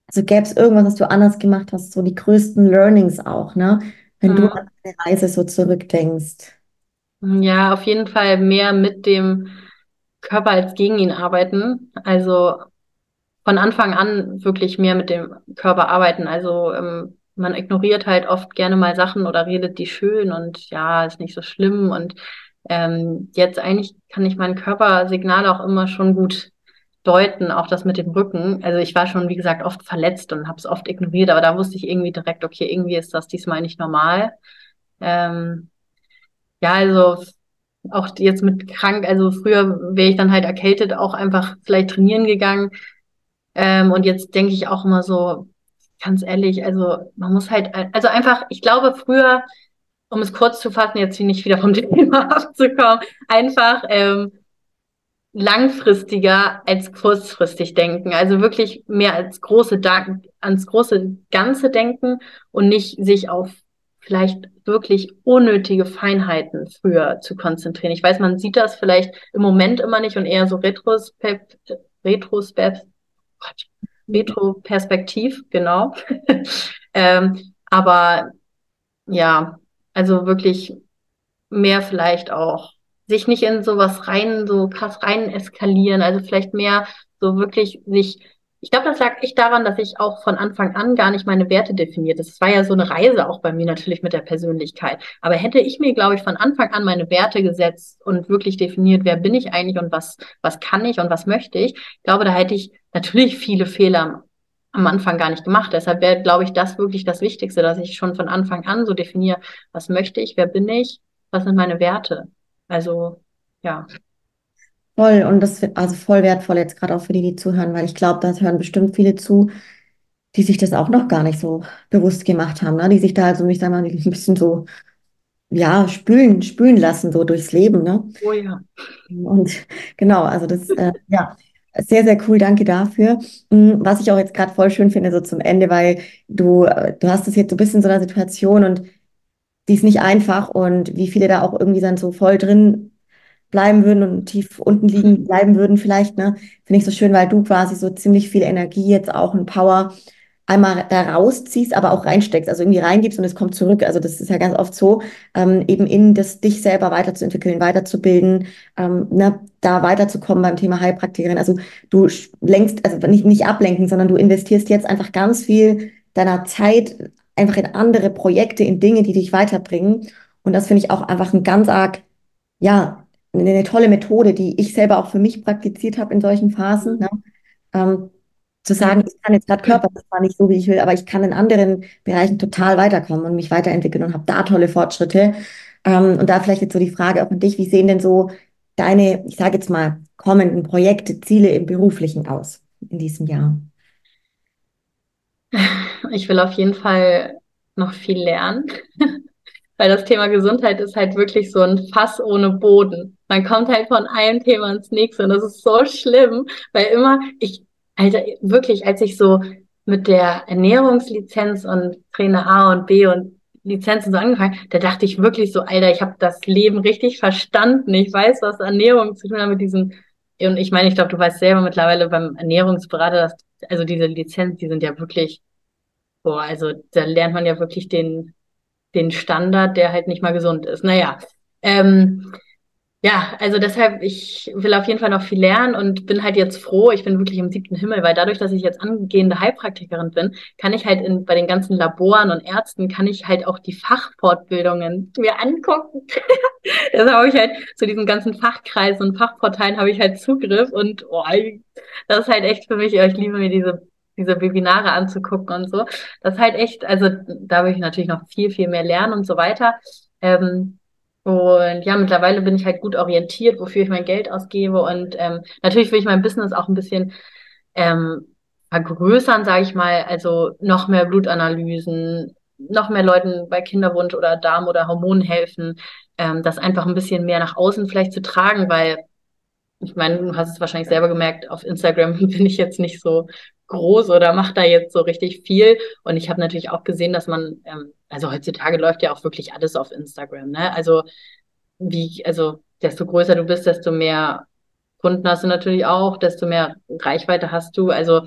Also gäbe es irgendwas, was du anders gemacht hast, so die größten Learnings auch, ne? Wenn hm. du an deine Reise so zurückdenkst. Ja, auf jeden Fall mehr mit dem Körper als gegen ihn arbeiten. Also von Anfang an wirklich mehr mit dem Körper arbeiten. Also ähm, man ignoriert halt oft gerne mal Sachen oder redet die schön und ja, ist nicht so schlimm. Und ähm, jetzt eigentlich kann ich mein Körpersignal auch immer schon gut deuten, auch das mit dem Rücken. Also ich war schon, wie gesagt, oft verletzt und habe es oft ignoriert, aber da wusste ich irgendwie direkt, okay, irgendwie ist das diesmal nicht normal. Ähm, ja, also auch jetzt mit krank, also früher wäre ich dann halt erkältet, auch einfach vielleicht trainieren gegangen. Ähm, und jetzt denke ich auch immer so, ganz ehrlich, also man muss halt, also einfach, ich glaube früher, um es kurz zu fassen, jetzt nicht wieder vom Thema abzukommen, einfach ähm, langfristiger als kurzfristig denken. Also wirklich mehr als große ans große Ganze denken und nicht sich auf vielleicht wirklich unnötige Feinheiten früher zu konzentrieren. Ich weiß, man sieht das vielleicht im Moment immer nicht und eher so retrospekt, retrospekt, Retro-Perspektiv, genau. ähm, aber ja, also wirklich mehr vielleicht auch sich nicht in sowas rein, so krass rein eskalieren, also vielleicht mehr so wirklich sich ich glaube, das lag echt daran, dass ich auch von Anfang an gar nicht meine Werte definiert. Das war ja so eine Reise auch bei mir natürlich mit der Persönlichkeit. Aber hätte ich mir, glaube ich, von Anfang an meine Werte gesetzt und wirklich definiert, wer bin ich eigentlich und was, was kann ich und was möchte ich, ich glaube, da hätte ich natürlich viele Fehler am Anfang gar nicht gemacht. Deshalb wäre, glaube ich, das wirklich das Wichtigste, dass ich schon von Anfang an so definiere, was möchte ich, wer bin ich, was sind meine Werte. Also, ja. Voll, und das wird also voll wertvoll jetzt gerade auch für die, die zuhören, weil ich glaube, da hören bestimmt viele zu, die sich das auch noch gar nicht so bewusst gemacht haben, ne? Die sich da also, ich sag mal, ein bisschen so, ja, spülen, spülen lassen, so durchs Leben, ne? Oh ja. Und genau, also das, äh, ja, sehr, sehr cool, danke dafür. Hm, was ich auch jetzt gerade voll schön finde, so zum Ende, weil du, äh, du hast es jetzt so ein bisschen in so einer Situation und die ist nicht einfach und wie viele da auch irgendwie dann so voll drin bleiben würden und tief unten liegen bleiben würden vielleicht, ne, finde ich so schön, weil du quasi so ziemlich viel Energie jetzt auch und Power einmal da rausziehst, aber auch reinsteckst, also irgendwie reingibst und es kommt zurück. Also das ist ja ganz oft so, ähm, eben in das dich selber weiterzuentwickeln, weiterzubilden, ähm, ne, da weiterzukommen beim Thema Heilpraktikerin. Also du lenkst, also nicht, nicht ablenken, sondern du investierst jetzt einfach ganz viel deiner Zeit einfach in andere Projekte, in Dinge, die dich weiterbringen. Und das finde ich auch einfach ein ganz arg, ja, eine tolle Methode, die ich selber auch für mich praktiziert habe in solchen Phasen. Ne? Ähm, zu sagen, ich kann jetzt gerade Körper, das war nicht so, wie ich will, aber ich kann in anderen Bereichen total weiterkommen und mich weiterentwickeln und habe da tolle Fortschritte. Ähm, und da vielleicht jetzt so die Frage auch an dich, wie sehen denn so deine, ich sage jetzt mal, kommenden Projekte, Ziele im Beruflichen aus in diesem Jahr? Ich will auf jeden Fall noch viel lernen. Weil das Thema Gesundheit ist halt wirklich so ein Fass ohne Boden. Man kommt halt von einem Thema ins nächste und das ist so schlimm, weil immer ich, Alter, wirklich, als ich so mit der Ernährungslizenz und Trainer A und B und Lizenzen so angefangen, da dachte ich wirklich so, Alter, ich habe das Leben richtig verstanden. Ich weiß, was Ernährung zu tun hat mit diesen und ich meine, ich glaube, du weißt selber mittlerweile beim Ernährungsberater, dass, also diese Lizenzen, die sind ja wirklich, boah, also da lernt man ja wirklich den den Standard, der halt nicht mal gesund ist. Naja, ähm, ja, also deshalb, ich will auf jeden Fall noch viel lernen und bin halt jetzt froh, ich bin wirklich im siebten Himmel, weil dadurch, dass ich jetzt angehende Heilpraktikerin bin, kann ich halt in, bei den ganzen Laboren und Ärzten, kann ich halt auch die Fachfortbildungen mir angucken. Deshalb habe ich halt zu diesen ganzen Fachkreisen und Fachportalen habe ich halt Zugriff und oh, das ist halt echt für mich, ich liebe mir diese diese Webinare anzugucken und so. Das ist halt echt, also da will ich natürlich noch viel, viel mehr lernen und so weiter. Ähm, und ja, mittlerweile bin ich halt gut orientiert, wofür ich mein Geld ausgebe. Und ähm, natürlich will ich mein Business auch ein bisschen ähm, vergrößern, sage ich mal. Also noch mehr Blutanalysen, noch mehr Leuten bei Kinderwunsch oder Darm oder Hormonen helfen, ähm, das einfach ein bisschen mehr nach außen vielleicht zu tragen, weil ich meine, du hast es wahrscheinlich selber gemerkt, auf Instagram bin ich jetzt nicht so groß oder mache da jetzt so richtig viel. Und ich habe natürlich auch gesehen, dass man, ähm, also heutzutage läuft ja auch wirklich alles auf Instagram, ne? Also wie, also desto größer du bist, desto mehr Kunden hast du natürlich auch, desto mehr Reichweite hast du. Also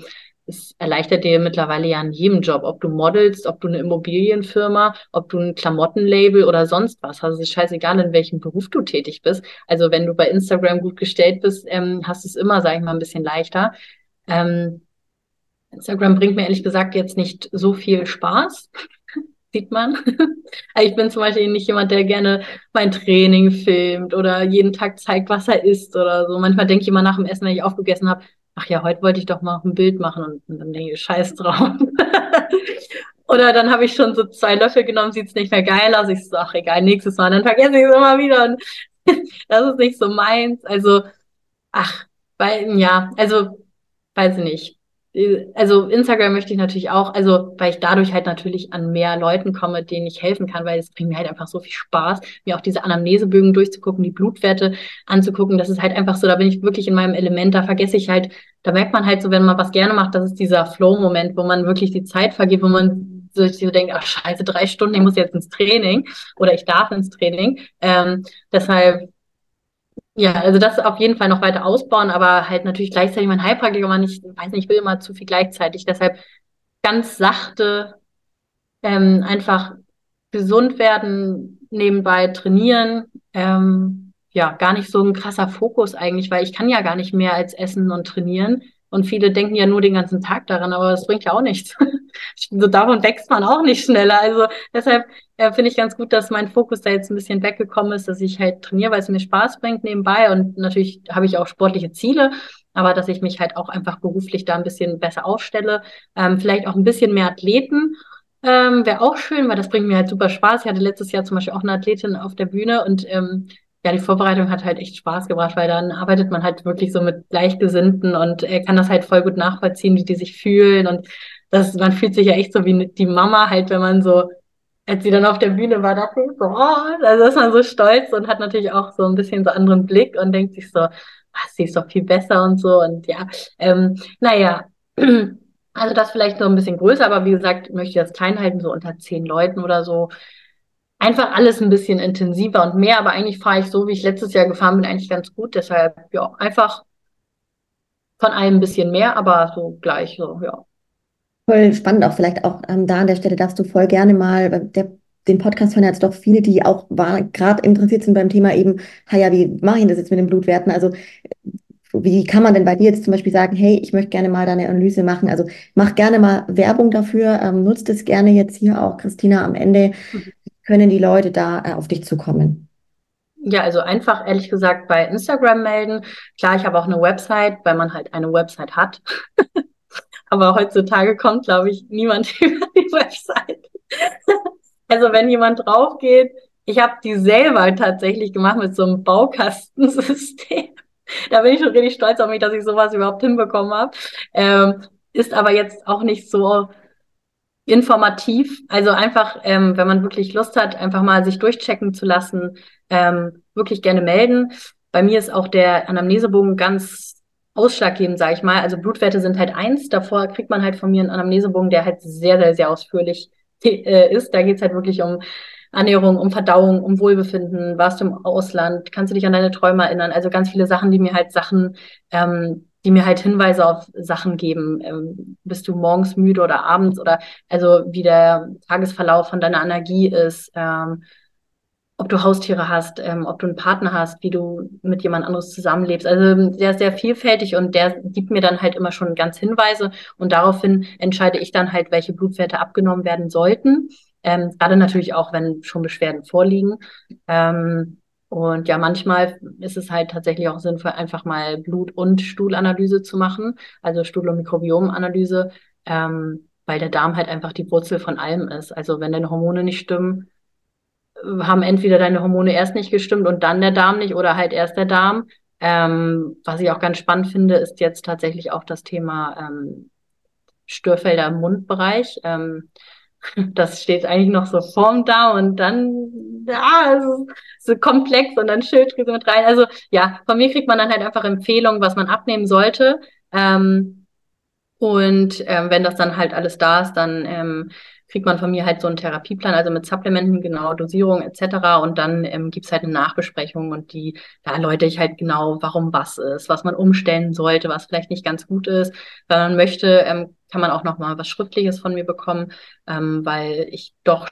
es erleichtert dir mittlerweile ja in jedem Job, ob du modelst, ob du eine Immobilienfirma, ob du ein Klamottenlabel oder sonst was hast. Es ist scheißegal, in welchem Beruf du tätig bist. Also wenn du bei Instagram gut gestellt bist, ähm, hast du es immer, sage ich mal, ein bisschen leichter. Ähm, Instagram bringt mir ehrlich gesagt jetzt nicht so viel Spaß, sieht man. ich bin zum Beispiel nicht jemand, der gerne mein Training filmt oder jeden Tag zeigt, was er isst oder so. Manchmal denke ich immer nach dem Essen, wenn ich aufgegessen habe, ach ja, heute wollte ich doch mal ein Bild machen und, dann denke ich, scheiß drauf. Oder dann habe ich schon so zwei Löffel genommen, sieht's nicht mehr geil aus. Ich so, ach egal, nächstes Mal, dann vergesse ich es immer wieder. Und das ist nicht so meins. Also, ach, weil, ja, also, weiß ich nicht also Instagram möchte ich natürlich auch, also weil ich dadurch halt natürlich an mehr Leuten komme, denen ich helfen kann, weil es bringt mir halt einfach so viel Spaß, mir auch diese Anamnesebögen durchzugucken, die Blutwerte anzugucken. Das ist halt einfach so, da bin ich wirklich in meinem Element, da vergesse ich halt, da merkt man halt so, wenn man was gerne macht, das ist dieser Flow-Moment, wo man wirklich die Zeit vergeht, wo man so, so denkt, ach scheiße, drei Stunden, ich muss jetzt ins Training oder ich darf ins Training. Ähm, deshalb ja, also das auf jeden Fall noch weiter ausbauen, aber halt natürlich gleichzeitig mein Heilpraktiker, man ich weiß nicht, ich will immer zu viel gleichzeitig. Deshalb ganz sachte, ähm, einfach gesund werden, nebenbei trainieren. Ähm, ja, gar nicht so ein krasser Fokus eigentlich, weil ich kann ja gar nicht mehr als essen und trainieren. Und viele denken ja nur den ganzen Tag daran, aber das bringt ja auch nichts. so davon wächst man auch nicht schneller. Also deshalb äh, finde ich ganz gut, dass mein Fokus da jetzt ein bisschen weggekommen ist, dass ich halt trainiere, weil es mir Spaß bringt nebenbei. Und natürlich habe ich auch sportliche Ziele, aber dass ich mich halt auch einfach beruflich da ein bisschen besser aufstelle. Ähm, vielleicht auch ein bisschen mehr Athleten. Ähm, Wäre auch schön, weil das bringt mir halt super Spaß. Ich hatte letztes Jahr zum Beispiel auch eine Athletin auf der Bühne und ähm, ja, die Vorbereitung hat halt echt Spaß gebracht, weil dann arbeitet man halt wirklich so mit Gleichgesinnten und er kann das halt voll gut nachvollziehen, wie die sich fühlen. Und das, man fühlt sich ja echt so wie die Mama halt, wenn man so, als sie dann auf der Bühne war, dachte ich so, oh, also ist man so stolz und hat natürlich auch so ein bisschen so anderen Blick und denkt sich so, was, sie ist doch viel besser und so. Und ja, ähm, naja, also das vielleicht so ein bisschen größer, aber wie gesagt, möchte ich das klein halten, so unter zehn Leuten oder so einfach alles ein bisschen intensiver und mehr, aber eigentlich fahre ich so, wie ich letztes Jahr gefahren bin, eigentlich ganz gut. Deshalb, ja, einfach von allem ein bisschen mehr, aber so gleich, so, ja. Voll spannend auch, vielleicht auch ähm, da an der Stelle darfst du voll gerne mal, der, den Podcast hören jetzt doch viele, die auch gerade interessiert sind beim Thema eben, ja, wie mache ich das jetzt mit den Blutwerten? Also wie kann man denn bei dir jetzt zum Beispiel sagen, hey, ich möchte gerne mal deine Analyse machen? Also mach gerne mal Werbung dafür, ähm, nutzt es gerne jetzt hier auch, Christina, am Ende. Mhm können die Leute da äh, auf dich zukommen? Ja, also einfach ehrlich gesagt bei Instagram melden. Klar, ich habe auch eine Website, weil man halt eine Website hat. Aber heutzutage kommt, glaube ich, niemand über die Website. also wenn jemand drauf geht, ich habe die selber tatsächlich gemacht mit so einem Baukastensystem. da bin ich schon richtig stolz auf mich, dass ich sowas überhaupt hinbekommen habe. Ähm, ist aber jetzt auch nicht so informativ. Also einfach, ähm, wenn man wirklich Lust hat, einfach mal sich durchchecken zu lassen, ähm, wirklich gerne melden. Bei mir ist auch der Anamnesebogen ganz ausschlaggebend, sage ich mal. Also Blutwerte sind halt eins. Davor kriegt man halt von mir einen Anamnesebogen, der halt sehr, sehr, sehr ausführlich äh, ist. Da geht's halt wirklich um Ernährung, um Verdauung, um Wohlbefinden. Warst du im Ausland? Kannst du dich an deine Träume erinnern? Also ganz viele Sachen, die mir halt Sachen ähm, die mir halt Hinweise auf Sachen geben. Ähm, bist du morgens müde oder abends oder also wie der Tagesverlauf von deiner Energie ist, ähm, ob du Haustiere hast, ähm, ob du einen Partner hast, wie du mit jemand anderes zusammenlebst. Also der ist sehr vielfältig und der gibt mir dann halt immer schon ganz Hinweise und daraufhin entscheide ich dann halt, welche Blutwerte abgenommen werden sollten. Ähm, gerade natürlich auch, wenn schon Beschwerden vorliegen. Ähm, und ja, manchmal ist es halt tatsächlich auch sinnvoll, einfach mal Blut- und Stuhlanalyse zu machen, also Stuhl- und Mikrobiomanalyse, ähm, weil der Darm halt einfach die Wurzel von allem ist. Also wenn deine Hormone nicht stimmen, haben entweder deine Hormone erst nicht gestimmt und dann der Darm nicht oder halt erst der Darm. Ähm, was ich auch ganz spannend finde, ist jetzt tatsächlich auch das Thema ähm, Störfelder im Mundbereich. Ähm, das steht eigentlich noch so vorm Darm und dann, ja, es so komplex und dann Schilddrüse mit rein. Also ja, von mir kriegt man dann halt einfach Empfehlungen, was man abnehmen sollte. Ähm, und ähm, wenn das dann halt alles da ist, dann ähm, kriegt man von mir halt so einen Therapieplan, also mit Supplementen, genau, Dosierung etc. Und dann ähm, gibt halt eine Nachbesprechung und die, da erläutere ich halt genau, warum was ist, was man umstellen sollte, was vielleicht nicht ganz gut ist. Wenn man möchte, ähm, kann man auch noch was Schriftliches von mir bekommen, ähm, weil ich doch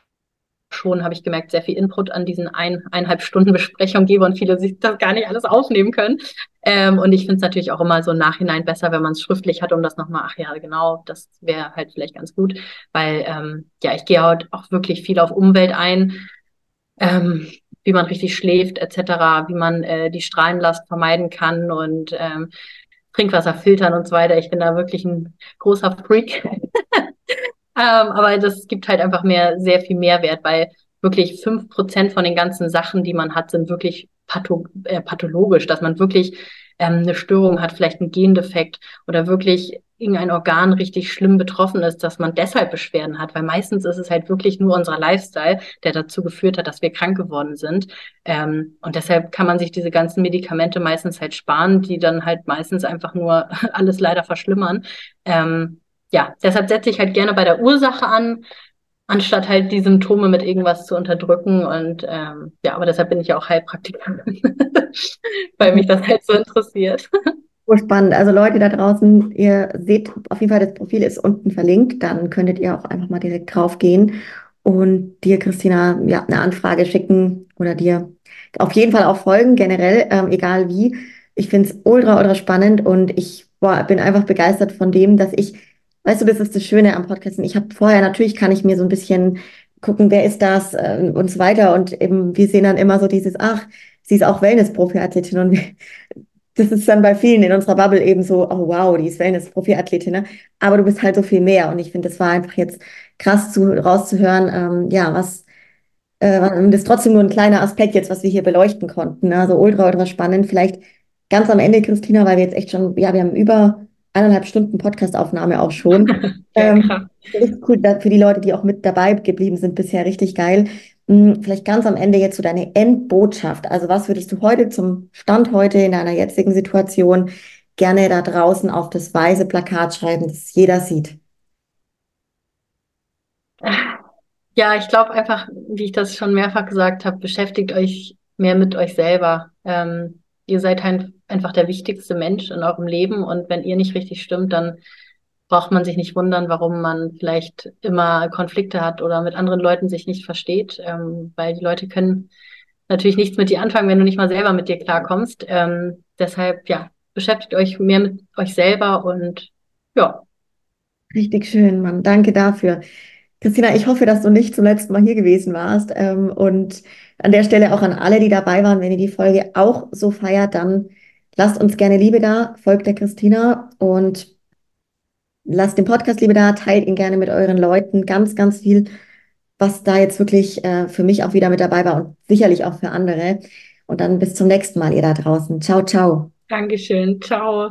schon, habe ich gemerkt, sehr viel Input an diesen ein, eineinhalb Stunden Besprechung gebe und viele sich das gar nicht alles aufnehmen können. Ähm, und ich finde es natürlich auch immer so im Nachhinein besser, wenn man es schriftlich hat, um das nochmal, ach ja, genau, das wäre halt vielleicht ganz gut, weil ähm, ja, ich gehe halt auch wirklich viel auf Umwelt ein, ähm, wie man richtig schläft etc., wie man äh, die Strahlenlast vermeiden kann und ähm, Trinkwasser filtern und so weiter. Ich bin da wirklich ein großer Freak. Ähm, aber das gibt halt einfach mehr, sehr viel Mehrwert, weil wirklich fünf Prozent von den ganzen Sachen, die man hat, sind wirklich patho äh, pathologisch, dass man wirklich ähm, eine Störung hat, vielleicht einen Gendefekt oder wirklich irgendein Organ richtig schlimm betroffen ist, dass man deshalb Beschwerden hat, weil meistens ist es halt wirklich nur unser Lifestyle, der dazu geführt hat, dass wir krank geworden sind. Ähm, und deshalb kann man sich diese ganzen Medikamente meistens halt sparen, die dann halt meistens einfach nur alles leider verschlimmern. Ähm, ja, deshalb setze ich halt gerne bei der Ursache an, anstatt halt die Symptome mit irgendwas zu unterdrücken. Und ähm, ja, aber deshalb bin ich ja auch Heilpraktikerin, weil mich das halt so interessiert. So spannend. Also Leute da draußen, ihr seht auf jeden Fall, das Profil ist unten verlinkt, dann könntet ihr auch einfach mal direkt drauf gehen und dir, Christina, ja, eine Anfrage schicken oder dir auf jeden Fall auch folgen, generell, ähm, egal wie. Ich finde es ultra, ultra spannend und ich boah, bin einfach begeistert von dem, dass ich Weißt du, das ist das Schöne am Podcasten. Ich habe vorher, natürlich kann ich mir so ein bisschen gucken, wer ist das äh, und so weiter. Und eben, wir sehen dann immer so dieses, ach, sie ist auch Wellness-Profi-Athletin. Und das ist dann bei vielen in unserer Bubble eben so, oh wow, die ist Wellness-Profi-Athletin. Ne? Aber du bist halt so viel mehr. Und ich finde, das war einfach jetzt krass zu, rauszuhören, ähm, ja, was, äh, das ist trotzdem nur ein kleiner Aspekt jetzt, was wir hier beleuchten konnten. Ne? Also ultra, ultra spannend. Vielleicht ganz am Ende, Christina, weil wir jetzt echt schon, ja, wir haben über eineinhalb Stunden Podcastaufnahme auch schon. ähm, cool, für die Leute, die auch mit dabei geblieben sind, bisher richtig geil. Hm, vielleicht ganz am Ende jetzt so deine Endbotschaft. Also was würdest du heute zum Stand heute in deiner jetzigen Situation gerne da draußen auf das weiße Plakat schreiben, das jeder sieht? Ja, ich glaube einfach, wie ich das schon mehrfach gesagt habe, beschäftigt euch mehr mit euch selber. Ähm, ihr seid halt einfach der wichtigste Mensch in eurem Leben und wenn ihr nicht richtig stimmt, dann braucht man sich nicht wundern, warum man vielleicht immer Konflikte hat oder mit anderen Leuten sich nicht versteht, ähm, weil die Leute können natürlich nichts mit dir anfangen, wenn du nicht mal selber mit dir klarkommst. Ähm, deshalb, ja, beschäftigt euch mehr mit euch selber und ja. Richtig schön, Mann. Danke dafür. Christina, ich hoffe, dass du nicht zum letzten Mal hier gewesen warst ähm, und an der Stelle auch an alle, die dabei waren, wenn ihr die Folge auch so feiert, dann lasst uns gerne Liebe da, folgt der Christina und lasst den Podcast Liebe da, teilt ihn gerne mit euren Leuten. Ganz, ganz viel, was da jetzt wirklich äh, für mich auch wieder mit dabei war und sicherlich auch für andere. Und dann bis zum nächsten Mal, ihr da draußen. Ciao, ciao. Dankeschön. Ciao.